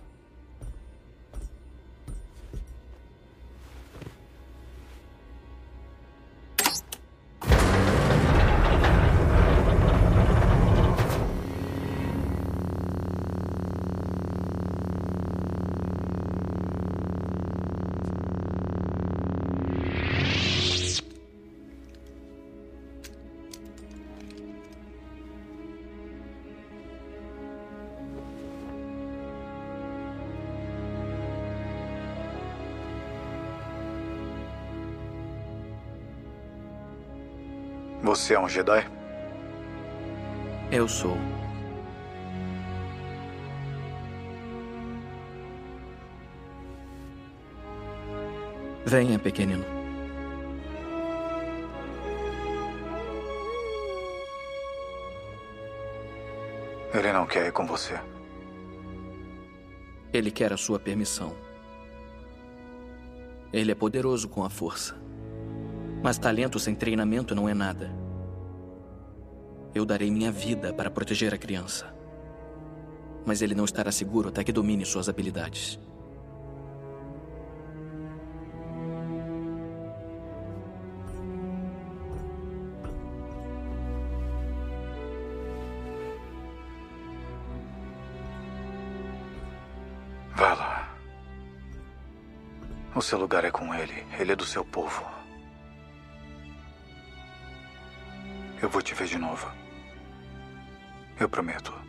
Você é um Jedi? Eu sou. Venha, pequenino. Ele não quer ir com você. Ele quer a sua permissão. Ele é poderoso com a força. Mas talento sem treinamento não é nada. Eu darei minha vida para proteger a criança. Mas ele não estará seguro até que domine suas habilidades. Vá lá. O seu lugar é com ele. Ele é do seu povo. Eu vou te ver de novo. Eu prometo.